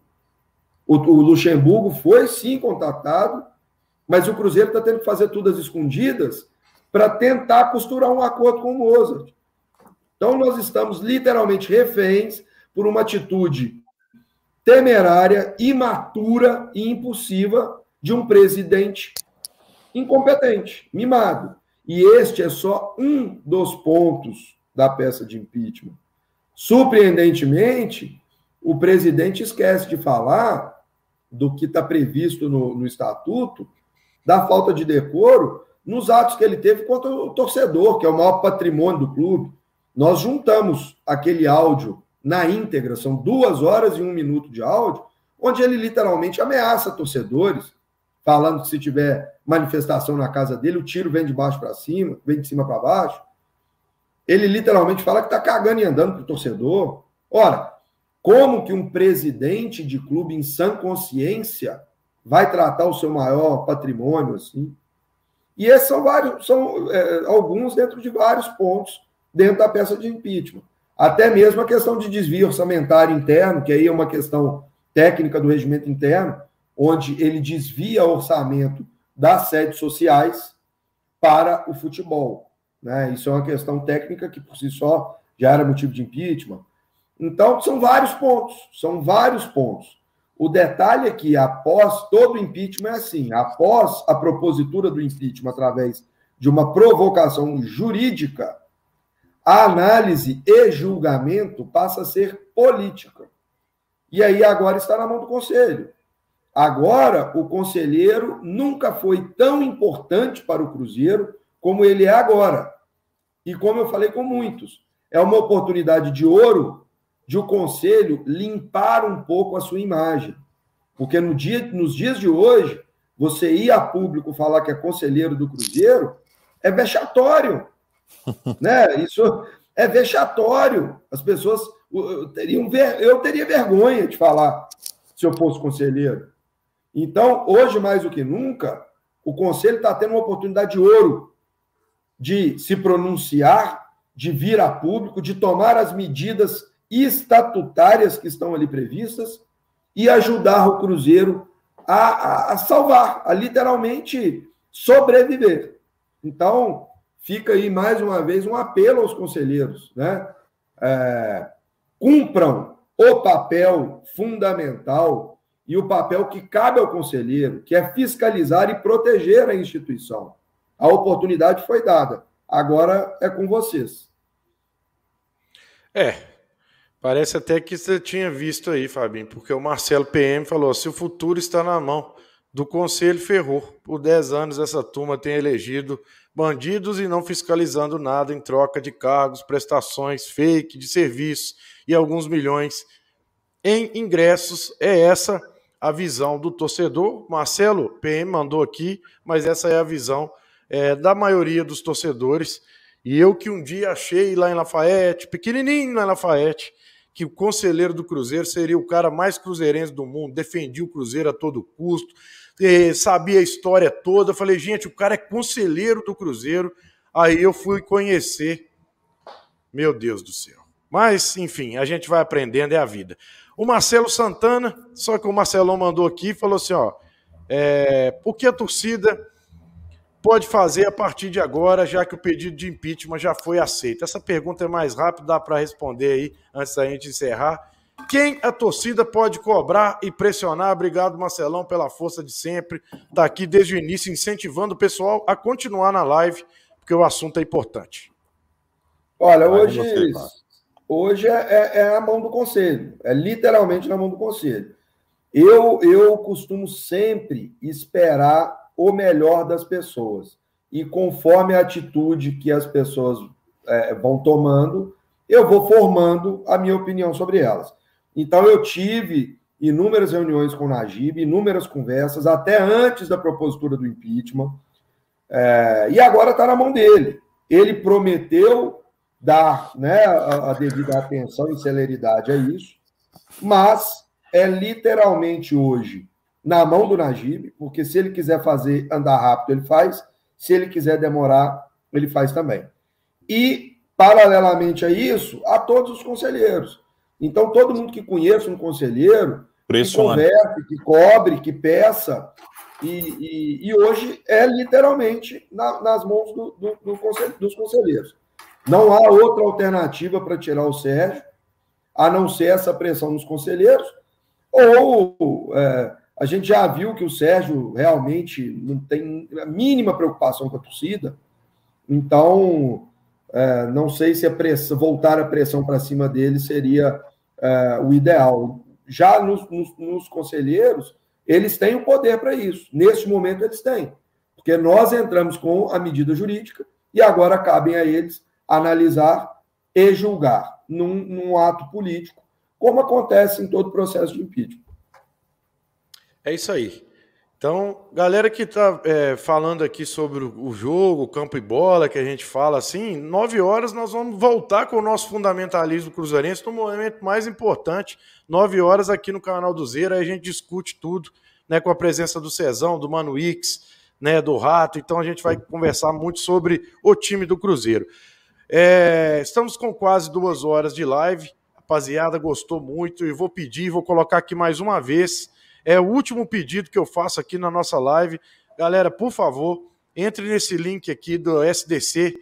[SPEAKER 2] O, o Luxemburgo foi sim contatado, mas o Cruzeiro está tendo que fazer tudo às escondidas para tentar costurar um acordo com o Mozart. Então, nós estamos literalmente reféns por uma atitude temerária, imatura e impulsiva de um presidente incompetente, mimado. E este é só um dos pontos da peça de impeachment. Surpreendentemente, o presidente esquece de falar do que está previsto no, no estatuto, da falta de decoro nos atos que ele teve contra o torcedor, que é o maior patrimônio do clube. Nós juntamos aquele áudio na íntegra, são duas horas e um minuto de áudio, onde ele literalmente ameaça torcedores, falando que se tiver manifestação na casa dele, o tiro vem de baixo para cima, vem de cima para baixo. Ele literalmente fala que está cagando e andando para o torcedor. Ora, como que um presidente de clube em sã consciência vai tratar o seu maior patrimônio assim? E esses são vários, são é, alguns dentro de vários pontos dentro da peça de impeachment. Até mesmo a questão de desvio orçamentário interno, que aí é uma questão técnica do regimento interno, onde ele desvia orçamento das sedes sociais para o futebol. Né? Isso é uma questão técnica que por si só já era motivo de impeachment. Então, são vários pontos, são vários pontos. O detalhe é que, após todo o impeachment, é assim: após a propositura do impeachment através de uma provocação jurídica, a análise e julgamento passa a ser política. E aí agora está na mão do conselho. Agora, o conselheiro nunca foi tão importante para o Cruzeiro como ele é agora. E como eu falei com muitos, é uma oportunidade de ouro de o conselho limpar um pouco a sua imagem. Porque no dia, nos dias de hoje, você ir a público falar que é conselheiro do Cruzeiro é vexatório. [LAUGHS] né? Isso é vexatório. As pessoas teriam eu teria vergonha de falar se eu fosse conselheiro. Então, hoje mais do que nunca, o conselho está tendo uma oportunidade de ouro de se pronunciar, de vir a público, de tomar as medidas estatutárias que estão ali previstas e ajudar o Cruzeiro a, a, a salvar, a literalmente sobreviver. Então, fica aí mais uma vez um apelo aos conselheiros, né? É, cumpram o papel fundamental e o papel que cabe ao conselheiro, que é fiscalizar e proteger a instituição. A oportunidade foi dada. Agora é com vocês.
[SPEAKER 1] É, parece até que você tinha visto aí, Fabinho, porque o Marcelo PM falou: se o futuro está na mão do Conselho, ferrou. Por 10 anos, essa turma tem elegido bandidos e não fiscalizando nada em troca de cargos, prestações fake de serviço e alguns milhões em ingressos. É essa a visão do torcedor. Marcelo PM mandou aqui, mas essa é a visão é, da maioria dos torcedores. E eu que um dia achei lá em Lafayette, pequenininho lá em Lafayette, que o conselheiro do Cruzeiro seria o cara mais cruzeirense do mundo, defendia o Cruzeiro a todo custo, sabia a história toda. Falei, gente, o cara é conselheiro do Cruzeiro. Aí eu fui conhecer. Meu Deus do céu. Mas, enfim, a gente vai aprendendo, é a vida. O Marcelo Santana, só que o Marcelão mandou aqui falou assim: ó, é, o que a torcida pode fazer a partir de agora, já que o pedido de impeachment já foi aceito? Essa pergunta é mais rápida, dá para responder aí antes da gente encerrar. Quem a torcida pode cobrar e pressionar? Obrigado, Marcelão, pela força de sempre. Está aqui desde o início, incentivando o pessoal a continuar na live, porque o assunto é importante.
[SPEAKER 2] Olha, hoje, hoje é, é, é a mão do conselho, é literalmente na mão do conselho. Eu, eu costumo sempre esperar o melhor das pessoas. E conforme a atitude que as pessoas é, vão tomando, eu vou formando a minha opinião sobre elas. Então, eu tive inúmeras reuniões com o Najib, inúmeras conversas, até antes da propositura do impeachment, é, e agora está na mão dele. Ele prometeu dar né, a, a devida atenção e celeridade a isso, mas é literalmente hoje na mão do Najib, porque se ele quiser fazer andar rápido, ele faz, se ele quiser demorar, ele faz também. E, paralelamente a isso, a todos os conselheiros. Então, todo mundo que conheça um conselheiro, que converse, que cobre, que peça, e, e, e hoje é literalmente na, nas mãos do, do, do consel, dos conselheiros. Não há outra alternativa para tirar o Sérgio, a não ser essa pressão dos conselheiros, ou é, a gente já viu que o Sérgio realmente não tem a mínima preocupação com a torcida, então é, não sei se a voltar a pressão para cima dele seria é, o ideal. Já nos, nos, nos conselheiros, eles têm o poder para isso. Neste momento, eles têm. Porque nós entramos com a medida jurídica e agora cabem a eles analisar e julgar num, num ato político, como acontece em todo processo de impeachment.
[SPEAKER 1] É isso aí. Então, galera que está é, falando aqui sobre o jogo, campo e bola, que a gente fala assim, nove horas nós vamos voltar com o nosso fundamentalismo cruzeirense no momento mais importante. Nove horas aqui no canal do Zero, aí a gente discute tudo, né, com a presença do Cezão, do Mano X, né, do Rato. Então a gente vai conversar muito sobre o time do Cruzeiro. É, estamos com quase duas horas de live. Rapaziada, gostou muito e vou pedir, vou colocar aqui mais uma vez é o último pedido que eu faço aqui na nossa live. Galera, por favor, entre nesse link aqui do SDC.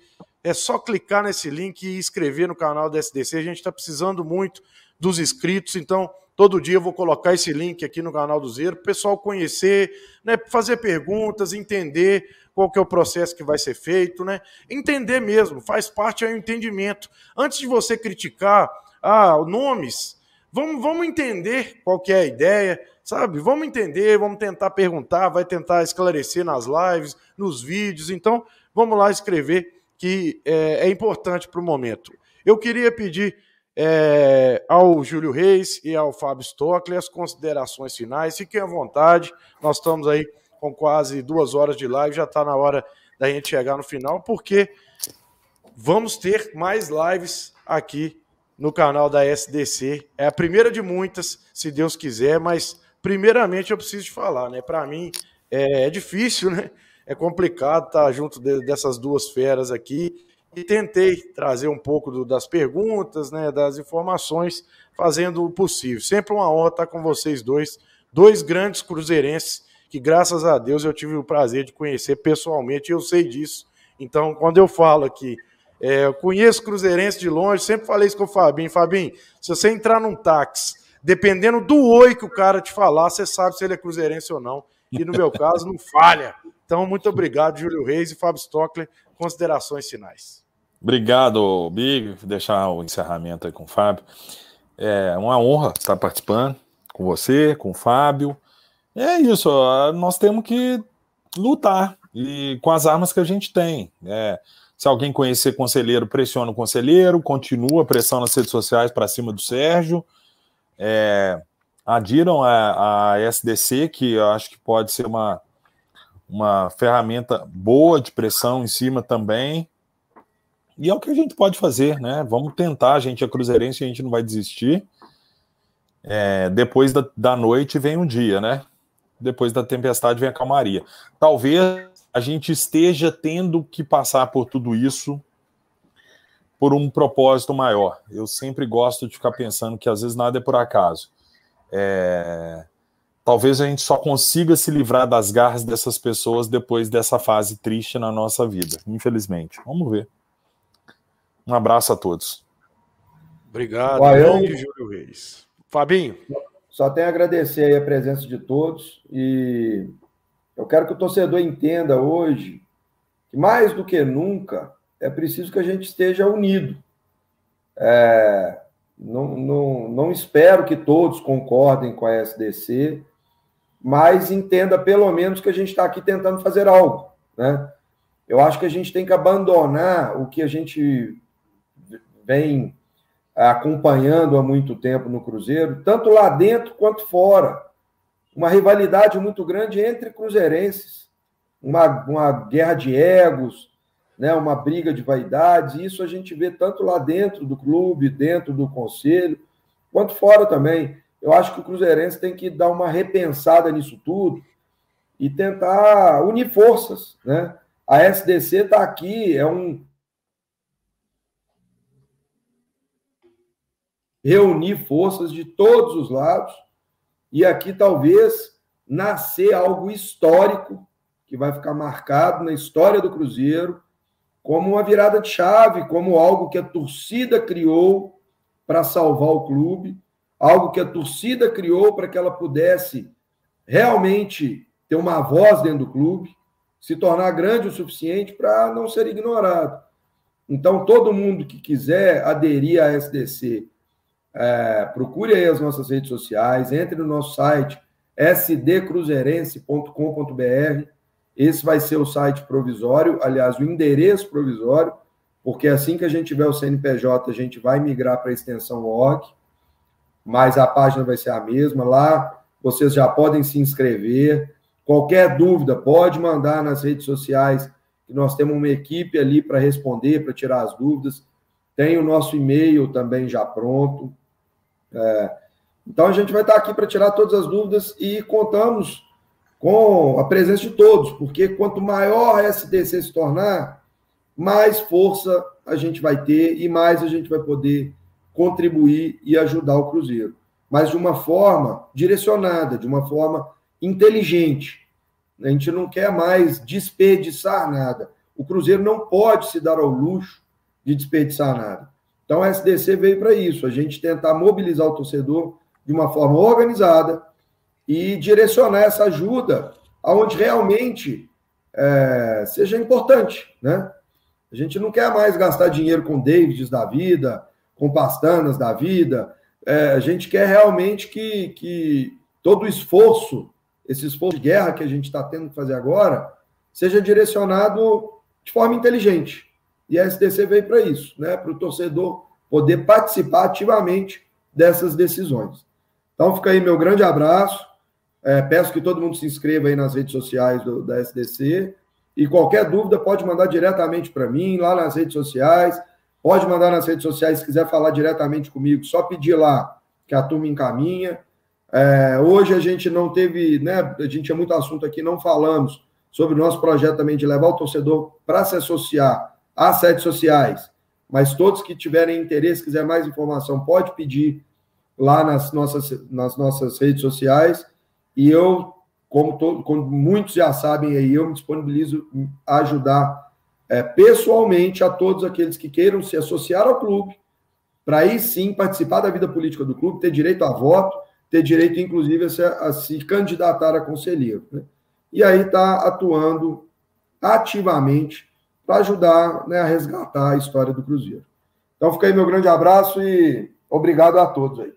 [SPEAKER 1] É só clicar nesse link e inscrever no canal do SDC. A gente está precisando muito dos inscritos, então todo dia eu vou colocar esse link aqui no canal do Zero para o pessoal conhecer, né, fazer perguntas, entender qual que é o processo que vai ser feito, né? Entender mesmo, faz parte aí o entendimento. Antes de você criticar ah, nomes, vamos, vamos entender qual que é a ideia, sabe? Vamos entender, vamos tentar perguntar, vai tentar esclarecer nas lives, nos vídeos. Então, vamos lá escrever que é, é importante para o momento. Eu queria pedir é, ao Júlio Reis e ao Fábio Stockley as considerações finais. Fiquem à vontade, nós estamos aí com quase duas horas de live, já está na hora da gente chegar no final, porque vamos ter mais lives aqui no canal da SDC. É a primeira de muitas, se Deus quiser, mas primeiramente eu preciso te falar, né? Para mim é, é, difícil, né? É complicado estar junto de, dessas duas feras aqui e tentei trazer um pouco do, das perguntas, né? Das informações, fazendo o possível. Sempre uma honra estar com vocês dois, dois grandes cruzeirenses que graças a Deus eu tive o prazer de conhecer pessoalmente. E eu sei disso. Então, quando eu falo aqui é, eu conheço cruzeirense de longe, sempre falei isso com o Fabinho. Fabinho, se você entrar num táxi dependendo do oi que o cara te falar, você sabe se ele é cruzeirense ou não. E no meu [LAUGHS] caso, não falha. Então, muito obrigado, Júlio Reis e Fábio Stockler. Considerações finais.
[SPEAKER 3] Obrigado, Big. Vou deixar o encerramento aí com o Fábio. É uma honra estar participando com você, com o Fábio. É isso, nós temos que lutar e com as armas que a gente tem. É, se alguém conhecer conselheiro, pressiona o conselheiro, continua pressão nas redes sociais para cima do Sérgio é, adiram a, a SDC, que eu acho que pode ser uma, uma ferramenta boa de pressão em cima também. E é o que a gente pode fazer, né? Vamos tentar, a gente é cruzeirense, a gente não vai desistir. É, depois da, da noite vem um dia, né? Depois da tempestade vem a calmaria. Talvez a gente esteja tendo que passar por tudo isso por um propósito maior. Eu sempre gosto de ficar pensando que às vezes nada é por acaso. É... Talvez a gente só consiga se livrar das garras dessas pessoas depois dessa fase triste na nossa vida, infelizmente. Vamos ver. Um abraço a todos.
[SPEAKER 1] Obrigado, Uai, eu... Júlio Reis. Fabinho.
[SPEAKER 2] Só tenho a agradecer a presença de todos e eu quero que o torcedor entenda hoje que mais do que nunca é preciso que a gente esteja unido. É, não, não, não espero que todos concordem com a SDC, mas entenda pelo menos que a gente está aqui tentando fazer algo. Né? Eu acho que a gente tem que abandonar o que a gente vem acompanhando há muito tempo no Cruzeiro, tanto lá dentro quanto fora. Uma rivalidade muito grande entre cruzeirenses, uma, uma guerra de egos, né, uma briga de vaidades, e isso a gente vê tanto lá dentro do clube, dentro do conselho, quanto fora também. Eu acho que o Cruzeirense tem que dar uma repensada nisso tudo e tentar unir forças. Né? A SDC está aqui, é um. Reunir forças de todos os lados e aqui talvez nascer algo histórico que vai ficar marcado na história do Cruzeiro como uma virada de chave, como algo que a torcida criou para salvar o clube, algo que a torcida criou para que ela pudesse realmente ter uma voz dentro do clube, se tornar grande o suficiente para não ser ignorado. Então, todo mundo que quiser aderir à SDC, é, procure aí as nossas redes sociais, entre no nosso site sdcruzeirense.com.br esse vai ser o site provisório, aliás, o endereço provisório, porque assim que a gente tiver o CNPJ, a gente vai migrar para a extensão org, mas a página vai ser a mesma. Lá vocês já podem se inscrever, Qualquer dúvida, pode mandar nas redes sociais, que nós temos uma equipe ali para responder, para tirar as dúvidas. Tem o nosso e-mail também já pronto. É, então a gente vai estar aqui para tirar todas as dúvidas e contamos com a presença de todos, porque quanto maior a SDC se tornar, mais força a gente vai ter e mais a gente vai poder contribuir e ajudar o Cruzeiro. Mas de uma forma direcionada, de uma forma inteligente. A gente não quer mais desperdiçar nada. O Cruzeiro não pode se dar ao luxo de desperdiçar nada. Então a SDC veio para isso, a gente tentar mobilizar o torcedor de uma forma organizada, e direcionar essa ajuda aonde realmente é, seja importante, né? A gente não quer mais gastar dinheiro com Davids da vida, com Pastanas da vida. É, a gente quer realmente que, que todo o esforço, esse esforço de guerra que a gente está tendo que fazer agora, seja direcionado de forma inteligente. E a SDC veio para isso, né? Para o torcedor poder participar ativamente dessas decisões. Então fica aí meu grande abraço. É, peço que todo mundo se inscreva aí nas redes sociais do, da SDC. E qualquer dúvida pode mandar diretamente para mim, lá nas redes sociais. Pode mandar nas redes sociais se quiser falar diretamente comigo, só pedir lá que a turma encaminha. É, hoje a gente não teve, né? A gente tinha muito assunto aqui, não falamos sobre o nosso projeto também de levar o torcedor para se associar às redes sociais. Mas todos que tiverem interesse, quiser mais informação, pode pedir lá nas nossas, nas nossas redes sociais. E eu, como, todo, como muitos já sabem aí, eu me disponibilizo a ajudar é, pessoalmente a todos aqueles que queiram se associar ao clube, para aí sim participar da vida política do clube, ter direito a voto, ter direito, inclusive, a se, a se candidatar a conselheiro. Né? E aí está atuando ativamente para ajudar né, a resgatar a história do Cruzeiro. Então fica aí meu grande abraço e obrigado a todos aí.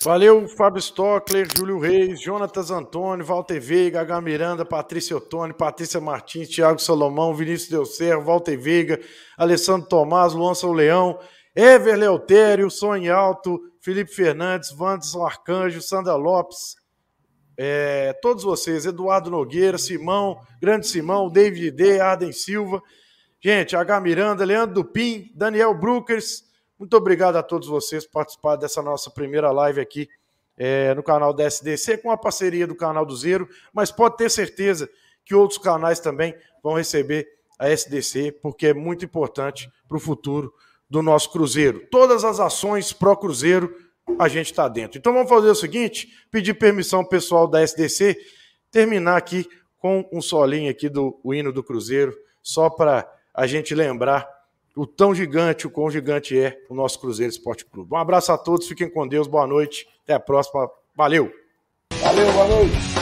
[SPEAKER 1] Valeu, Fábio Stockler, Júlio Reis, Jonatas Antônio, Walter Veiga, H. Miranda, Patrícia Ottoni, Patrícia Martins, Thiago Salomão, Vinícius Delcerro, Walter Veiga, Alessandro Tomás, Luan São Leão, Ever Leotério, Sonho Alto, Felipe Fernandes, Wanderson Arcanjo, Sandra Lopes, é, todos vocês, Eduardo Nogueira, Simão, Grande Simão, David D, Arden Silva, gente, H. Miranda, Leandro Dupin, Daniel Brookers, muito obrigado a todos vocês por participar dessa nossa primeira live aqui é, no canal da SDC, com a parceria do canal do Zero, mas pode ter certeza que outros canais também vão receber a SDC, porque é muito importante para o futuro do nosso Cruzeiro. Todas as ações pró-Cruzeiro, a gente está dentro. Então vamos fazer o seguinte: pedir permissão pessoal da SDC, terminar aqui com um solinho aqui do hino do Cruzeiro, só para a gente lembrar o tão gigante, o quão gigante é o nosso Cruzeiro Esporte Clube. Um abraço a todos, fiquem com Deus, boa noite, até a próxima, valeu!
[SPEAKER 2] Valeu, boa noite!